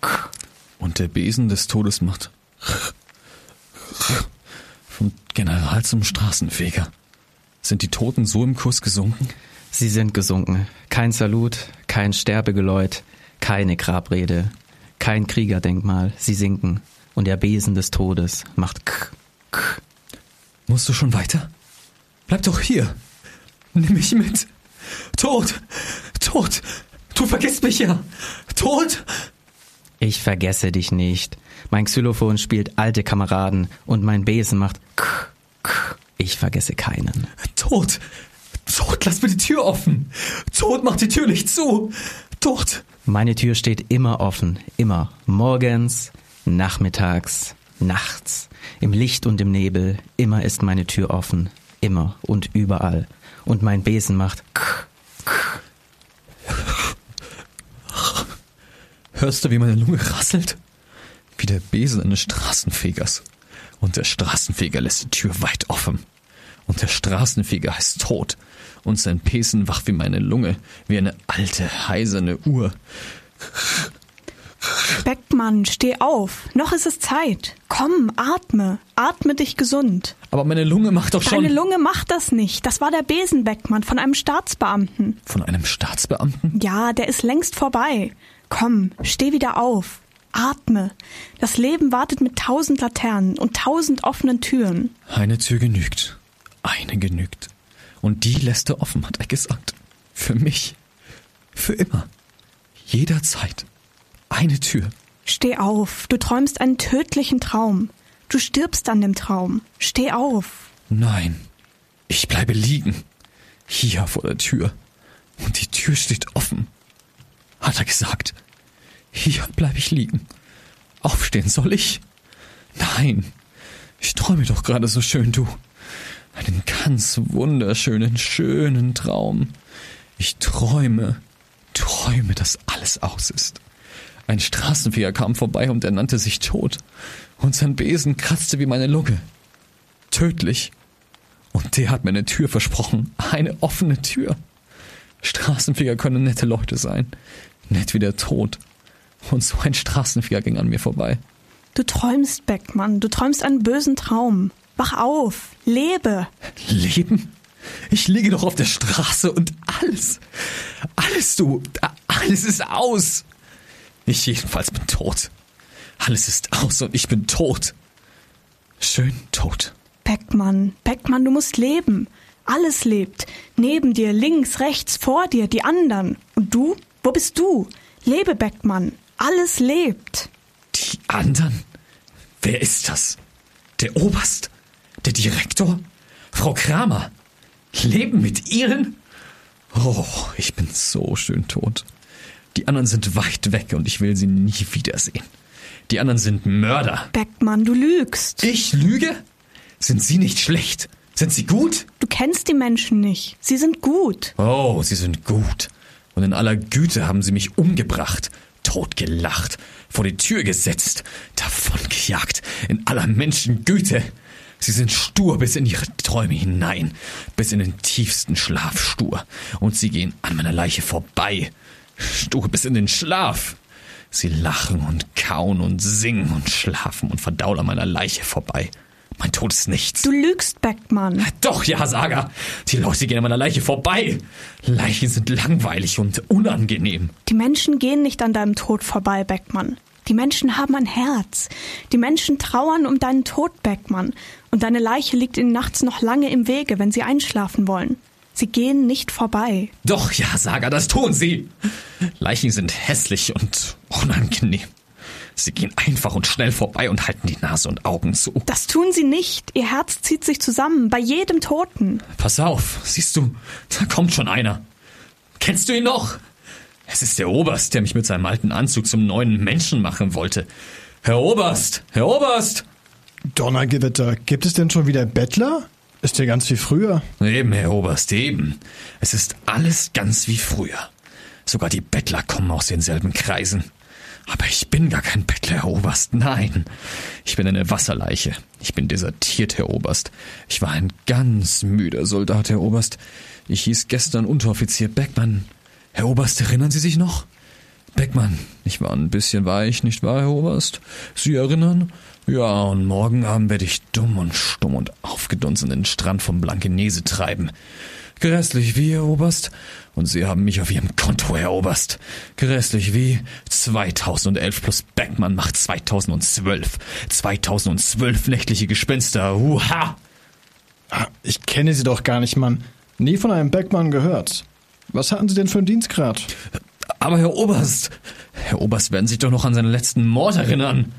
k. Und der Besen des Todes macht vom General zum Straßenfeger. Sind die Toten so im Kurs gesunken? Sie sind gesunken. Kein Salut, kein Sterbegeläut, keine Grabrede, kein Kriegerdenkmal. Sie sinken. Und der Besen des Todes macht k, k. Musst du schon weiter? Bleib doch hier. Nimm mich mit. Tod! Tod! Du vergisst mich ja! Tod! Ich vergesse dich nicht. Mein Xylophon spielt alte Kameraden und mein Besen macht k, k. Ich vergesse keinen. Tod! Tod, lass mir die Tür offen! Tod, mach die Tür nicht zu! Tod! Meine Tür steht immer offen, immer. Morgens, nachmittags, nachts, im Licht und im Nebel, immer ist meine Tür offen, immer und überall. Und mein Besen macht k, k. Hörst du, wie meine Lunge rasselt? Wie der Besen eines Straßenfegers. Und der Straßenfeger lässt die Tür weit offen. Und der Straßenfeger heißt tot. Und sein Besen wach wie meine Lunge, wie eine alte, heiserne Uhr. Beckmann, steh auf. Noch ist es Zeit. Komm, atme. Atme dich gesund. Aber meine Lunge macht doch schon... Deine Lunge macht das nicht. Das war der Besen, Beckmann, von einem Staatsbeamten. Von einem Staatsbeamten? Ja, der ist längst vorbei. Komm, steh wieder auf. Atme. Das Leben wartet mit tausend Laternen und tausend offenen Türen. Eine Tür genügt. Eine genügt. Und die lässt er offen, hat er gesagt. Für mich. Für immer. Jederzeit. Eine Tür. Steh auf. Du träumst einen tödlichen Traum. Du stirbst an dem Traum. Steh auf. Nein. Ich bleibe liegen. Hier vor der Tür. Und die Tür steht offen. Hat er gesagt. Hier bleibe ich liegen. Aufstehen soll ich? Nein. Ich träume doch gerade so schön, du. Einen ganz wunderschönen, schönen Traum. Ich träume, träume, dass alles aus ist. Ein Straßenfeger kam vorbei und er nannte sich Tod. Und sein Besen kratzte wie meine Lunge. Tödlich. Und der hat mir eine Tür versprochen. Eine offene Tür. Straßenfeger können nette Leute sein. Nett wie der Tod. Und so ein Straßenfeger ging an mir vorbei. Du träumst, Beckmann. Du träumst einen bösen Traum. Wach auf. Lebe. Leben? Ich liege doch auf der Straße und alles, alles du, alles ist aus. Ich jedenfalls bin tot. Alles ist aus und ich bin tot. Schön tot. Beckmann, Beckmann, du musst leben. Alles lebt. Neben dir, links, rechts, vor dir, die anderen. Und du? Wo bist du? Lebe, Beckmann. Alles lebt. Die anderen? Wer ist das? Der Oberst? Der Direktor? Frau Kramer? Leben mit Ihnen? Oh, ich bin so schön tot. Die anderen sind weit weg und ich will sie nie wiedersehen. Die anderen sind Mörder. Beckmann, du lügst. Ich lüge? Sind Sie nicht schlecht? Sind Sie gut? Du kennst die Menschen nicht. Sie sind gut. Oh, sie sind gut. Und in aller Güte haben sie mich umgebracht, totgelacht, vor die Tür gesetzt, davongejagt, in aller Menschengüte. Sie sind stur bis in ihre Träume hinein, bis in den tiefsten Schlaf stur. Und sie gehen an meiner Leiche vorbei, stur bis in den Schlaf. Sie lachen und kauen und singen und schlafen und verdauen an meiner Leiche vorbei. Mein Tod ist nichts. Du lügst, Beckmann. Doch, ja, Saga. Die Leute gehen an meiner Leiche vorbei. Leichen sind langweilig und unangenehm. Die Menschen gehen nicht an deinem Tod vorbei, Beckmann. Die Menschen haben ein Herz. Die Menschen trauern um deinen Tod, Beckmann. Und deine Leiche liegt ihnen nachts noch lange im Wege, wenn sie einschlafen wollen. Sie gehen nicht vorbei. Doch, ja, Saga, das tun sie. Leichen sind hässlich und unangenehm. Sie gehen einfach und schnell vorbei und halten die Nase und Augen zu. Das tun sie nicht. Ihr Herz zieht sich zusammen, bei jedem Toten. Pass auf, siehst du, da kommt schon einer. Kennst du ihn noch? Es ist der Oberst, der mich mit seinem alten Anzug zum neuen Menschen machen wollte. Herr Oberst, Herr Oberst! Donnergewitter, gibt es denn schon wieder Bettler? Ist ja ganz wie früher. Eben, Herr Oberst, eben. Es ist alles ganz wie früher. Sogar die Bettler kommen aus denselben Kreisen. Aber ich bin gar kein Bettler, Herr Oberst. Nein. Ich bin eine Wasserleiche. Ich bin desertiert, Herr Oberst. Ich war ein ganz müder Soldat, Herr Oberst. Ich hieß gestern Unteroffizier Beckmann. Herr Oberst, erinnern Sie sich noch? Beckmann, ich war ein bisschen weich, nicht wahr, Herr Oberst? Sie erinnern? Ja, und morgen Abend werde ich dumm und stumm und aufgedunsen den Strand vom Blankenese treiben. Grässlich wie, Herr Oberst? Und Sie haben mich auf Ihrem Konto, Herr Oberst. Grässlich wie 2011 plus Beckmann macht 2012. 2012 nächtliche Gespenster. Uha! Ah, Ich kenne Sie doch gar nicht, Mann. Nie von einem Beckmann gehört. Was hatten Sie denn für einen Dienstgrad? Aber Herr Oberst, Herr Oberst werden sich doch noch an seinen letzten Mord erinnern.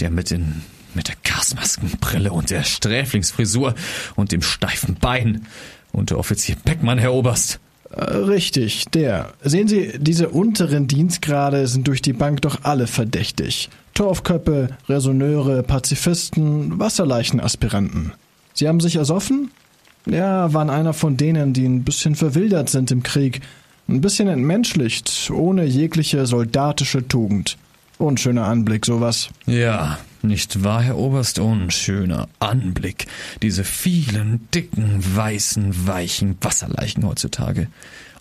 Der mit den, mit der Gasmaskenbrille und der Sträflingsfrisur und dem steifen Bein. Unteroffizier Beckmann, Herr Oberst. Äh, richtig, der. Sehen Sie, diese unteren Dienstgrade sind durch die Bank doch alle verdächtig. Torfköppe, Resonneure, Pazifisten, Wasserleichenaspiranten. Sie haben sich ersoffen? Ja, waren einer von denen, die ein bisschen verwildert sind im Krieg. Ein bisschen entmenschlicht, ohne jegliche soldatische Tugend. Unschöner Anblick, sowas. Ja, nicht wahr, Herr Oberst? Unschöner Anblick. Diese vielen, dicken, weißen, weichen Wasserleichen heutzutage.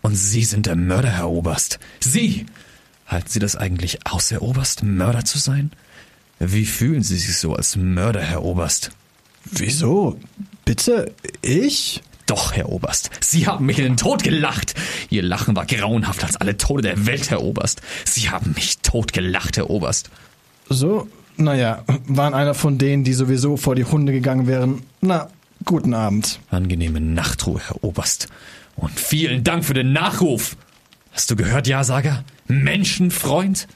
Und Sie sind der Mörder, Herr Oberst. Sie! Halten Sie das eigentlich aus, Herr Oberst, Mörder zu sein? Wie fühlen Sie sich so als Mörder, Herr Oberst? Wieso? Bitte? Ich? Doch, Herr Oberst, Sie haben mich in den Tod gelacht. Ihr Lachen war grauenhaft als alle Tode der Welt, Herr Oberst. Sie haben mich totgelacht, Herr Oberst. So? Naja, waren einer von denen, die sowieso vor die Hunde gegangen wären. Na, guten Abend. Angenehme Nachtruhe, Herr Oberst. Und vielen Dank für den Nachruf. Hast du gehört, Ja-Sager? Menschenfreund?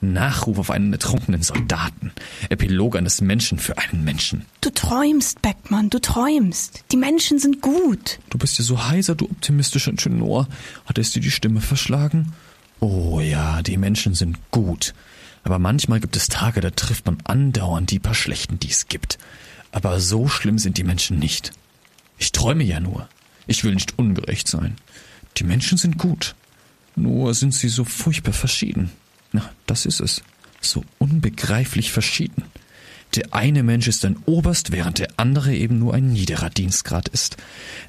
Nachruf auf einen ertrunkenen Soldaten. Epilog eines Menschen für einen Menschen. Du träumst, Beckmann, du träumst. Die Menschen sind gut. Du bist ja so heiser, du optimistischer Tenor. Hat es dir die Stimme verschlagen? Oh ja, die Menschen sind gut. Aber manchmal gibt es Tage, da trifft man andauernd die paar Schlechten, die es gibt. Aber so schlimm sind die Menschen nicht. Ich träume ja nur. Ich will nicht ungerecht sein. Die Menschen sind gut. Nur sind sie so furchtbar verschieden. Na, das ist es. So unbegreiflich verschieden. Der eine Mensch ist ein Oberst, während der andere eben nur ein niederer Dienstgrad ist.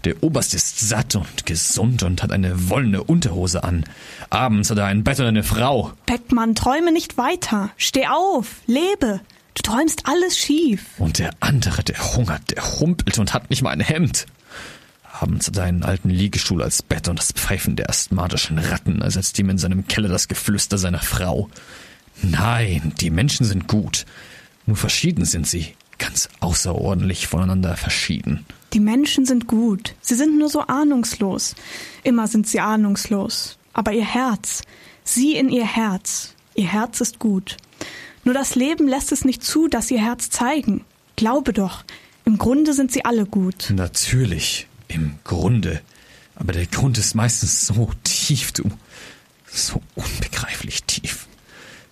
Der Oberst ist satt und gesund und hat eine wollene Unterhose an. Abends hat er ein Bett und eine Frau. Beckmann, träume nicht weiter. Steh auf, lebe. Du träumst alles schief. Und der andere, der hungert, der humpelt und hat nicht mal ein Hemd. Abends hat er einen alten Liegestuhl als Bett und das Pfeifen der asthmatischen Ratten ersetzt ihm in seinem Keller das Geflüster seiner Frau. Nein, die Menschen sind gut. Nur verschieden sind sie. Ganz außerordentlich voneinander verschieden. Die Menschen sind gut. Sie sind nur so ahnungslos. Immer sind sie ahnungslos. Aber ihr Herz, sie in ihr Herz, ihr Herz ist gut. Nur das Leben lässt es nicht zu, dass ihr Herz zeigen. Glaube doch, im Grunde sind sie alle gut. Natürlich, im Grunde. Aber der Grund ist meistens so tief, du. So unbegreiflich tief.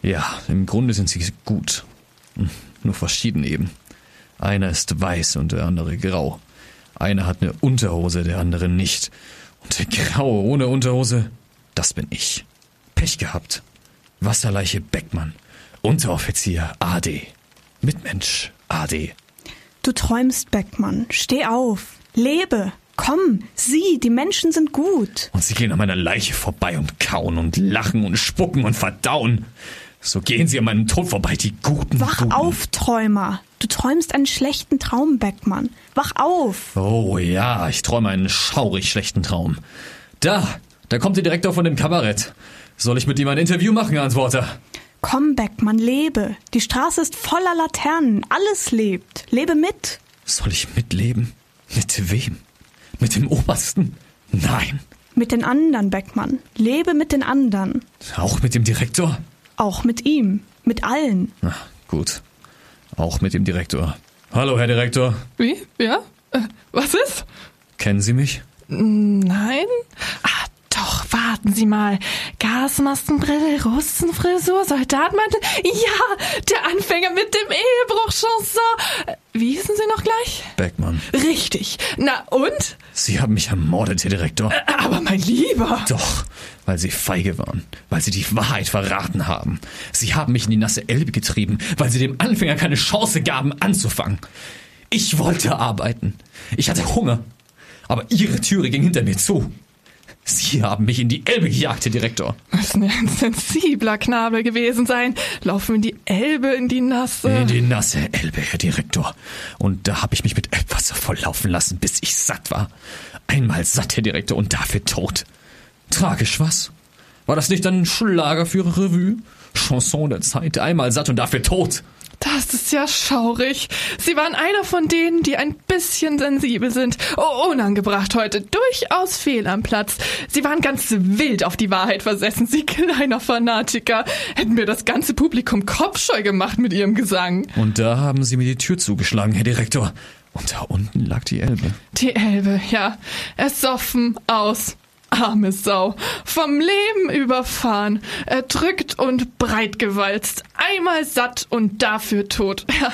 Ja, im Grunde sind sie gut. Hm, Nur verschieden eben. Einer ist weiß und der andere grau. Einer hat eine Unterhose, der andere nicht. Und der Graue ohne Unterhose, das bin ich. Pech gehabt. Wasserleiche Beckmann. Unteroffizier AD. Mitmensch AD. Du träumst, Beckmann. Steh auf. Lebe. Komm, sieh, die Menschen sind gut. Und sie gehen an meiner Leiche vorbei und kauen und lachen und spucken und verdauen. So gehen sie an meinem Tod vorbei, die guten Wach guten. auf, Träumer. Du träumst einen schlechten Traum, Beckmann. Wach auf. Oh ja, ich träume einen schaurig schlechten Traum. Da, da kommt der Direktor von dem Kabarett. Soll ich mit ihm ein Interview machen, Antworter? Komm, Beckmann, lebe. Die Straße ist voller Laternen. Alles lebt. Lebe mit. Soll ich mitleben? Mit wem? Mit dem Obersten? Nein. Mit den anderen, Beckmann. Lebe mit den anderen. Auch mit dem Direktor? Auch mit ihm. Mit allen. Na, gut. Auch mit dem Direktor. Hallo, Herr Direktor. Wie? Ja? Äh, was ist? Kennen Sie mich? Nein? Ah, doch, warten Sie mal. Gasmaskenbrille, Russenfrisur, Soldatmantel. Ja, der Anfänger mit dem Ehebruch-Chanson. Äh, Wie hießen Sie noch gleich? Beckmann. Richtig. Na und? Sie haben mich ermordet, Herr Direktor. Aber mein Lieber. Doch, weil Sie feige waren, weil Sie die Wahrheit verraten haben. Sie haben mich in die nasse Elbe getrieben, weil Sie dem Anfänger keine Chance gaben, anzufangen. Ich wollte arbeiten. Ich hatte Hunger. Aber Ihre Türe ging hinter mir zu. Sie haben mich in die Elbe gejagt, Herr Direktor. Müssen ja ein sensibler Knabel gewesen sein. Laufen in die Elbe, in die Nasse. In die nasse Elbe, Herr Direktor. Und da habe ich mich mit Elbwasser volllaufen lassen, bis ich satt war. Einmal satt, Herr Direktor, und dafür tot. Tragisch, was? War das nicht ein Schlager für Revue? Chanson der Zeit, einmal satt und dafür tot. Das ist ja schaurig. Sie waren einer von denen, die ein bisschen sensibel sind. Oh, unangebracht heute. Durchaus fehl am Platz. Sie waren ganz wild auf die Wahrheit versessen, Sie kleiner Fanatiker. Hätten mir das ganze Publikum kopfscheu gemacht mit Ihrem Gesang. Und da haben Sie mir die Tür zugeschlagen, Herr Direktor. Und da unten lag die Elbe. Die Elbe, ja. Ersoffen aus. Arme Sau. Vom Leben überfahren. Erdrückt und breitgewalzt. Einmal satt und dafür tot. Ja,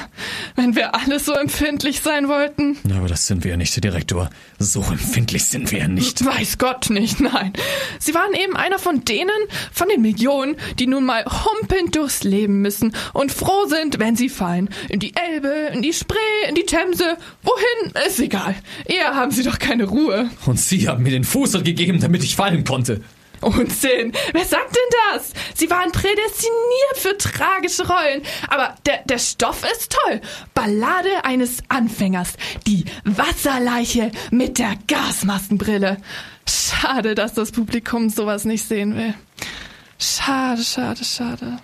wenn wir alle so empfindlich sein wollten. Aber das sind wir ja nicht, Herr Direktor. So empfindlich sind wir ja nicht. Weiß Gott nicht, nein. Sie waren eben einer von denen, von den Millionen, die nun mal humpelnd durchs Leben müssen und froh sind, wenn sie fallen. In die Elbe, in die Spree, in die Themse. Wohin? Ist egal. Eher haben sie doch keine Ruhe. Und Sie haben mir den Fuß gegeben, damit ich fallen konnte. Unsinn. Wer sagt denn das? Sie waren prädestiniert für tragische Rollen. Aber der, der Stoff ist toll. Ballade eines Anfängers. Die Wasserleiche mit der Gasmaskenbrille. Schade, dass das Publikum sowas nicht sehen will. Schade, schade, schade.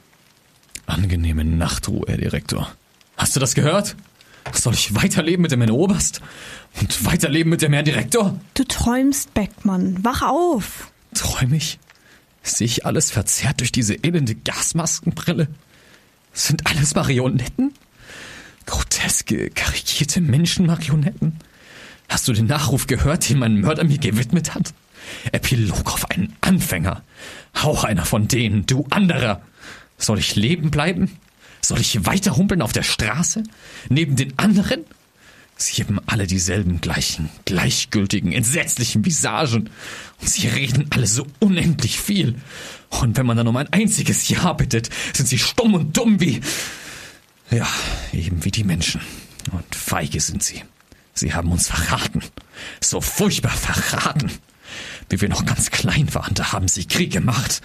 Angenehme Nachtruhe, Herr Direktor. Hast du das gehört? Soll ich weiterleben mit dem Herrn Oberst? Und weiterleben mit dem Herrn Direktor? Du träumst, Beckmann. Wach auf. Träum ich? Sehe ich alles verzerrt durch diese elende Gasmaskenbrille? Sind alles Marionetten? Groteske, karikierte Menschenmarionetten? Hast du den Nachruf gehört, den mein Mörder mir gewidmet hat? Epilog auf einen Anfänger. Auch einer von denen, du anderer. Soll ich leben bleiben? Soll ich weiter humpeln auf der Straße? Neben den anderen? Sie haben alle dieselben gleichen, gleichgültigen, entsetzlichen Visagen. Und sie reden alle so unendlich viel. Und wenn man dann um ein einziges Ja bittet, sind sie stumm und dumm wie... Ja, eben wie die Menschen. Und feige sind sie. Sie haben uns verraten. So furchtbar verraten. Wie wir noch ganz klein waren, da haben sie Krieg gemacht.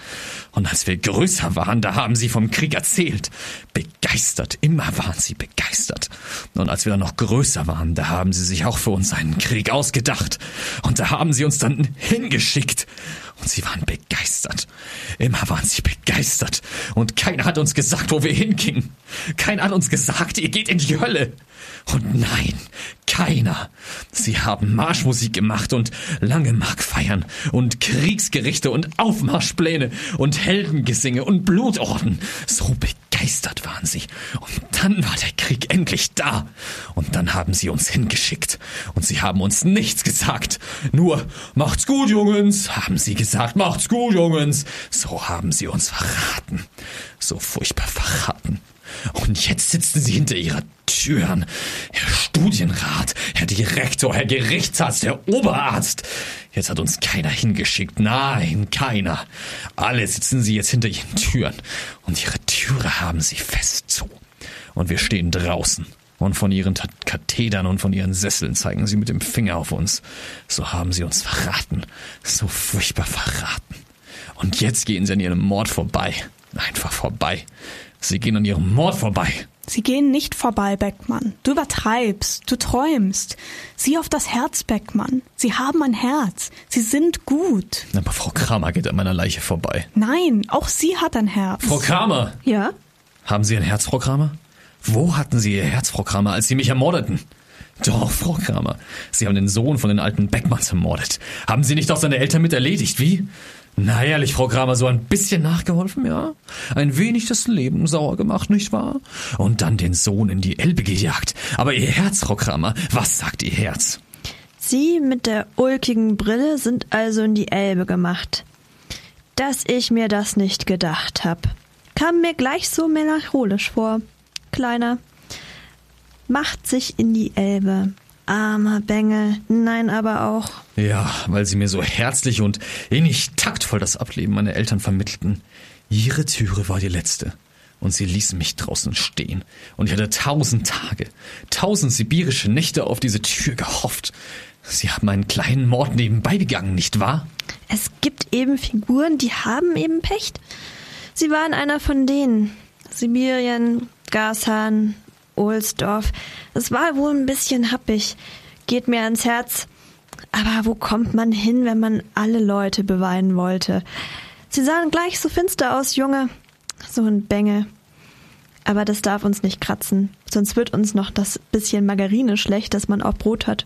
Und als wir größer waren, da haben sie vom Krieg erzählt. Begeistert, immer waren sie begeistert. Und als wir dann noch größer waren, da haben sie sich auch für uns einen Krieg ausgedacht. Und da haben sie uns dann hingeschickt. Und sie waren begeistert. Immer waren sie begeistert. Und keiner hat uns gesagt, wo wir hingingen. Keiner hat uns gesagt, ihr geht in die Hölle. Und nein, keiner. Sie haben Marschmusik gemacht und lange Markfeiern und Kriegsgerichte und Aufmarschpläne und Heldengesinge und Blutorden. So begeistert waren sie. Und dann war der Krieg endlich da. Und dann haben sie uns hingeschickt. Und sie haben uns nichts gesagt. Nur, macht's gut, Jungens, haben sie gesagt. Macht's gut, Jungens. So haben sie uns verraten. So furchtbar verraten. Und jetzt sitzen sie hinter ihrer Türen. Herr Studienrat, Herr Direktor, Herr Gerichtsarzt, Herr Oberarzt. Jetzt hat uns keiner hingeschickt. Nein, keiner. Alle sitzen sie jetzt hinter ihren Türen. Und ihre Türe haben sie fest zu. Und wir stehen draußen. Und von ihren Kathedern und von ihren Sesseln zeigen sie mit dem Finger auf uns. So haben sie uns verraten. So furchtbar verraten. Und jetzt gehen sie an ihrem Mord vorbei. Einfach vorbei. Sie gehen an ihrem Mord vorbei. Sie gehen nicht vorbei, Beckmann. Du übertreibst, du träumst. Sieh auf das Herz, Beckmann. Sie haben ein Herz. Sie sind gut. Aber Frau Kramer geht an meiner Leiche vorbei. Nein, auch sie hat ein Herz. Frau Kramer! Ja? Haben Sie ein Herz, Frau Kramer? Wo hatten Sie Ihr Herz, Frau Kramer, als Sie mich ermordeten? Doch, Frau Kramer. Sie haben den Sohn von den alten Beckmanns ermordet. Haben Sie nicht auch seine Eltern mit erledigt, wie? Na ehrlich, Frau Kramer, so ein bisschen nachgeholfen, ja? Ein wenig das Leben sauer gemacht, nicht wahr? Und dann den Sohn in die Elbe gejagt. Aber Ihr Herz, Frau Kramer, was sagt Ihr Herz? Sie mit der ulkigen Brille sind also in die Elbe gemacht. Dass ich mir das nicht gedacht hab. Kam mir gleich so melancholisch vor. Kleiner. Macht sich in die Elbe. Armer Bengel. Nein, aber auch. Ja, weil sie mir so herzlich und innig taktvoll das Ableben meiner Eltern vermittelten. Ihre Türe war die letzte. Und sie ließen mich draußen stehen. Und ich hatte tausend Tage, tausend sibirische Nächte auf diese Tür gehofft. Sie haben einen kleinen Mord nebenbei begangen, nicht wahr? Es gibt eben Figuren, die haben eben Pech. Sie waren einer von denen. Sibirien, Gashahn, Ohlsdorf. Es war wohl ein bisschen happig. Geht mir ans Herz. Aber wo kommt man hin, wenn man alle Leute beweinen wollte? Sie sahen gleich so finster aus, Junge. So ein Bengel. Aber das darf uns nicht kratzen, sonst wird uns noch das bisschen Margarine schlecht, das man auf Brot hat.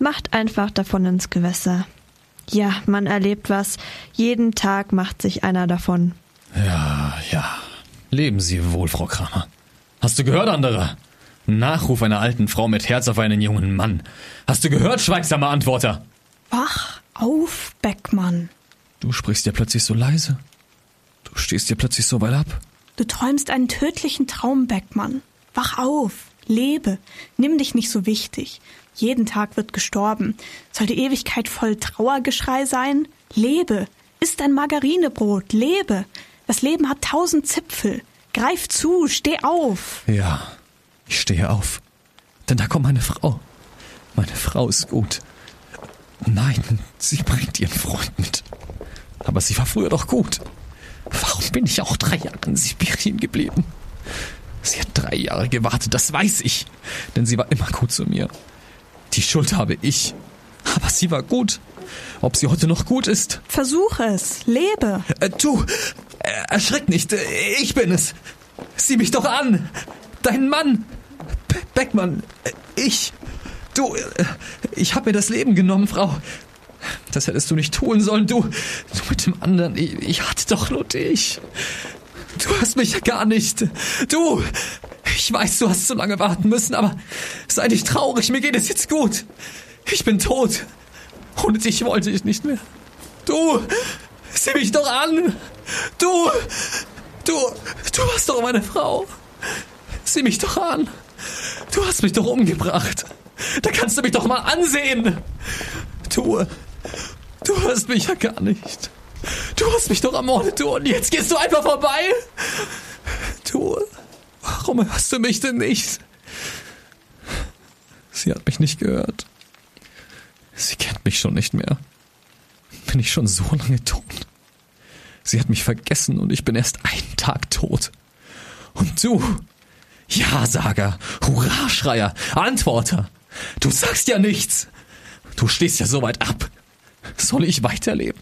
Macht einfach davon ins Gewässer. Ja, man erlebt was. Jeden Tag macht sich einer davon. Ja, ja. Leben Sie wohl, Frau Kramer. Hast du gehört, anderer? Nachruf einer alten Frau mit Herz auf einen jungen Mann. Hast du gehört, schweigsamer Antworter? Wach auf, Beckmann. Du sprichst ja plötzlich so leise. Du stehst dir plötzlich so weit ab. Du träumst einen tödlichen Traum, Beckmann. Wach auf, lebe, nimm dich nicht so wichtig. Jeden Tag wird gestorben. Soll die Ewigkeit voll Trauergeschrei sein? Lebe, isst ein Margarinebrot, lebe. Das Leben hat tausend Zipfel. Greif zu, steh auf. Ja, ich stehe auf. Denn da kommt meine Frau. Meine Frau ist gut. Nein, sie bringt ihren Freund mit. Aber sie war früher doch gut. Warum bin ich auch drei Jahre in Sibirien geblieben? Sie hat drei Jahre gewartet, das weiß ich. Denn sie war immer gut zu mir. Die Schuld habe ich. Aber sie war gut. Ob sie heute noch gut ist? Versuch es, lebe. Äh, du, äh, erschreck nicht, äh, ich bin es. Sieh mich doch an. Dein Mann. Be Beckmann, äh, ich. Du, ich hab mir das Leben genommen, Frau. Das hättest du nicht tun sollen, du. Du mit dem anderen. Ich, ich hatte doch nur dich. Du hast mich ja gar nicht. Du! Ich weiß, du hast so lange warten müssen, aber sei nicht traurig, mir geht es jetzt gut. Ich bin tot. Ohne dich wollte ich nicht mehr. Du! Sieh mich doch an! Du! Du! Du warst doch meine Frau! Sieh mich doch an! Du hast mich doch umgebracht. Da kannst du mich doch mal ansehen. Du, du hörst mich ja gar nicht. Du hast mich doch ermordet, du, und jetzt gehst du einfach vorbei. Du, warum hörst du mich denn nicht? Sie hat mich nicht gehört. Mich schon nicht mehr. Bin ich schon so lange tot? Sie hat mich vergessen und ich bin erst einen Tag tot. Und du, Ja-Sager, Hurraschreier, Antworter, du sagst ja nichts. Du stehst ja so weit ab. Soll ich weiterleben?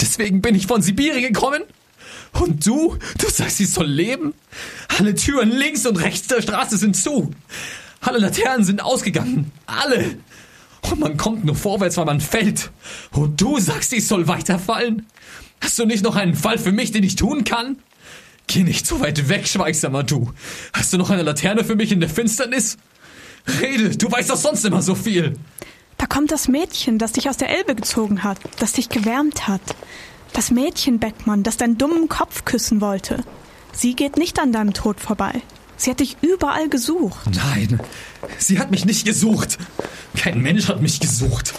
Deswegen bin ich von Sibirien gekommen? Und du, du sagst, sie soll leben? Alle Türen links und rechts der Straße sind zu. Alle Laternen sind ausgegangen. Alle. Und man kommt nur vorwärts, weil man fällt. Und du sagst, ich soll weiterfallen? Hast du nicht noch einen Fall für mich, den ich tun kann? Geh nicht so weit weg, schweigsamer du. Hast du noch eine Laterne für mich in der Finsternis? Rede, du weißt doch sonst immer so viel. Da kommt das Mädchen, das dich aus der Elbe gezogen hat, das dich gewärmt hat. Das Mädchen, Beckmann, das deinen dummen Kopf küssen wollte. Sie geht nicht an deinem Tod vorbei. Sie hat dich überall gesucht. Nein, sie hat mich nicht gesucht. Kein Mensch hat mich gesucht.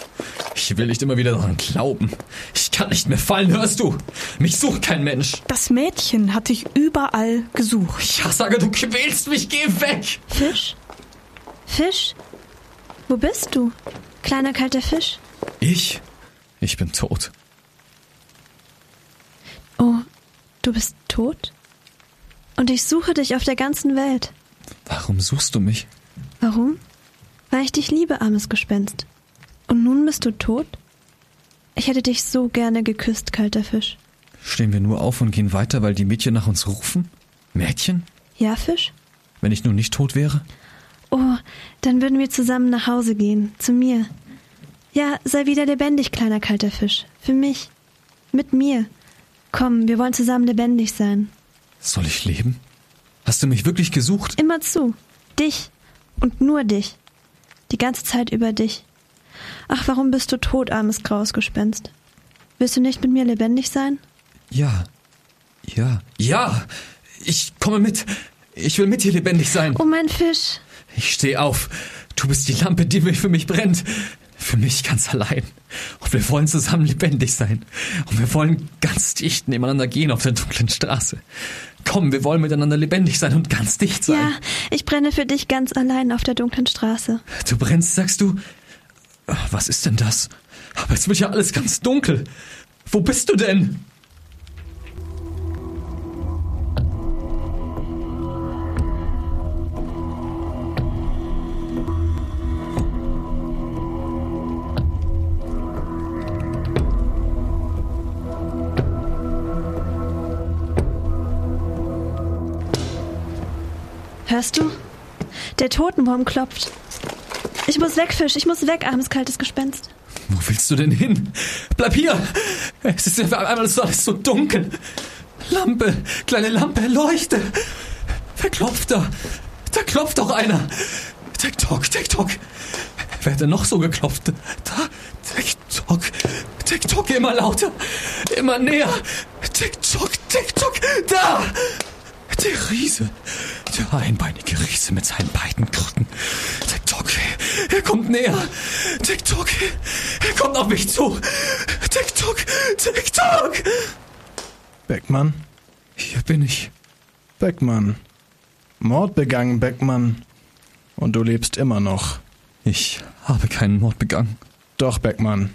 Ich will nicht immer wieder daran glauben. Ich kann nicht mehr fallen, hörst du? Mich sucht kein Mensch. Das Mädchen hat dich überall gesucht. Ja, sage, du quälst mich, geh weg. Fisch? Fisch? Wo bist du? Kleiner kalter Fisch. Ich? Ich bin tot. Oh, du bist tot? Und ich suche dich auf der ganzen Welt. Warum suchst du mich? Warum? Weil ich dich liebe, armes Gespenst. Und nun bist du tot? Ich hätte dich so gerne geküsst, kalter Fisch. Stehen wir nur auf und gehen weiter, weil die Mädchen nach uns rufen? Mädchen? Ja, Fisch? Wenn ich nun nicht tot wäre? Oh, dann würden wir zusammen nach Hause gehen, zu mir. Ja, sei wieder lebendig, kleiner kalter Fisch. Für mich. Mit mir. Komm, wir wollen zusammen lebendig sein. Soll ich leben? Hast du mich wirklich gesucht? Immer zu. Dich. Und nur dich. Die ganze Zeit über dich. Ach, warum bist du tot, armes graues Gespenst? Willst du nicht mit mir lebendig sein? Ja. Ja. Ja! Ich komme mit. Ich will mit dir lebendig sein. Oh, mein Fisch. Ich steh auf. Du bist die Lampe, die für mich brennt. Für mich ganz allein. Und wir wollen zusammen lebendig sein. Und wir wollen ganz dicht nebeneinander gehen auf der dunklen Straße. Komm, wir wollen miteinander lebendig sein und ganz dicht sein. Ja, ich brenne für dich ganz allein auf der dunklen Straße. Du brennst, sagst du? Was ist denn das? Aber es wird ja alles ganz dunkel. Wo bist du denn? Hörst du? Der Totenwurm klopft. Ich muss weg, Fisch. Ich muss weg, armes kaltes Gespenst. Wo willst du denn hin? Bleib hier! Es ist einmal so alles so dunkel. Lampe, kleine Lampe, leuchte! Wer klopft da? Da klopft doch einer! Tick-Tock, Tick-Tock! Wer hat denn noch so geklopft? Da, Tick-Tock, Tick-Tock, immer lauter, immer näher! Tick-Tock, Tick-Tock, da! Der Riese, der einbeinige Riese mit seinen beiden Krücken. Tick-Tock, er kommt näher. Tick-Tock, er kommt auf mich zu. Tick-Tock, Tick-Tock. Beckmann? Hier bin ich. Beckmann. Mord begangen, Beckmann. Und du lebst immer noch. Ich habe keinen Mord begangen. Doch, Beckmann.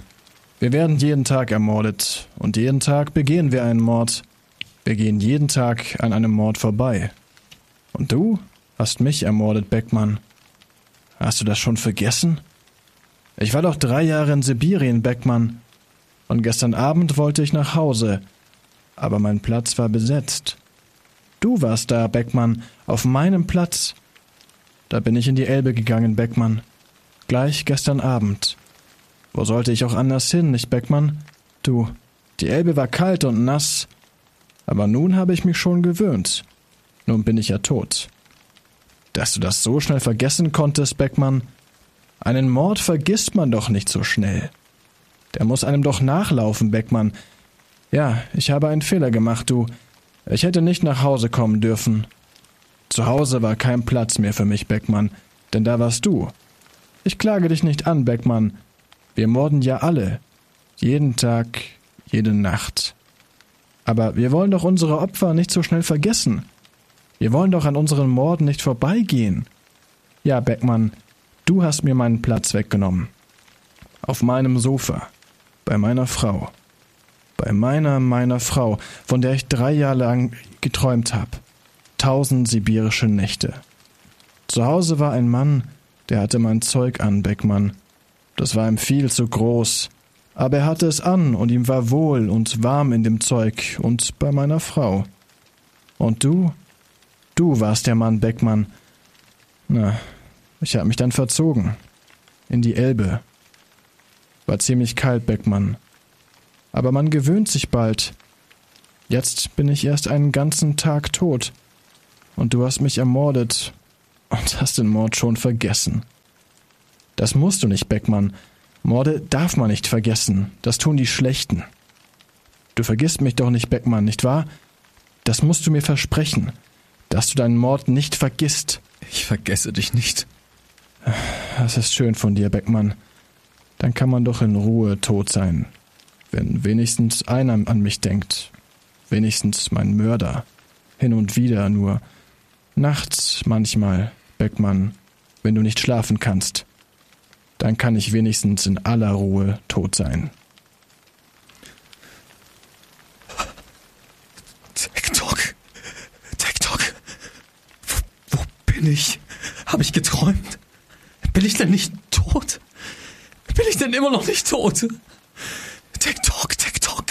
Wir werden jeden Tag ermordet. Und jeden Tag begehen wir einen Mord. Wir gehen jeden Tag an einem Mord vorbei. Und du hast mich ermordet, Beckmann. Hast du das schon vergessen? Ich war doch drei Jahre in Sibirien, Beckmann. Und gestern Abend wollte ich nach Hause. Aber mein Platz war besetzt. Du warst da, Beckmann, auf meinem Platz. Da bin ich in die Elbe gegangen, Beckmann. Gleich gestern Abend. Wo sollte ich auch anders hin, nicht, Beckmann? Du, die Elbe war kalt und nass. Aber nun habe ich mich schon gewöhnt. Nun bin ich ja tot. Dass du das so schnell vergessen konntest, Beckmann. Einen Mord vergisst man doch nicht so schnell. Der muss einem doch nachlaufen, Beckmann. Ja, ich habe einen Fehler gemacht, du. Ich hätte nicht nach Hause kommen dürfen. Zu Hause war kein Platz mehr für mich, Beckmann, denn da warst du. Ich klage dich nicht an, Beckmann. Wir morden ja alle. Jeden Tag, jede Nacht. Aber wir wollen doch unsere Opfer nicht so schnell vergessen. Wir wollen doch an unseren Morden nicht vorbeigehen. Ja, Beckmann, du hast mir meinen Platz weggenommen. Auf meinem Sofa. Bei meiner Frau. Bei meiner, meiner Frau, von der ich drei Jahre lang geträumt habe. Tausend sibirische Nächte. Zu Hause war ein Mann, der hatte mein Zeug an, Beckmann. Das war ihm viel zu groß. Aber er hatte es an und ihm war wohl und warm in dem Zeug und bei meiner Frau. Und du? Du warst der Mann, Beckmann. Na, ich hab mich dann verzogen. In die Elbe. War ziemlich kalt, Beckmann. Aber man gewöhnt sich bald. Jetzt bin ich erst einen ganzen Tag tot. Und du hast mich ermordet und hast den Mord schon vergessen. Das musst du nicht, Beckmann. Morde darf man nicht vergessen. Das tun die Schlechten. Du vergisst mich doch nicht, Beckmann, nicht wahr? Das musst du mir versprechen, dass du deinen Mord nicht vergisst. Ich vergesse dich nicht. Das ist schön von dir, Beckmann. Dann kann man doch in Ruhe tot sein. Wenn wenigstens einer an mich denkt. Wenigstens mein Mörder. Hin und wieder nur. Nachts manchmal, Beckmann, wenn du nicht schlafen kannst. Dann kann ich wenigstens in aller Ruhe tot sein. TikTok. TikTok. Wo, wo bin ich? Habe ich geträumt? Bin ich denn nicht tot? Bin ich denn immer noch nicht tot? TikTok, TikTok.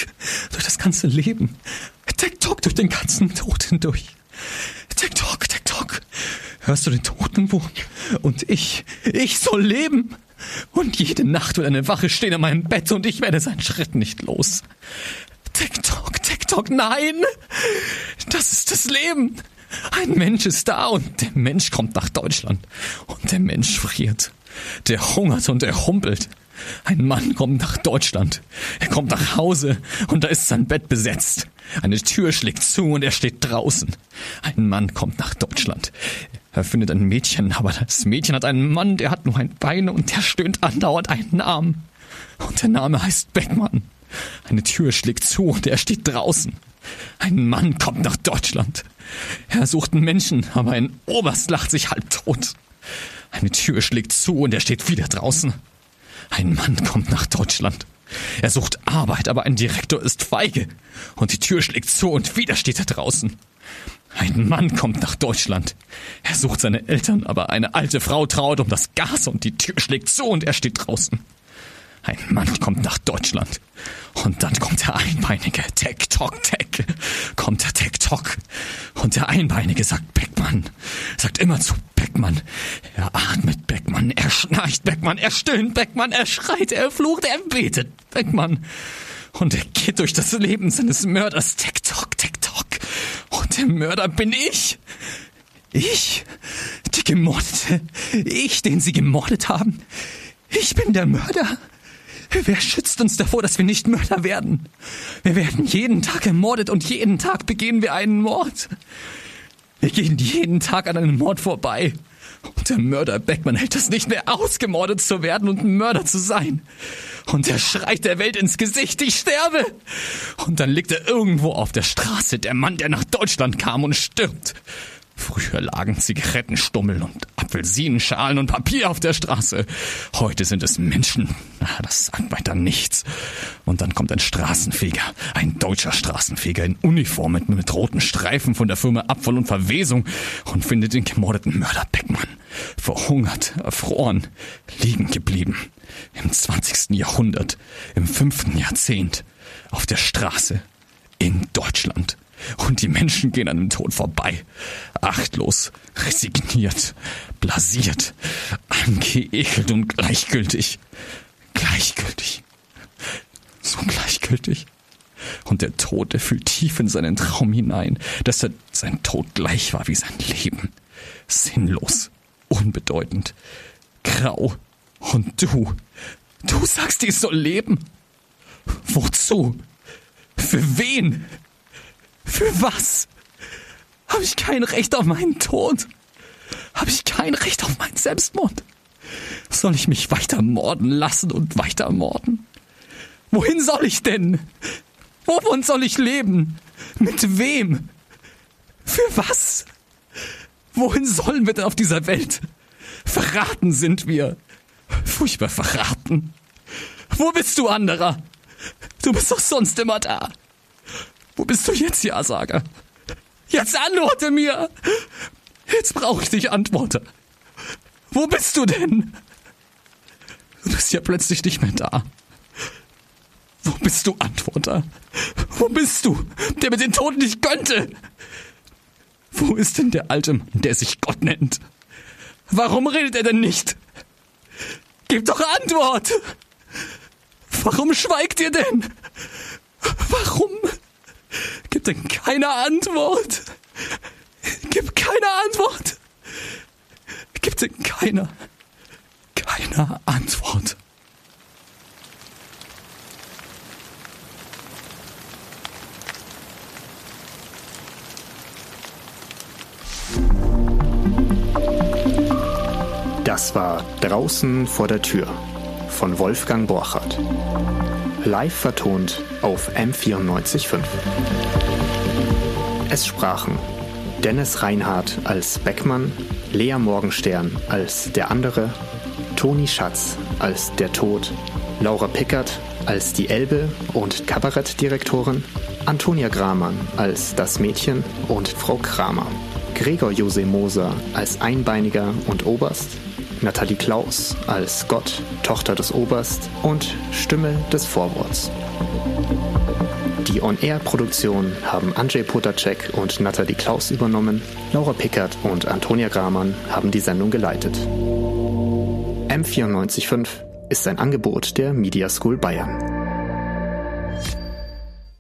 Durch das ganze Leben. TikTok durch den ganzen Tod hindurch. TikTok, TikTok. Hörst du den Totenwurm? Und ich, ich soll leben. Und jede Nacht wird eine Wache stehen an meinem Bett und ich werde seinen Schritt nicht los. TikTok, TikTok, nein! Das ist das Leben. Ein Mensch ist da und der Mensch kommt nach Deutschland. Und der Mensch friert. Der hungert und er humpelt. Ein Mann kommt nach Deutschland. Er kommt nach Hause und da ist sein Bett besetzt. Eine Tür schlägt zu und er steht draußen. Ein Mann kommt nach Deutschland. Er findet ein Mädchen, aber das Mädchen hat einen Mann, der hat nur ein Bein und der stöhnt andauernd einen Arm. Und der Name heißt Beckmann. Eine Tür schlägt zu und er steht draußen. Ein Mann kommt nach Deutschland. Er sucht einen Menschen, aber ein Oberst lacht sich halb tot. Eine Tür schlägt zu und er steht wieder draußen. Ein Mann kommt nach Deutschland. Er sucht Arbeit, aber ein Direktor ist feige. Und die Tür schlägt zu und wieder steht er draußen. Ein Mann kommt nach Deutschland. Er sucht seine Eltern, aber eine alte Frau trauert um das Gas und die Tür schlägt zu und er steht draußen. Ein Mann kommt nach Deutschland. Und dann kommt der Einbeinige. Tech, Tock, Tech. Kommt der Tech, Tock. Und der Einbeinige sagt Beckmann. Sagt immer zu Beckmann. Er atmet Beckmann. Er schnarcht Beckmann. Er stöhnt Beckmann. Er schreit. Er flucht. Er betet Beckmann. Und er geht durch das Leben seines Mörders. Tech, Tock. Und der Mörder bin ich. Ich. Die Gemordete. Ich, den sie gemordet haben. Ich bin der Mörder. Wer schützt uns davor, dass wir nicht Mörder werden? Wir werden jeden Tag ermordet und jeden Tag begehen wir einen Mord. Wir gehen jeden Tag an einem Mord vorbei. Und der Mörder Beckmann hält es nicht mehr aus, gemordet zu werden und ein Mörder zu sein. Und er schreit der Welt ins Gesicht, ich sterbe. Und dann liegt er irgendwo auf der Straße, der Mann, der nach Deutschland kam und stirbt. Früher lagen Zigarettenstummel und Apfelsinenschalen und Papier auf der Straße. Heute sind es Menschen. Das sagt weiter nichts. Und dann kommt ein Straßenfeger, ein deutscher Straßenfeger in Uniform mit, mit roten Streifen von der Firma Abfall und Verwesung und findet den gemordeten Mörder Beckmann. Verhungert, erfroren, liegen geblieben. Im 20. Jahrhundert, im fünften Jahrzehnt, auf der Straße in Deutschland. Und die Menschen gehen an dem Tod vorbei. Achtlos, resigniert, blasiert, angeekelt und gleichgültig. Gleichgültig. So gleichgültig. Und der Tod, der fühlt tief in seinen Traum hinein, dass er sein Tod gleich war wie sein Leben. Sinnlos, unbedeutend, grau. Und du, du sagst, ich soll leben. Wozu? Für wen? Für was? Habe ich kein Recht auf meinen Tod? habe ich kein Recht auf meinen Selbstmord. Soll ich mich weiter morden lassen und weiter morden? Wohin soll ich denn? Wovon soll ich leben? Mit wem? Für was? Wohin sollen wir denn auf dieser Welt? Verraten sind wir. Furchtbar verraten. Wo bist du, anderer? Du bist doch sonst immer da. Wo bist du jetzt, Ja-Sager? Jetzt antworte mir! Jetzt brauche ich dich, Antworte. Wo bist du denn? Du bist ja plötzlich nicht mehr da. Wo bist du, Antworter? Wo bist du, der mir den Tod nicht gönnte? Wo ist denn der alte Mann, der sich Gott nennt? Warum redet er denn nicht? Gib doch Antwort! Warum schweigt ihr denn? Warum? Gib denn keine Antwort! Gib keine Antwort! Gib denn keine, keine Antwort! Das war Draußen vor der Tür von Wolfgang Borchardt. Live vertont auf M945. Es sprachen Dennis Reinhardt als Beckmann, Lea Morgenstern als der andere, Toni Schatz als der Tod, Laura Pickert als die Elbe und Kabarettdirektorin, Antonia Gramann als das Mädchen und Frau Kramer, Gregor Jose Moser als Einbeiniger und Oberst, Nathalie Klaus als Gott, Tochter des Oberst und Stimme des Vorworts. Die On-Air-Produktion haben Andrzej Potacek und Nathalie Klaus übernommen, Laura Pickert und Antonia Gramann haben die Sendung geleitet. M945 ist ein Angebot der Media School Bayern.